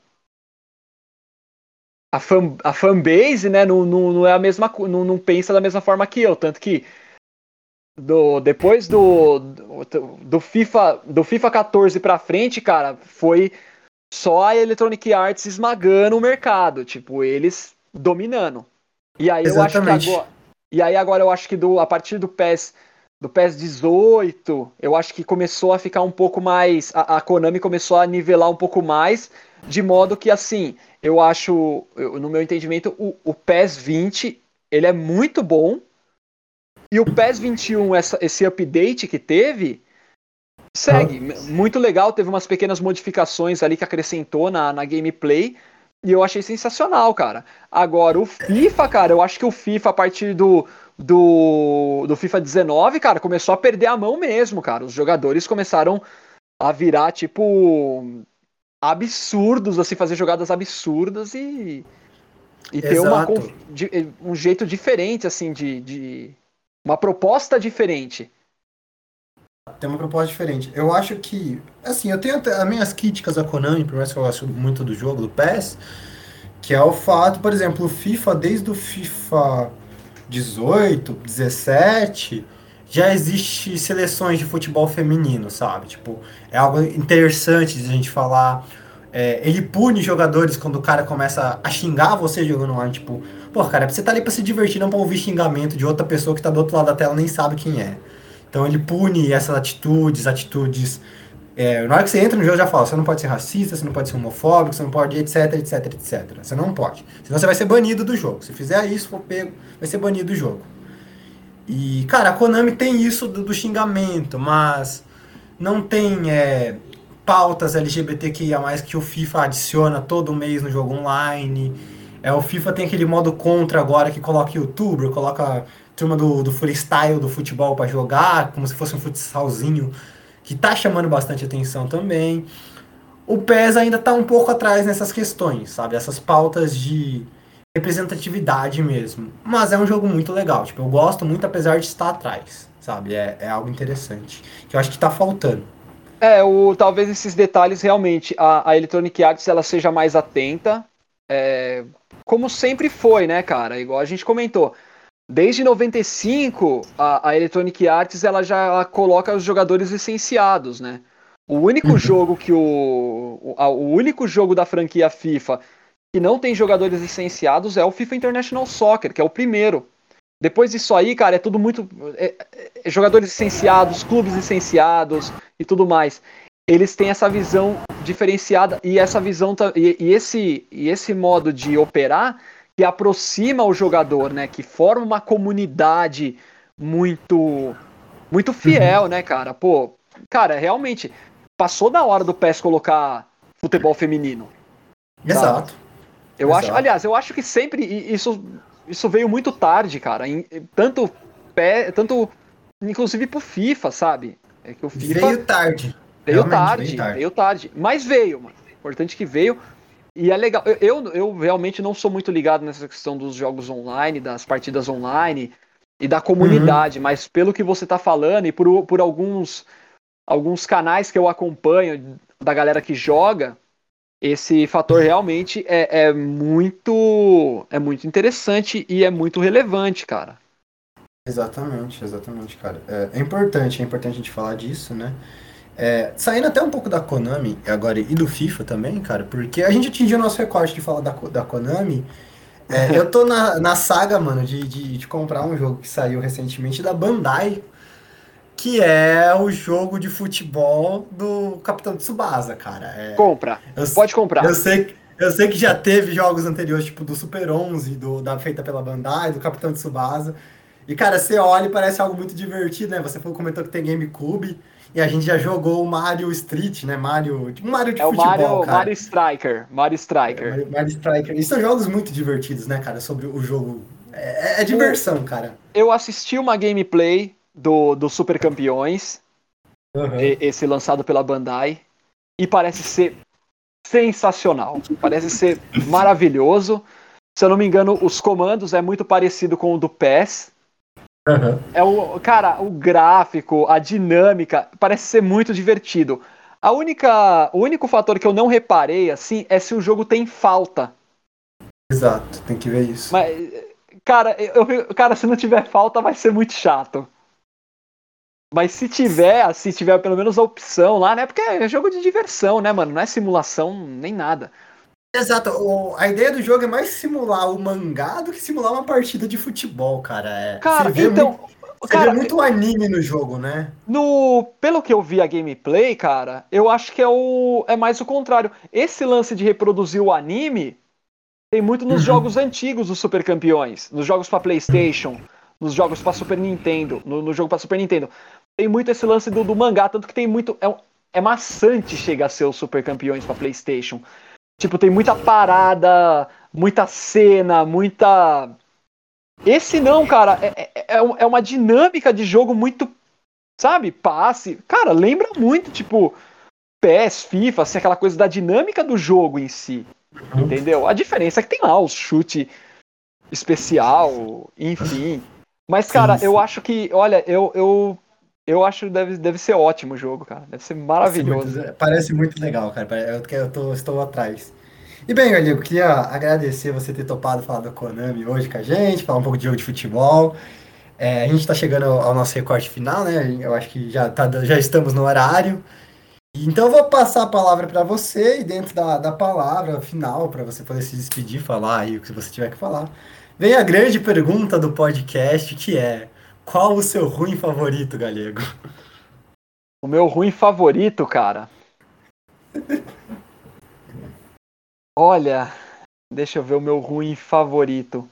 a, fan, a fanbase, né, não, não, não é a mesma, não, não pensa da mesma forma que eu, tanto que do, depois do, do, do FIFA do FIFA 14 para frente, cara, foi só a Electronic Arts esmagando o mercado, tipo, eles dominando. E aí Exatamente. eu acho que agora, e aí agora eu acho que do, a partir do PES do PES 18, eu acho que começou a ficar um pouco mais. A, a, Konami começou a nivelar um pouco mais, de modo que, assim, eu acho, eu, no meu entendimento, o, o PES 20 ele é muito bom. E o PES 21, essa, esse update que teve, segue. Muito legal, teve umas pequenas modificações ali que acrescentou na, na gameplay. E eu achei sensacional, cara. Agora, o FIFA, cara, eu acho que o FIFA, a partir do, do, do FIFA 19, cara, começou a perder a mão mesmo, cara. Os jogadores começaram a virar, tipo, absurdos, assim, fazer jogadas absurdas e, e ter uma, de, um jeito diferente, assim, de, de. Uma proposta diferente. Tem uma proposta diferente. Eu acho que. Assim, eu tenho as minhas críticas a Konami, por mais que eu gosto muito do jogo, do PES, que é o fato, por exemplo, o FIFA, desde o FIFA 18, 17, já existe seleções de futebol feminino, sabe? Tipo, é algo interessante de a gente falar. É, ele pune jogadores quando o cara começa a xingar você jogando online, tipo, pô, cara, você tá ali pra se divertir, não pra ouvir xingamento de outra pessoa que tá do outro lado da tela nem sabe quem é. Então ele pune essas atitudes, atitudes é, na hora que você entra no jogo, já fala: você não pode ser racista, você não pode ser homofóbico, você não pode, etc, etc, etc. Você não pode. Senão você vai ser banido do jogo. Se fizer isso, for pego, vai ser banido do jogo. E, cara, a Konami tem isso do, do xingamento, mas não tem é, pautas LGBTQIA, que o FIFA adiciona todo mês no jogo online. É, o FIFA tem aquele modo contra agora que coloca youtuber, coloca turma do, do freestyle do futebol para jogar, como se fosse um futsalzinho que está chamando bastante atenção também. O PES ainda está um pouco atrás nessas questões, sabe? Essas pautas de representatividade mesmo. Mas é um jogo muito legal. Tipo, eu gosto muito apesar de estar atrás, sabe? É, é algo interessante. Que eu acho que está faltando. É, o, talvez esses detalhes realmente a, a Electronic Arts ela seja mais atenta. É, como sempre foi, né, cara? Igual a gente comentou. Desde 95, a, a Electronic Arts ela já ela coloca os jogadores licenciados, né? O único uhum. jogo que o, o, a, o único jogo da franquia FIFA que não tem jogadores licenciados é o FIFA International Soccer, que é o primeiro. Depois disso aí, cara, é tudo muito é, é, jogadores licenciados, clubes licenciados e tudo mais. Eles têm essa visão diferenciada e essa visão e, e esse e esse modo de operar que aproxima o jogador, né? Que forma uma comunidade muito muito fiel, uhum. né, cara? Pô, cara, realmente passou da hora do PES colocar futebol feminino. Exato. Eu Exato. acho, aliás, eu acho que sempre isso isso veio muito tarde, cara. Em, tanto pé, tanto inclusive pro FIFA, sabe? É que o FIFA veio tarde. Veio tarde, veio tarde, veio tarde, mas veio, mano. Importante que veio. E é legal. Eu, eu realmente não sou muito ligado nessa questão dos jogos online, das partidas online e da comunidade, uhum. mas pelo que você tá falando e por, por alguns, alguns canais que eu acompanho da galera que joga, esse fator realmente é, é muito é muito interessante e é muito relevante, cara. Exatamente, exatamente, cara. É, é, importante, é importante a gente falar disso, né? É, saindo até um pouco da Konami agora e do FIFA também, cara, porque a gente atingiu o nosso recorde de falar da, da Konami. É, eu tô na, na saga, mano, de, de, de comprar um jogo que saiu recentemente da Bandai, que é o jogo de futebol do Capitão Tsubasa, cara. É, Compra. eu- Pode comprar. Eu sei, eu sei que já teve jogos anteriores, tipo do Super 11, do, da feita pela Bandai, do Capitão Tsubasa. E, cara, você olha e parece algo muito divertido, né? Você comentou que tem GameCube. E a gente já jogou o Mario Street, né? Mario. Tipo, Mario de É o futebol, Mario, cara. Mario Striker. Mario Striker. Mario, Mario Striker. E são jogos muito divertidos, né, cara? Sobre o jogo. É, é diversão, cara. Eu assisti uma gameplay do, do Super Campeões, Uhum. esse lançado pela Bandai, e parece ser sensacional. Parece ser maravilhoso. Se eu não me engano, os comandos é muito parecido com o do PES. Uhum. É o, cara, o gráfico, a dinâmica, parece ser muito divertido. A única, o único fator que eu não reparei assim é se o jogo tem falta. Exato, tem que ver isso. Mas, cara, eu, eu- cara, se não tiver falta, vai ser muito chato. Mas se tiver, se tiver pelo menos a opção lá, né? Porque é jogo de diversão, né, mano? Não é simulação nem nada. Exato, o- a ideia do jogo é mais simular o mangá do que simular uma partida de futebol, cara. É, Cara, então. muito, você cara, vê muito anime no jogo, né? No, pelo que eu vi a gameplay, cara, eu acho que é o é mais o contrário. Esse lance de reproduzir o anime tem muito nos Uhum. jogos antigos dos Super Campeões, nos jogos pra PlayStation, nos jogos pra Super Nintendo, no, no jogo pra Super Nintendo. Tem muito esse lance do, do mangá, tanto que tem muito é, um- é maçante chegar a ser os Super Campeões pra PlayStation. Tipo, tem muita parada, muita cena, muita esse não, cara, é, é, é é uma dinâmica de jogo muito sabe, passe. Cara, lembra muito, tipo, PES, FIFA, assim, aquela coisa da dinâmica do jogo em si. Entendeu? A diferença é que tem lá o chute especial, enfim. Mas, cara, eu acho que, olha, eu, eu, eu acho que deve, deve ser ótimo o jogo, cara. Deve ser maravilhoso. Parece muito, parece muito legal, cara. Eu, eu tô, estou atrás. E bem, Galego, queria agradecer você ter topado falar da Konami hoje com a gente, falar um pouco de jogo de futebol. É, a gente está chegando ao, ao nosso recorte final, né? Eu acho que já, tá, já estamos no horário. Então eu vou passar a palavra para você e dentro da, da palavra final, para você poder se despedir, falar aí o que você tiver que falar, vem a grande pergunta do podcast, que é qual o seu ruim favorito, Galego? O meu ruim favorito, cara. Olha, deixa eu ver o meu ruim favorito.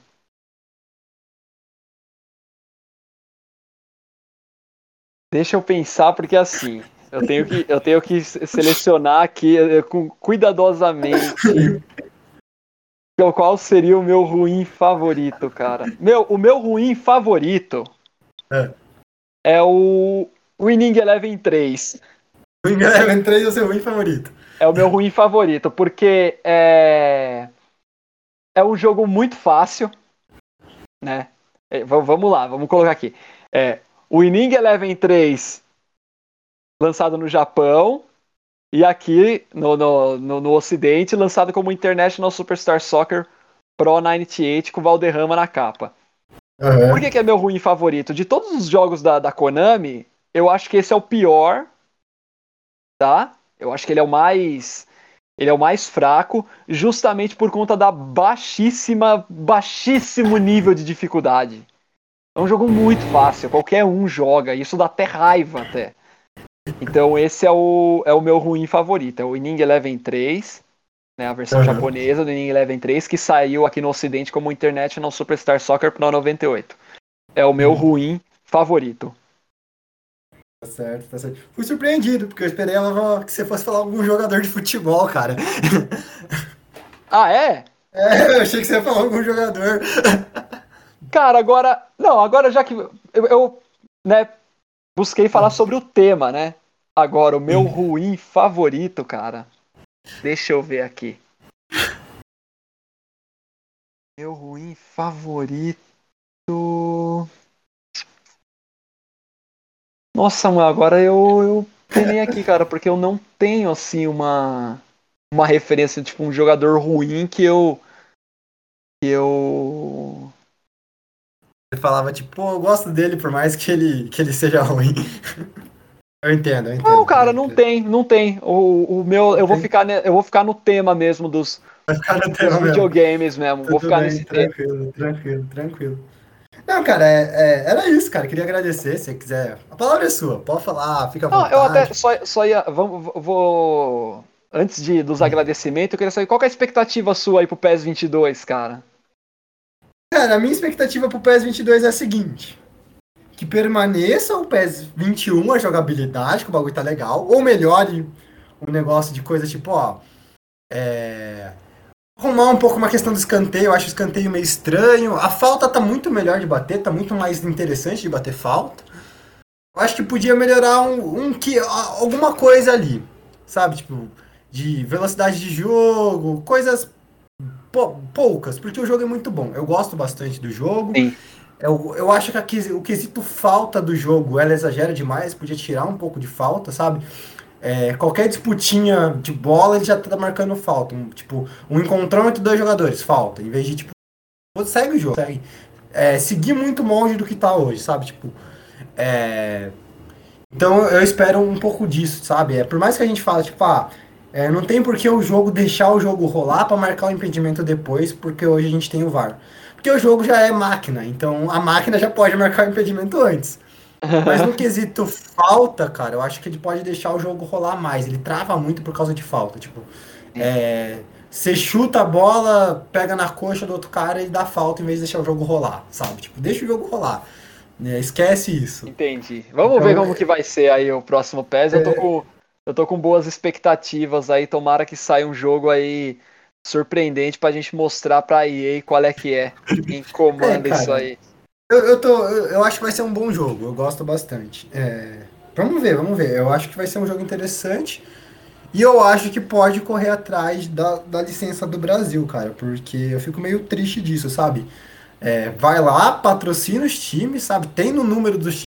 Deixa eu pensar, porque assim, eu tenho que, eu tenho que selecionar aqui eh, com, cuidadosamente qual seria o meu ruim favorito, cara. Meu, o meu ruim favorito É. é o Winning Eleven 3. O Eleven 3 é o seu ruim favorito. É o meu ruim favorito, porque é, é um jogo muito fácil, né? É, vamos lá, vamos colocar aqui. É, o Winning Eleven 3 lançado no Japão e aqui no, no, no, no Ocidente lançado como International Superstar Soccer Pro 98 com Valderrama na capa. Aham. Por que, que é meu ruim favorito? De todos os jogos da, da Konami, eu acho que esse é o pior, tá? Eu acho que ele é o mais. Ele é o mais fraco, justamente por conta da baixíssima, baixíssimo nível de dificuldade. É um jogo muito fácil, qualquer um joga, isso dá até raiva até. Então esse é o, é o meu ruim favorito, é o Inning Eleven 3, né, a versão Uhum. japonesa do Inning Eleven 3, que saiu aqui no ocidente como International Superstar Soccer Pro 98. É o meu Uhum. ruim favorito. Tá certo, tá certo. Fui surpreendido, porque eu esperava que você fosse falar algum jogador de futebol, cara. Ah, é? É, eu achei que você ia falar algum jogador. Cara, agora. Não, agora já que. Eu, eu, né, busquei falar sobre o tema, né? Agora, o meu ruim favorito, cara. Deixa eu ver aqui. Meu ruim favorito. Nossa, mano, agora eu, eu penei aqui, cara, porque eu não tenho assim uma. uma referência, tipo, um jogador ruim que eu. que eu. Você falava, tipo, pô, eu gosto dele por mais que ele, que ele seja ruim. eu entendo, eu entendo. Não, cara, não tem, não tem. O, o meu, eu vou, ficar, eu vou ficar no tema mesmo dos, no dos videogames mesmo. Vou ficar bem, nesse tema. tranquilo, tranquilo, tranquilo. Não, cara, é, é- era isso, cara. Queria agradecer. Se você quiser. A palavra é sua. Pode falar, fica à Não, vontade. eu até só, só ia. Vamos, vou. Antes de, dos agradecimentos, eu queria saber qual que é a expectativa sua aí pro PES 22, cara? Cara, a minha expectativa pro PES 22 é a seguinte: que permaneça o PES 21, a jogabilidade, que o bagulho tá legal, ou melhore um negócio de coisa tipo, ó. É. Arrumar um pouco uma questão do escanteio, eu acho o escanteio meio estranho. A falta tá muito melhor de bater, tá muito mais interessante de bater falta. Eu acho que podia melhorar um, um que alguma coisa ali, sabe? Tipo, de velocidade de jogo, coisas pou- poucas, porque o jogo é muito bom. Eu gosto bastante do jogo. Sim. Eu, eu acho que o quesito falta do jogo, ela exagera demais, podia tirar um pouco de falta, sabe? É, qualquer disputinha de bola, ele já tá marcando falta. Um, tipo, um encontrão entre dois jogadores, falta. Em vez de, tipo, segue o jogo, segue. É, seguir muito longe do que tá hoje, sabe? Tipo, é... Então eu espero um pouco disso, sabe? É, por mais que a gente fale, tipo, ah, é, não tem por que o jogo deixar o jogo rolar pra marcar o impedimento depois, porque hoje a gente tem o VAR. Porque o jogo já é máquina, então a máquina já pode marcar o impedimento antes. Mas no quesito falta, cara, eu acho que ele pode deixar o jogo rolar mais. Ele trava muito por causa de falta. Tipo, é, você chuta a bola, pega na coxa do outro cara e dá falta em vez de deixar o jogo rolar, sabe? Tipo, deixa o jogo rolar. É, esquece isso. Entendi. Vamos Então, ver como que vai ser aí o próximo PES. Eu tô com, eu tô com boas expectativas aí. Tomara que saia um jogo aí surpreendente pra gente mostrar pra EA qual é que é. Quem comanda É, cara. isso aí. Eu, eu, tô, eu, eu acho que vai ser um bom jogo, eu gosto bastante. É, vamos ver, vamos ver. Eu acho que vai ser um jogo interessante. E eu acho que pode correr atrás da, da licença do Brasil, cara, porque eu fico meio triste disso, sabe? É, vai lá, patrocina os times, sabe? Tem no número dos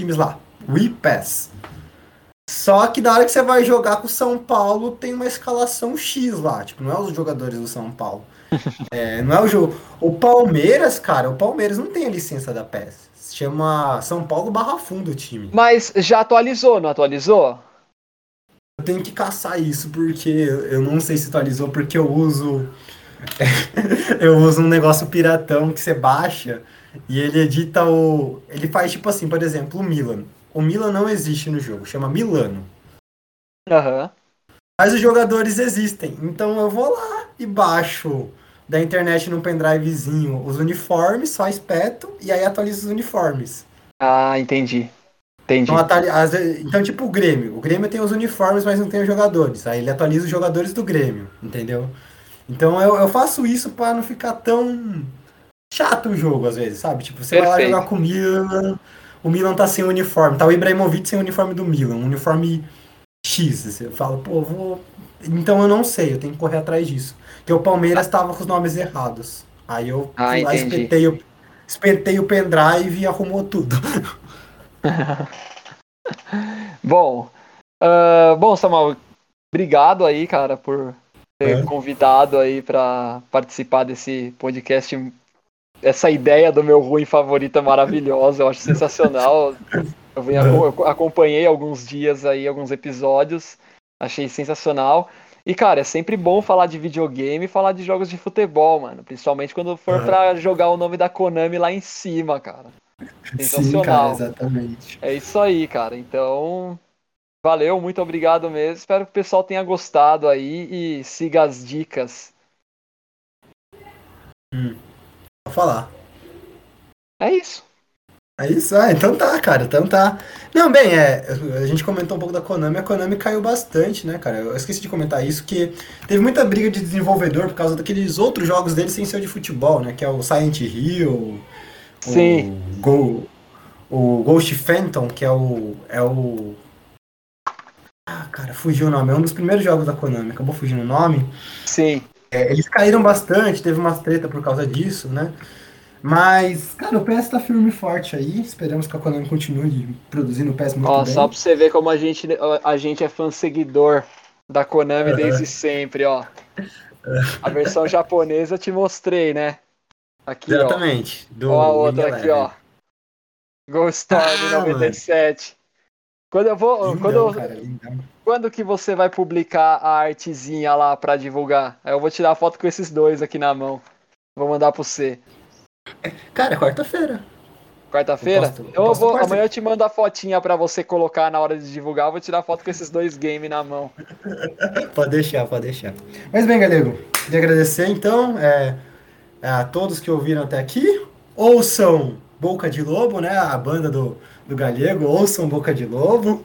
times lá, We Pass. Só que na hora que você vai jogar com o São Paulo, tem uma escalação X lá. Tipo, não é os jogadores do São Paulo. É, não é o jogo. O Palmeiras, cara, o Palmeiras não tem a licença da PES. Se chama São Paulo Barra Fundo o time. Mas já atualizou, não atualizou? Eu tenho que caçar isso porque eu não sei se atualizou, porque eu uso. eu uso um negócio piratão que você baixa e ele edita o. Ele faz tipo assim, por exemplo, o Milan. O Milan não existe no jogo, chama Milano. Aham. Mas os jogadores existem. Então eu vou lá e baixo da internet no pendrivezinho os uniformes, só espeto e aí atualizo os uniformes. Ah, entendi. Entendi. Então, então, tipo o Grêmio. O Grêmio tem os uniformes, mas não tem os jogadores. Aí ele atualiza os jogadores do Grêmio, entendeu? Então eu, eu faço isso pra não ficar tão chato o jogo, às vezes, sabe? Tipo, você vai Perfeito. lá jogar com o Milan, o Milan tá sem uniforme, tá o Ibrahimovic sem uniforme do Milan, um uniforme X. Você fala, pô, vou. Então eu não sei, eu tenho que correr atrás disso. Porque o Palmeiras tava com os nomes errados. Aí eu Ah, fui lá, espetei o, espetei o pendrive e arrumou tudo. Bom, ah, bom, Samuel, obrigado aí, cara, por ter É. convidado aí pra participar desse podcast. Essa ideia do meu ruim favorito é maravilhosa, eu acho sensacional. Eu, venho, eu acompanhei alguns dias aí, alguns episódios, achei sensacional. E, cara, é sempre bom falar de videogame e falar de jogos de futebol, mano. Principalmente quando for Aham. pra jogar o nome da Konami lá em cima, cara. Sim, Sensacional. cara, exatamente. É isso aí, cara. Então, valeu, muito obrigado mesmo. Espero que o pessoal tenha gostado aí e siga as dicas. Vou falar. É isso. É isso? Ah, então tá, cara. Então tá. Não, bem, é. A gente comentou um pouco da Konami. A Konami caiu bastante, né, cara? Eu esqueci de comentar isso, que teve muita briga de desenvolvedor por causa daqueles outros jogos deles sem ser o de futebol, né? Que é o Silent Hill, Sim. o, Go, o Ghost Phantom, que é o. É o. Ah, cara, fugiu o nome. É um dos primeiros jogos da Konami. Acabou fugindo o nome. Sim. É, eles caíram bastante, teve umas treta por causa disso, né? Mas, cara, o PS tá firme e forte aí. Esperamos que a Konami continue produzindo o PS muito Ó, bem. só pra você ver como a gente, a gente é fã seguidor. da Konami desde sempre, ó. A versão japonesa te mostrei, né? Aqui, Exatamente. ó. ó a outra aqui, ó. Ghost Storm ah, 97. Mano. Quando eu vou. Lindão, quando, eu, cara, quando que você vai publicar a artezinha lá pra divulgar? Aí eu vou tirar foto com esses dois aqui na mão. Vou mandar pro você. Cara, quarta-feira. Quarta-feira? Eu, eu vou. Amanhã eu te mando a fotinha pra você colocar na hora de divulgar. Eu vou tirar foto com esses dois games na mão. pode deixar, pode deixar. Mas bem, galego, queria agradecer então é, a todos que ouviram até aqui. Ouçam Boca de Lobo, né? A banda do, do Galego. Ouçam Boca de Lobo.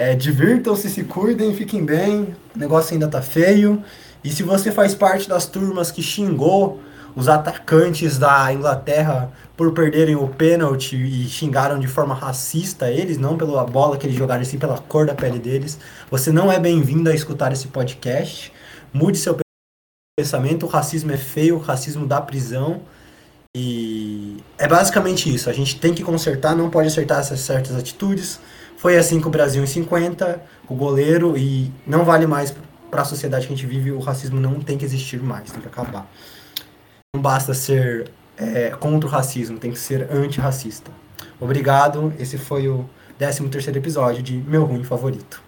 É, Divirtam-se, se cuidem, fiquem bem. O negócio ainda tá feio. E se você faz parte das turmas que xingou os atacantes da Inglaterra por perderem o pênalti e xingaram de forma racista eles, não pela bola que eles jogaram, sim pela cor da pele deles. Você não é bem-vindo a escutar esse podcast. Mude seu pensamento. O racismo é feio, o racismo dá prisão. E é basicamente isso. A gente tem que consertar, não pode acertar essas certas atitudes. Foi assim com o Brasil em 50, o goleiro, e não vale mais para a sociedade que a gente vive. O racismo não tem que existir mais, tem que acabar. Não basta ser é, contra o racismo, tem que ser antirracista. Obrigado, esse foi o 13 terceiro episódio de Meu Ruim Favorito.